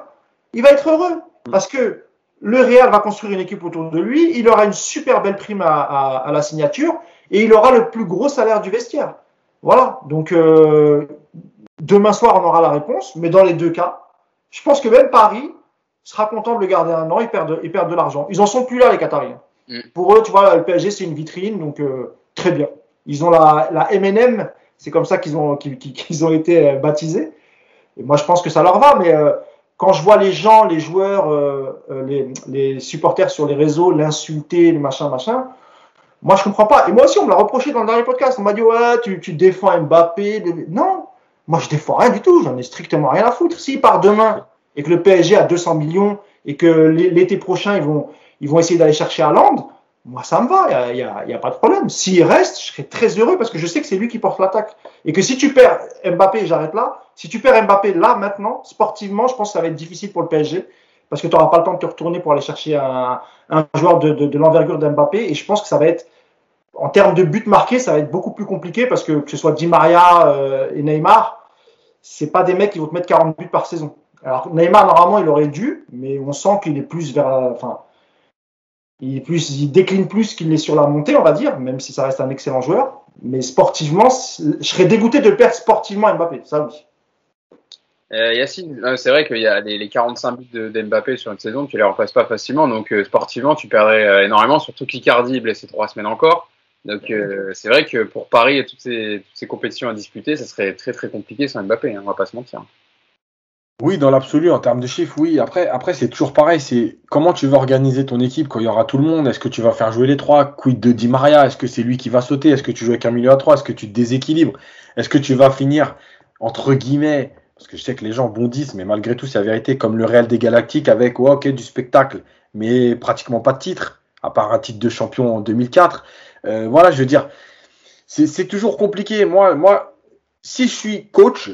il va être heureux. Parce que le Real va construire une équipe autour de lui. Il aura une super belle prime à, à, la signature et il aura le plus gros salaire du vestiaire. Voilà. Donc, euh, demain soir, on aura la réponse. Mais dans les deux cas, je pense que même Paris sera content de le garder un an et perd de, et perd de l'argent. Ils en sont plus là, les Qatariens. Mm. Pour eux, tu vois, le PSG, c'est une vitrine. Donc, euh, très bien. Ils ont la, la MNM, c'est comme ça qu'ils ont, qu'ils, ont été euh, baptisés. Et moi, je pense que ça leur va, mais euh, quand je vois les gens, les joueurs, euh, les, les, supporters sur les réseaux l'insulter, le machin, machin, moi, je comprends pas. Et moi aussi, on me l'a reproché dans le dernier podcast. On m'a dit, ouais, tu, tu défends Mbappé. Non, moi, je défends rien du tout. J'en ai strictement rien à foutre. S'il part demain et que le PSG a 200 millions et que l'été prochain, ils vont, ils vont essayer d'aller chercher Hollande, moi, ça me va, il n'y a, a, pas de problème. S'il reste, je serai très heureux parce que je sais que c'est lui qui porte l'attaque. Et que si tu perds Mbappé, j'arrête là, si tu perds Mbappé là, maintenant, sportivement, je pense que ça va être difficile pour le PSG parce que tu n'auras pas le temps de te retourner pour aller chercher un, joueur de, de, l'envergure d'Mbappé. Et je pense que ça va être, en termes de buts marqués, ça va être beaucoup plus compliqué parce que que ce soit Di Maria euh, et Neymar, c'est pas des mecs qui vont te mettre 40 buts par saison. Alors Neymar, normalement, il aurait dû, mais on sent qu'il est plus vers, il, décline plus qu'il est sur la montée, on va dire, même si ça reste un excellent joueur. Mais sportivement, je serais dégoûté de perdre sportivement Mbappé, ça oui. Euh, Yacine, euh, c'est vrai qu'il y a les, 45 buts d'Mbappé sur une saison, tu les remplaces pas facilement, donc euh, sportivement, tu perdrais euh, énormément, surtout qu'Icardi est blessé trois semaines encore. Donc c'est vrai que pour Paris et toutes ces, toutes ces, compétitions à disputer, ça serait très très compliqué sans Mbappé, hein, on va pas se mentir. Oui, dans l'absolu, en termes de chiffres, oui. Après, après c'est toujours pareil. C'est comment tu vas organiser ton équipe quand il y aura tout le monde? Est-ce que tu vas faire jouer les trois? Quid de Di Maria? Est-ce que c'est lui qui va sauter? Est-ce que tu joues avec un milieu à trois? Est-ce que tu te déséquilibres? Est-ce que tu vas finir entre guillemets Parce que je sais que les gens bondissent, mais malgré tout, c'est la vérité. Comme le Real des Galactiques avec ouais, ok du spectacle, mais pratiquement pas de titre, à part un titre de champion en 2004. Euh, voilà, je veux dire, c'est toujours compliqué. Moi, moi, si je suis coach,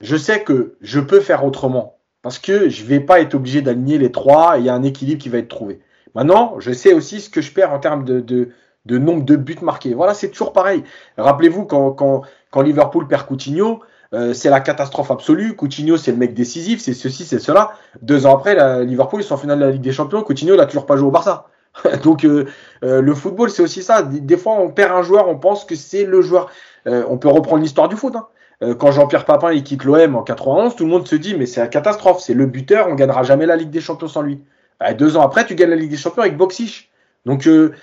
je sais que je peux faire autrement. Parce que je vais pas être obligé d'aligner les trois et il y a un équilibre qui va être trouvé. Maintenant, je sais aussi ce que je perds en termes de, de, de nombre de buts marqués. Voilà, c'est toujours pareil. Rappelez-vous quand, quand, quand, Liverpool perd Coutinho, euh, c'est la catastrophe absolue. Coutinho, c'est le mec décisif, c'est ceci, c'est cela. Deux ans après, la, Liverpool, ils sont en finale de la Ligue des Champions. Coutinho, il n'a toujours pas joué au Barça. Donc, euh, euh, le football, c'est aussi ça. Des, fois, on perd un joueur, on pense que c'est le joueur. on peut reprendre l'histoire du foot. Hein. Quand Jean-Pierre Papin quitte l'OM en 91, tout le monde se dit mais c'est la catastrophe, c'est le buteur, on gagnera jamais la Ligue des Champions sans lui. deux ans après, tu gagnes la Ligue des Champions avec Boxish. Donc, le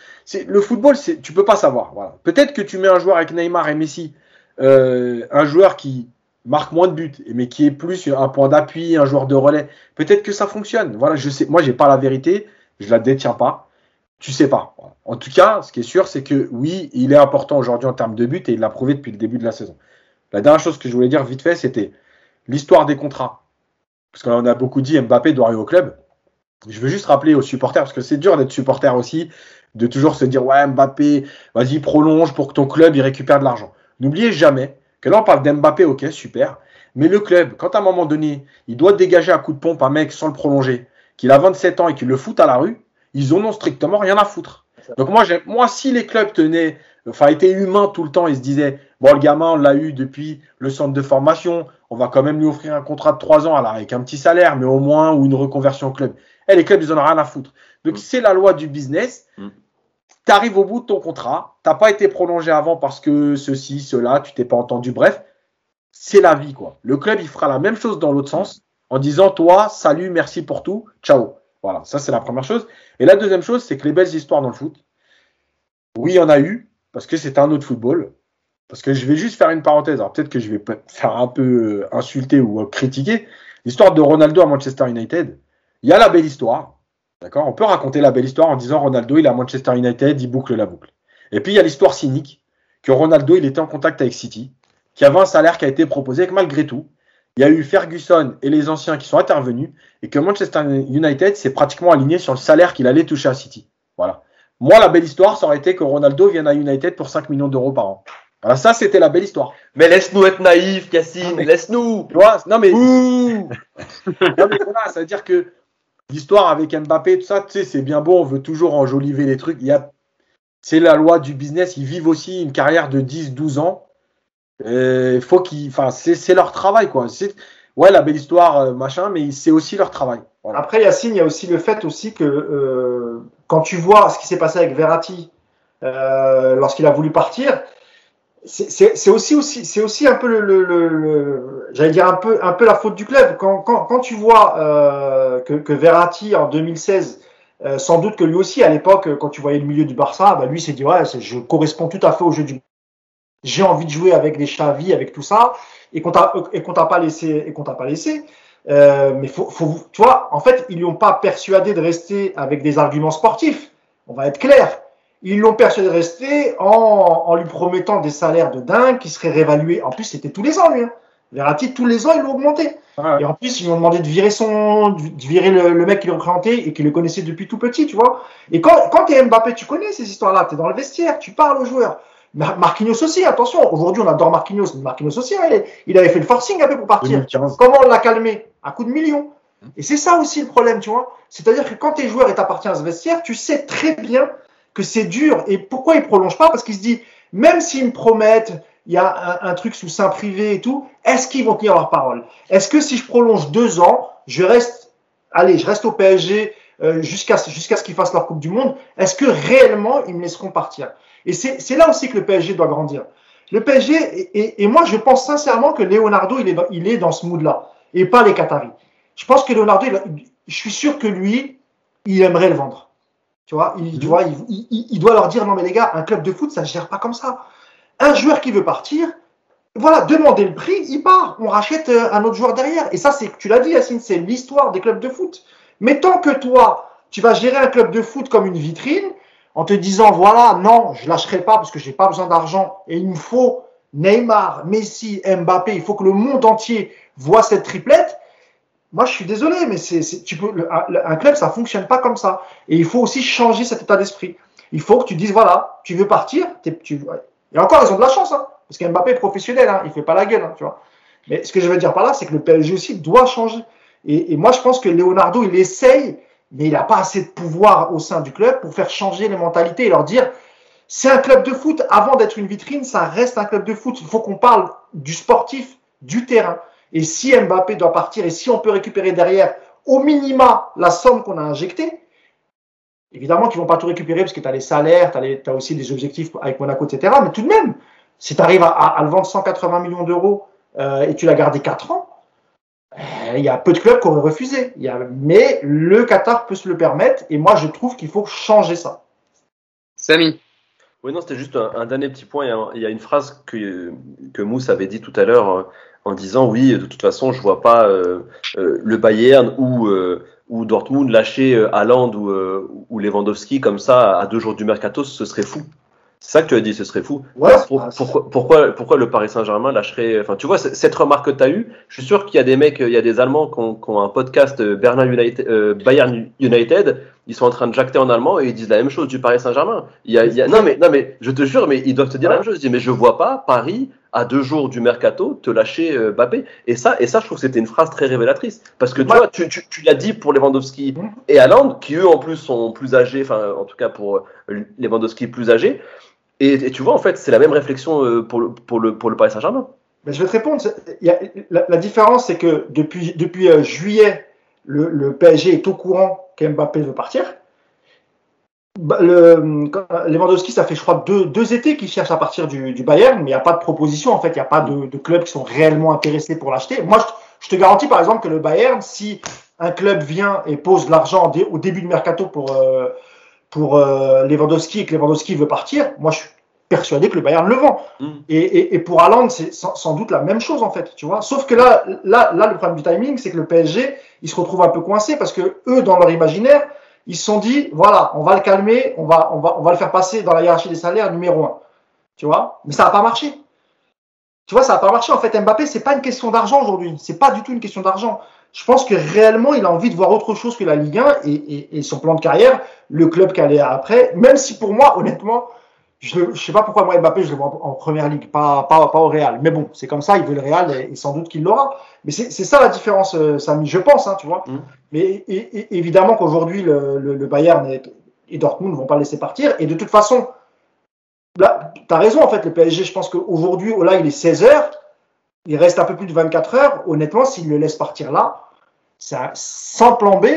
football, tu peux pas savoir. Peut-être que tu mets un joueur avec Neymar et Messi, un joueur qui marque moins de buts, mais qui est plus un point d'appui, un joueur de relais. Peut-être que ça fonctionne. Voilà, je sais, moi, j'ai pas la vérité, je la détiens pas. Tu sais pas. En tout cas, ce qui est sûr, c'est que oui, il est important aujourd'hui en termes de buts et il l'a prouvé depuis le début de la saison. La dernière chose que je voulais dire vite fait, c'était l'histoire des contrats. Parce qu'on a beaucoup dit Mbappé doit arriver au club. Je veux juste rappeler aux supporters, parce que c'est dur d'être supporter aussi, de toujours se dire ouais Mbappé, vas-y prolonge pour que ton club il récupère de l'argent. N'oubliez jamais que là, on parle d'Mbappé, ok, super. Mais le club, quand à un moment donné, il doit dégager un coup de pompe un mec sans le prolonger, qu'il a 27 ans et qu'il le fout à la rue, ils en ont strictement rien à foutre. Donc moi, moi, si les clubs tenaient, enfin, étaient humains tout le temps, ils se disaient, bon, le gamin, on l'a eu depuis le centre de formation, on va quand même lui offrir un contrat de 3 ans, alors avec un petit salaire, mais au moins, ou une reconversion au club. Et eh, les clubs, ils en ont rien à foutre. Donc mm. c'est la loi du business. Mm tu arrives au bout de ton contrat, tu n'as pas été prolongé avant parce que ceci, cela, tu t'es pas entendu, bref, c'est la vie, quoi. Le club, il fera la même chose dans l'autre sens, en disant, toi, salut, merci pour tout, ciao. Voilà, ça c'est la première chose. Et la deuxième chose, c'est que les belles histoires dans le foot, oui, il y en a eu, parce que c'est un autre football. Parce que je vais juste faire une parenthèse, alors peut-être que je vais faire un peu euh, insulter ou euh, critiquer. L'histoire de Ronaldo à Manchester United, il y a la belle histoire, D'accord? On peut raconter la belle histoire en disant Ronaldo, il est à Manchester United, il boucle la boucle. Et puis il y a l'histoire cynique que Ronaldo, il était en contact avec City, qui avait un salaire qui a été proposé, et que malgré tout, il y a eu Ferguson et les anciens qui sont intervenus, et que Manchester United s'est pratiquement aligné sur le salaire qu'il allait toucher à City. Voilà. Moi, la belle histoire, ça aurait été que Ronaldo vienne à United pour 5 millions d'euros par an. Voilà, ça, c'était la belle histoire. Mais laisse-nous être naïfs, Cassine, laisse-nous. Tu vois, non mais. non mais voilà, ça veut dire que l'histoire avec Mbappé, tout ça, tu sais, c'est bien beau, on veut toujours enjoliver les trucs. Il y a, c'est la loi du business, ils vivent aussi une carrière de 10, 12 ans. Il faut qu'ils, enfin, c'est, leur travail, quoi. C'est, ouais, la belle histoire, euh, machin, mais c'est aussi leur travail. Après, Yacine, il y a aussi le fait aussi que euh, quand tu vois ce qui s'est passé avec Verratti euh, lorsqu'il a voulu partir, c'est aussi, aussi, c'est aussi un peu le, le, le, j'allais dire un peu, un peu la faute du club. Quand, quand, quand tu vois euh, que, que, Verratti en 2016, euh, sans doute que lui aussi à l'époque, quand tu voyais le milieu du Barça, bah lui s'est dit ouais, je corresponds tout à fait au jeu du. J'ai envie de jouer avec les Xavi, avec tout ça, et qu'on t'a et qu'on t'a pas laissé et qu'on t'a pas laissé. Euh, mais faut, faut, tu vois, en fait, ils lui ont pas persuadé de rester avec des arguments sportifs. On va être clair. Ils l'ont persuadé de rester en, en, lui promettant des salaires de dingue qui seraient réévalués. En plus, c'était tous les ans, lui. Hein. Verratti, tous les ans, ils l'ont augmenté. Et en plus, ils lui ont demandé de virer son, de virer le, mec qui l'a présenté et qui le connaissait depuis tout petit, tu vois. Et quand, quand tu es Mbappé, tu connais ces histoires-là. Tu es dans le vestiaire, tu parles aux joueurs. Marquinhos aussi, attention. Aujourd'hui, on adore Marquinhos. Mais Marquinhos aussi, hein, il, avait fait le forcing un peu pour partir. Comment on l'a calmé? À coup de millions. Et c'est ça aussi le problème, tu vois. C'est-à-dire que quand tes joueurs et t'appartiens à ce vestiaire, tu sais très bien que c'est dur. Et pourquoi il prolonge pas? Parce qu'il se dit, même s'ils me promettent, il y a un, truc sous sein privé et tout, est-ce qu'ils vont tenir leur parole? Est-ce que si je prolonge deux ans, je reste, allez, je reste au PSG euh, jusqu'à jusqu'à ce qu'ils fassent leur Coupe du Monde Est-ce que réellement ils me laisseront partir? Et c'est là aussi que le PSG doit grandir. Le PSG, et, et, moi je pense sincèrement que Leonardo, il est il est dans ce mood-là, et pas les Qataris. Je pense que Leonardo, je suis sûr que lui, il aimerait le vendre. Tu vois, il, tu mhm. vois il, il, doit leur dire non mais les gars, un club de foot, ça ne gère pas comme ça. Un joueur qui veut partir, voilà, demandez le prix, il part. On rachète euh, un autre joueur derrière. Et ça, c'est, tu l'as dit, Yacine, c'est l'histoire des clubs de foot. Mais tant que toi, tu vas gérer un club de foot comme une vitrine, en te disant voilà, non, je lâcherai pas parce que j'ai pas besoin d'argent et il me faut Neymar, Messi, Mbappé, il faut que le monde entier voit cette triplette. Moi, je suis désolé, mais c'est, tu peux, un club, ça fonctionne pas comme ça. Et il faut aussi changer cet état d'esprit. Il faut que tu dises, voilà, tu veux partir, tu, et encore, ils ont de la chance, hein, parce qu'Mbappé est professionnel, hein, il fait pas la gueule, hein, tu vois. Mais ce que je veux dire par là, c'est que le PSG aussi doit changer. Et, et moi, je pense que Leonardo, il essaye, mais il n'a pas assez de pouvoir au sein du club pour faire changer les mentalités et leur dire, c'est un club de foot. Avant d'être une vitrine, ça reste un club de foot. Il faut qu'on parle du sportif du terrain. Et si Mbappé doit partir et si on peut récupérer derrière au minima la somme qu'on a injectée, évidemment qu'ils vont pas tout récupérer parce que tu as les salaires, tu as, aussi des objectifs avec Monaco, etc. Mais tout de même, si tu arrives à, le vendre 180 millions d'euros euh, et tu l'as gardé 4 ans, euh, il y a peu de clubs qui auraient refusé. Il y a, mais le Qatar peut se le permettre et moi je trouve qu'il faut changer ça. Samy oui, non, c'était juste un, dernier petit point. Il y, a, une phrase que, que Mousse avait dit tout à l'heure euh, en disant oui, de toute façon, je vois pas euh, euh, le Bayern ou, ou Dortmund lâcher Haaland ou, ou Lewandowski comme ça à deux jours du mercato, ce serait fou. C'est ça que tu as dit, ce serait fou. pourquoi, pourquoi, pourquoi, le Paris Saint-Germain lâcherait. Enfin, tu vois, cette remarque que tu as eue, je suis sûr qu'il y a des mecs, il y a des Allemands qui ont, un podcast Bernard United, Bayern United ils sont en train de jacter en allemand et ils disent la même chose du Paris Saint-Germain. Il y a, il y a, non, mais, non, mais je te jure, mais ils doivent te dire la même chose. Ils disent, mais je vois pas Paris, à deux jours du mercato, te lâcher euh, Mbappé. Et ça, et ça, je trouve que c'était une phrase très révélatrice. Parce que tu vois, tu, tu, tu l'as dit pour Lewandowski mmh. et Haaland, qui eux en plus sont plus âgés, enfin, en tout cas pour euh, Lewandowski plus âgé. Et, et, tu vois, en fait, c'est la même réflexion euh, pour le, pour le, pour le Paris Saint-Germain. Mais je vais te répondre. Il y a, la, la, différence, c'est que depuis, depuis juillet, le, le PSG est au courant qu'Mbappé veut partir. Bah, le, Lewandowski, ça fait, je crois, deux, deux étés qu'il cherche à partir du, du Bayern, mais il n'y a pas de proposition. En fait, il n'y a pas de, de, clubs qui sont réellement intéressés pour l'acheter. Moi, je, te garantis, par exemple, que le Bayern, si un club vient et pose de l'argent au début du mercato pour, euh, pour euh, Lewandowski et que Lewandowski veut partir, moi, je suis persuadé que le Bayern le vend. Mm. Et, et, et, pour Haaland, c'est sans, sans, doute la même chose, en fait, tu vois. Sauf que là, là, là, le problème du timing, c'est que le PSG, il se retrouve un peu coincé parce que eux, dans leur imaginaire, ils se sont dit, voilà, on va le calmer, on va, on va, le faire passer dans la hiérarchie des salaires numéro un. Tu vois? Mais ça n'a pas marché. Tu vois, ça n'a pas marché. En fait, Mbappé, c'est pas une question d'argent aujourd'hui. C'est pas du tout une question d'argent. Je pense que réellement, il a envie de voir autre chose que la Ligue 1 et, et, et son plan de carrière, le club qu'elle est après. Même si pour moi, honnêtement, je ne sais pas pourquoi moi Mbappé, je le vois en, première ligue, pas, pas, pas au Real. Mais bon, c'est comme ça, il veut le Real et, sans doute qu'il l'aura. Mais c'est ça la différence, euh, Samy, je pense, hein, tu vois. Mm. Mais et, évidemment qu'aujourd'hui, le, le, le, Bayern et, et Dortmund ne vont pas laisser partir. Et de toute façon, là, tu as raison, en fait, le PSG, je pense qu'aujourd'hui, là, il est 16 heures. Il reste un peu plus de 24 heures. Honnêtement, s'il le laisse partir là, ça, sans plan B,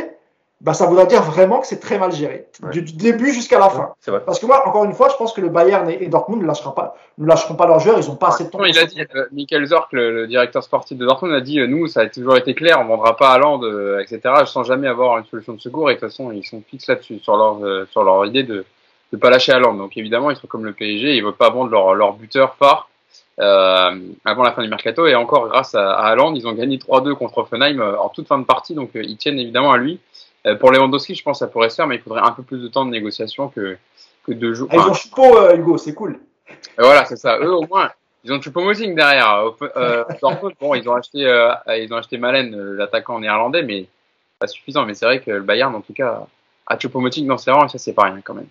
bah, ça voudra dire vraiment que c'est très mal géré, du début jusqu'à la fin. Parce que moi, encore une fois, je pense que le Bayern et, Dortmund ne lâcheront pas, ne lâcheront pas leurs joueurs, ils n'ont pas assez de temps. Il a dit, euh, Michael Zorc, le, directeur sportif de Dortmund, a dit, euh, nous, ça a toujours été clair, on vendra pas à Land, euh, etc., sans jamais avoir une solution de secours, et de toute façon, ils sont fixes là-dessus, sur leur, sur leur idée de ne pas lâcher à Land. Donc évidemment, ils sont comme le PSG, ils veulent pas vendre leur, leur buteur phare. avant la fin du mercato et encore grâce à, à ils ont gagné 3-2 contre Offenheim en toute fin de partie donc ils tiennent évidemment à lui euh, pour Lewandowski, je pense que ça pourrait se faire, mais il faudrait un peu plus de temps de négociation que, que deux jours. Ah, ils ont Choupo, euh, Hugo, c'est cool. voilà, c'est ça. Eux, au moins, ils ont Choupo-Moting derrière. Euh, bon, ils ont acheté, euh, ils ont acheté Malen, l'attaquant néerlandais, mais pas suffisant. Mais c'est vrai que le Bayern, en tout cas, a Choupo-Moting dans ses rangs, et ça, c'est pas rien quand même.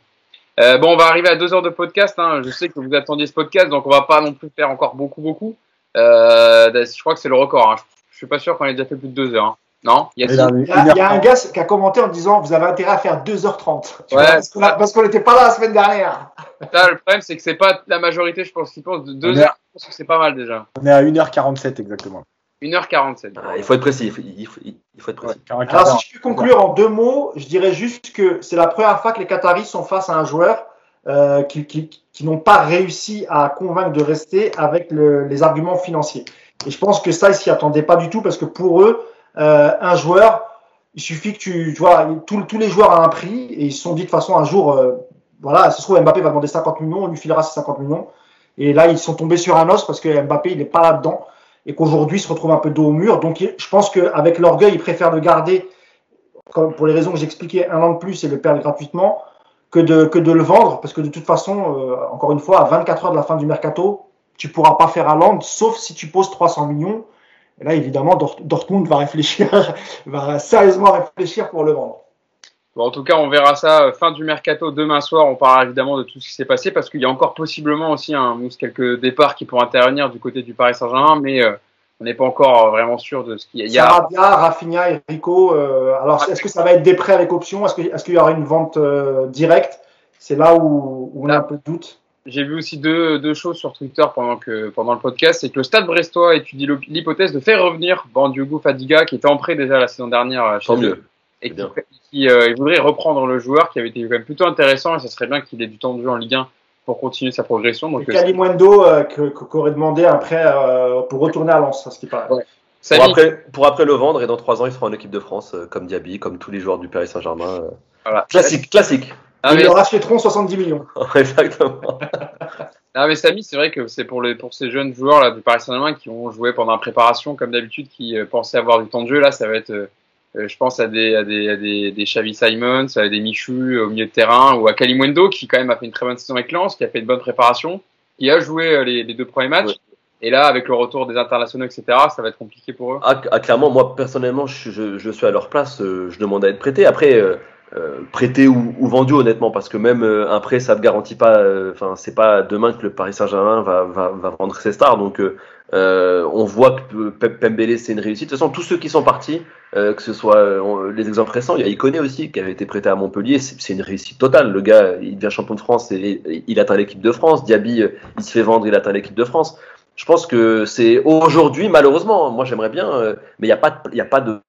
Euh, bon, on va arriver à deux heures de podcast. Hein. Je sais que vous attendiez ce podcast, donc on va pas non plus faire encore beaucoup, beaucoup. Euh, je crois que c'est le record. Hein. Je, je suis pas sûr qu'on ait déjà fait plus de deux heures. Hein. Non, il y, a, un gars qui a commenté en disant Vous avez intérêt à faire 2h30. Ouais, parce qu'on n'était pas là la semaine dernière. le problème, c'est que c'est pas la majorité, je pense, qui pense de 2 h Je pense que c'est pas mal déjà. On est à 1h47 exactement. 1h47. Ah, il faut être précis. Il faut, il faut, être précis. Alors, si je peux conclure en deux mots, je dirais juste que c'est la première fois que les Qataris sont face à un joueur euh, qui, qui, qui n'ont pas réussi à convaincre de rester avec le, les arguments financiers. Et je pense que ça, ils s'y attendaient pas du tout parce que pour eux, euh, un joueur, il suffit que tu, vois, tous, les joueurs à un prix et ils se sont dit de toute façon un jour, euh, voilà, se trouve Mbappé va demander 50 millions, on lui filera ses 50 millions. Et là, ils sont tombés sur un os parce que Mbappé, il n'est pas là-dedans et qu'aujourd'hui, il se retrouve un peu dos au mur. Donc, je pense qu'avec l'orgueil, ils préfèrent le garder, comme pour les raisons que j'expliquais, un an de plus et le perdre gratuitement, que de, que de le vendre. Parce que de toute façon, euh, encore une fois, à 24 heures de la fin du mercato, tu pourras pas faire un land, sauf si tu poses 300 millions. Et là, évidemment, Dortmund va réfléchir, va sérieusement réfléchir pour le vendre. Bon, en tout cas, on verra ça euh, fin du mercato demain soir. On parlera évidemment de tout ce qui s'est passé parce qu'il y a encore possiblement aussi un mousse quelques départs qui pourront intervenir du côté du Paris Saint-Germain, mais euh, on n'est pas encore euh, vraiment sûr de ce qu'il y a. Sarabia, Rafinha et Rico. alors, est-ce que ça va être des prêts avec option? Est-ce qu'il est y aura une vente directe? C'est là où, on a un peu de doute. J'ai vu aussi deux, deux choses sur Twitter pendant, que, pendant le podcast. C'est que le Stade Brestois étudie l'hypothèse de faire revenir Bandiogo Fadiga, qui était en prêt déjà la saison dernière euh, chez Tant eux, mieux. et qui, bien. qui, euh, il voudrait reprendre le joueur qui avait été quand même plutôt intéressant. Et ce serait bien qu'il ait du temps de jeu en Ligue 1 pour continuer sa progression. Donc, Et euh, Kalimundo euh, qu'aurait demandé un prêt euh, pour retourner à Lens, à ce qui paraît. Ouais. Pour après, pour après le vendre et dans trois ans il sera en équipe de France euh, comme Diaby, comme tous les joueurs du Paris Saint-Germain. euh. voilà. Classique, classique. Ah, Ils mais, le rachèteront 70 millions. Exactement. ah, mais Samy, c'est vrai que c'est pour, les, pour ces jeunes joueurs là, du Paris Saint-Germain qui ont joué pendant la préparation, comme d'habitude, qui euh, pensaient avoir du temps de jeu. Là, ça va être, euh, euh, je pense, à des, à des, à des, des Xavi Simons, à des Michu au milieu de terrain, ou à Kalimundo, qui quand même a fait une très bonne saison avec Lens, qui a fait une bonne préparation, qui a joué euh, les, les deux premiers matchs. Ouais. Et là, avec le retour des internationaux, etc., ça va être compliqué pour eux. Ah, ah, clairement, moi personnellement, je, je- je suis à leur place, euh, je demande à être prêté. Après, euh, prêté ou, ou vendu honnêtement, parce que même euh, un prêt, ça ne garantit pas. euh, Enfin, c'est pas demain que le Paris Saint-Germain va, va, va vendre ses stars. Donc, euh, on voit que Pembele c'est une réussite. De toute façon, tous ceux qui sont partis, que ce soit les exemples récents, il y a Iconé aussi qui avait été prêté à Montpellier. C'est une réussite totale. Le gars, il devient champion de France et, il atteint l'équipe de France. Diaby, il se fait vendre, il atteint l'équipe de France. Je pense que c'est aujourd'hui, malheureusement, moi j'aimerais bien, mais il n'y a pas, il y a pas de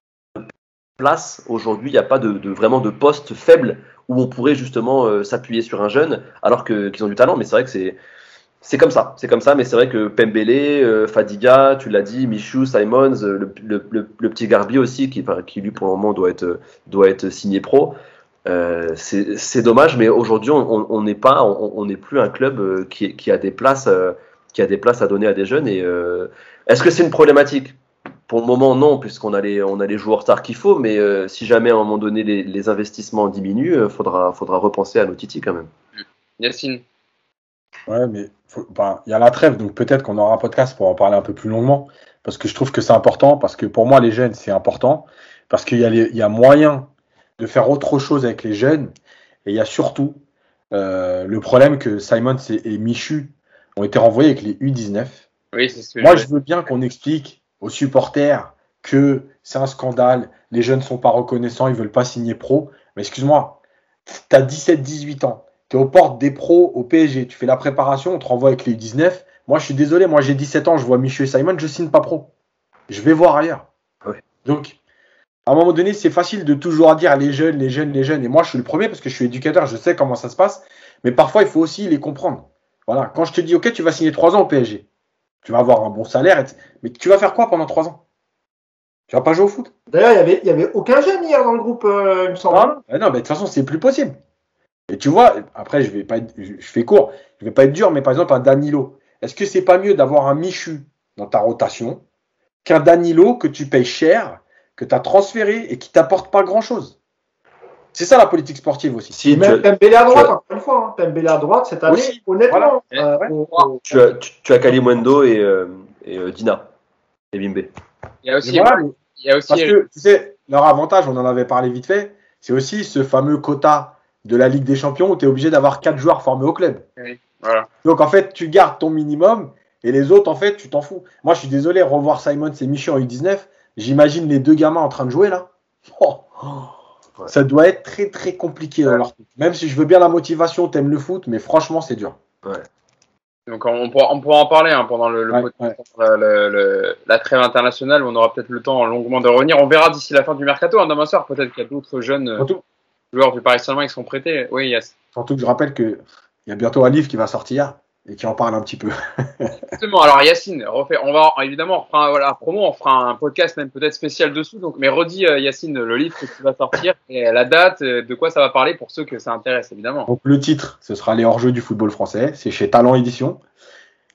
place aujourd'hui, il n'y a pas de, vraiment de poste faible où on pourrait justement euh, s'appuyer sur un jeune alors qu'ils ont du talent. Mais c'est vrai que c'est comme ça, c'est comme ça. Mais c'est vrai que Pembele, euh, Fadiga, tu l'as dit, Michou, Simons, euh, le, petit Garbi aussi qui, lui pour le moment doit être signé pro. C'est dommage, mais aujourd'hui on n'est pas, on n'est plus un club qui, qui a des places, qui a des places à donner à des jeunes. Et est-ce que c'est une problématique? Pour le moment, non, puisqu'on a les, on a les joueurs stars qu'il faut. Mais euh, si jamais à un moment donné les, les investissements diminuent, euh, faudra, faudra repenser à nos Titi quand même. Yacine. Ouais, mais enfin, il y a la trêve, donc peut-être qu'on aura un podcast pour en parler un peu plus longuement, parce que je trouve que c'est important, parce que pour moi, les jeunes, c'est important, parce qu'il y, a les- il y a moyen de faire autre chose avec les jeunes, et il y a surtout euh, le problème que Simon et, et Michu ont été renvoyés avec les U19. Oui, c'est ce que Moi, je veux bien qu'on explique aux supporters que c'est un scandale, les jeunes sont pas reconnaissants, ils veulent pas signer pro. Mais excuse-moi, tu as 17-18 ans, tu es aux portes des pros au PSG, tu fais la préparation, on te renvoie avec les U19. Moi, je suis désolé, moi j'ai 17 ans, je vois Michu et Simon, je signe pas pro. Je vais voir ailleurs. Ouais. Donc, à un moment donné, c'est facile de toujours dire les jeunes, les jeunes, les jeunes. Et moi, je suis le premier parce que je suis éducateur, je sais comment ça se passe. Mais parfois, il faut aussi les comprendre. Voilà. Quand je te dis, OK, tu vas signer 3 ans au PSG, tu vas avoir un bon salaire, mais tu vas faire quoi pendant 3 ans? Tu vas pas jouer au foot? D'ailleurs, il y avait, y avait aucun jeune hier dans le groupe, euh, il me semble. Ah, non, mais de toute façon, c'est plus possible. Et tu vois, après, je vais pas être, je je fais court, je vais pas être dur, mais par exemple, un Danilo, est-ce que c'est pas mieux d'avoir un Michu dans ta rotation qu'un Danilo que tu payes cher, que tu as transféré et qui t'apporte pas grand-chose? C'est ça la politique sportive aussi. Si même Pembele à droite, encore une fois. Hein. Pembele à droite, cette année, Aussi. honnêtement. Voilà. euh, Ouais. on- on- tu as, tu, tu as Kalimundo et, euh, et euh, Dina et Bimbe. Il y a aussi, Mais voilà, mais- il y a aussi Parce que, tu sais, leur avantage, on en avait parlé vite fait, c'est aussi ce fameux quota de la Ligue des Champions où tu es obligé d'avoir quatre joueurs formés au club. voilà. Donc, en fait, tu gardes ton minimum et les autres, en fait, tu t'en fous. Moi, je suis désolé, revoir Simon et Michu en U19, j'imagine les deux gamins en train de jouer là. Oh, Ouais. Ça doit être très, très compliqué dans leur tête. Même si je veux bien la motivation, t'aimes le foot, mais franchement, c'est dur. Donc on pourra, on pourra en parler hein, pendant le, le Ouais, podcast, le- le- le- la trêve internationale. On aura peut-être le temps longuement de revenir. On verra d'ici la fin du mercato. Hein, demain soir, peut-être qu'il y a d'autres jeunes euh, Surtout, joueurs du Paris Saint-Germain qui sont prêtés. Oui, yes. surtout que je rappelle qu'il y a bientôt un livre qui va sortir et qui en parle un petit peu. Justement, alors Yacine, on va évidemment on fera un- voilà, promo, on fera un podcast même peut-être spécial dessous. Donc, mais redis euh, Yacine le livre que tu vas sortir et la date, euh, de quoi ça va parler pour ceux que ça intéresse évidemment. Donc le titre, ce sera Les hors-jeux du football français. C'est chez Talent Édition.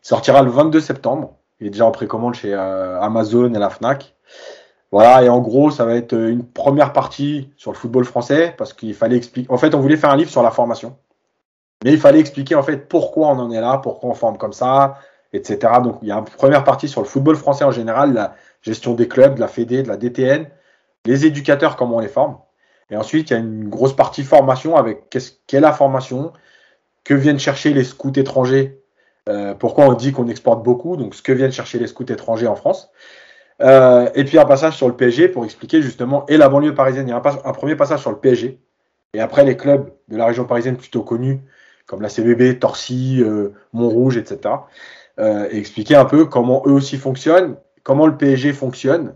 Il sortira le 22 septembre. Il est déjà en précommande chez euh, Amazon et la Fnac. Voilà, et en gros, ça va être une première partie sur le football français parce qu'il fallait expliquer. En fait, on voulait faire un livre sur la formation. Mais il fallait expliquer en fait pourquoi on en est là, pourquoi on forme comme ça, etc. Donc il y a une première partie sur le football français en général, la gestion des clubs, de la Fédé, de la DTN, les éducateurs, comment on les forme. Et ensuite, il y a une grosse partie formation avec qu'est-ce qu'est la formation, que viennent chercher les scouts étrangers, euh, pourquoi on dit qu'on exporte beaucoup, donc ce que viennent chercher les scouts étrangers en France. Euh, et puis un passage sur le PSG pour expliquer justement, et la banlieue parisienne, il y a un, un premier passage sur le PSG, et après les clubs de la région parisienne plutôt connus, comme la CBB, Torcy, euh, Montrouge, etc. Euh, et expliquer un peu comment eux aussi fonctionnent, comment le PSG fonctionne,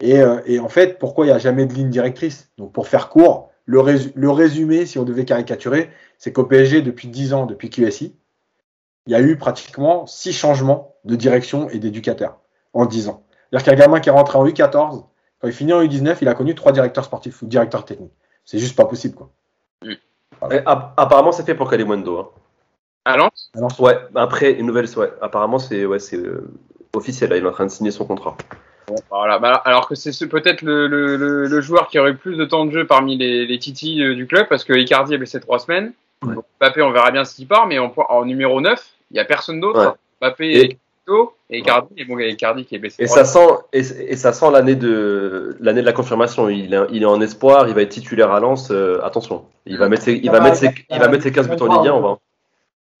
et, euh, et en fait, pourquoi il n'y a jamais de ligne directrice. Donc, pour faire court, le, résu- le résumé, si on devait caricaturer, c'est qu'au PSG, depuis 10 ans, depuis QSI, il y a eu pratiquement 6 changements de direction et d'éducateur en 10 ans. C'est-à-dire qu'un gamin qui est rentré en U14, quand il finit en U19, il a connu trois directeurs sportifs ou directeurs techniques. C'est juste pas possible, quoi. App- apparemment, c'est fait pour Kalimundo. Hein. À Lens? Alors, Ouais, après, une nouvelle. Ouais, apparemment, c'est ouais, c'est euh, officiel. Là, il est en train de signer son contrat. Voilà, bah, alors que c'est ce- peut-être le, le, le, le joueur qui aurait eu plus de temps de jeu parmi les, les titis euh, du club, parce que Icardi est blessé trois semaines. Ouais. Donc, Mbappé, on verra bien s'il part, mais en, en numéro 9, il n'y a personne d'autre. Ouais. Mbappé Et- et, Icardi, et bon, il y a Icardi qui est blessé. Et ça sent, et, et ça sent l'année de l'année de la confirmation. Il est, il est en espoir. Il va être titulaire à Lens. euh, attention, il va mettre ses, il va mettre ses, il va mettre ses 15 buts en Ligue 1. On va.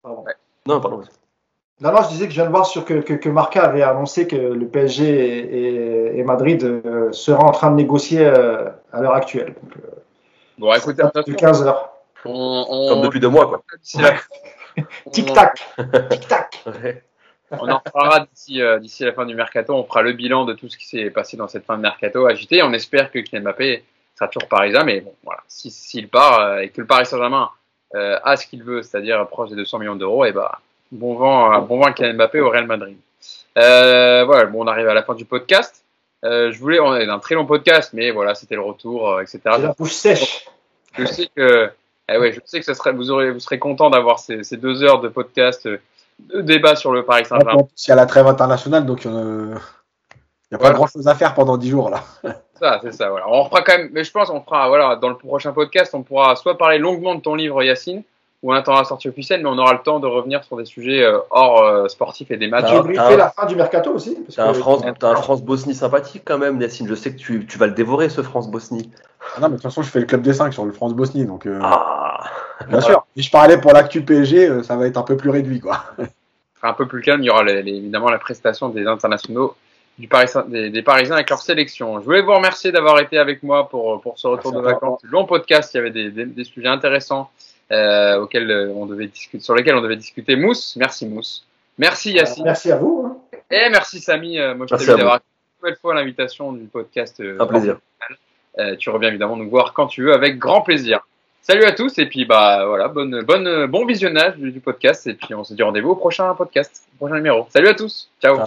Pardon. Non, pardon. Non, non, je disais que je viens de voir sur que, que, que Marca avait annoncé que le PSG et, et- et Madrid euh, seraient en train de négocier euh, à l'heure actuelle. Donc, euh, Bon, écoutez, depuis 15 heures. on, on, Comme depuis deux mois, quoi. Tic-tac, tic-tac. Ouais. On en reparlera d'ici euh, d'ici la fin du mercato. On fera le bilan de tout ce qui s'est passé dans cette fin de mercato agité. On espère que Kylian Mbappé sera toujours parisien, mais bon, voilà. Si- S'il part euh, et que le Paris Saint-Germain euh, a ce qu'il veut, c'est-à-dire proche des 200 millions d'euros, et bah bon vent, euh, bon vent à Kylian Mbappé au Real Madrid. Euh, voilà, bon, on arrive à la fin du podcast. Euh, je voulais, on est un très long podcast, mais voilà, c'était le retour, euh, etc. La bouche sèche. Je sais que, eh ouais, je sais que ça serait, vous aurez, vous serez content d'avoir ces, ces deux heures de podcast, débat sur le Paris Saint-Germain. il y a la trêve internationale, donc euh, il n'y a pas Voilà. grand-chose à faire pendant 10 jours, là. Ça, c'est ça, voilà. On fera quand même, mais je pense, on fera, voilà, dans le prochain podcast, on pourra soit parler longuement de ton livre, Yacine, ou on attendra la sortie officielle, mais on aura le temps de revenir sur des sujets euh, hors euh, sportifs et des matchs. Briefer ah. la fin du mercato aussi parce T'as un France, t'as un France-Bosnie sympathique quand même, Yacine. Je sais que tu, tu vas le dévorer ce France-Bosnie. Ah non, mais de toute façon, je fais le club des 5 sur le France-Bosnie, donc euh, Ah. bien sûr. Si je parlais pour l'actu PSG, euh, ça va être un peu plus réduit, quoi. un peu plus calme, il y aura les- les- évidemment la prestation des internationaux du Paris, Saint- des, des Parisiens avec leur sélection. Je voulais vous remercier d'avoir été avec moi pour, pour ce retour Merci de vacances. Long podcast, il y avait des, des, des sujets intéressants euh, auxquels euh, on devait discuter, sur lesquels on devait discuter. Mousse, merci Mousse. Merci Yacine. Merci à vous. hein. Et merci Samy, euh, d'avoir une nouvelle fois l'invitation du podcast. euh, Un plaisir. euh, tu reviens évidemment nous voir quand tu veux avec grand plaisir. Salut à tous et puis bah voilà, bonne, bonne, bon visionnage du, podcast et puis on se dit rendez-vous au prochain podcast, prochain numéro. Salut à tous. Ciao.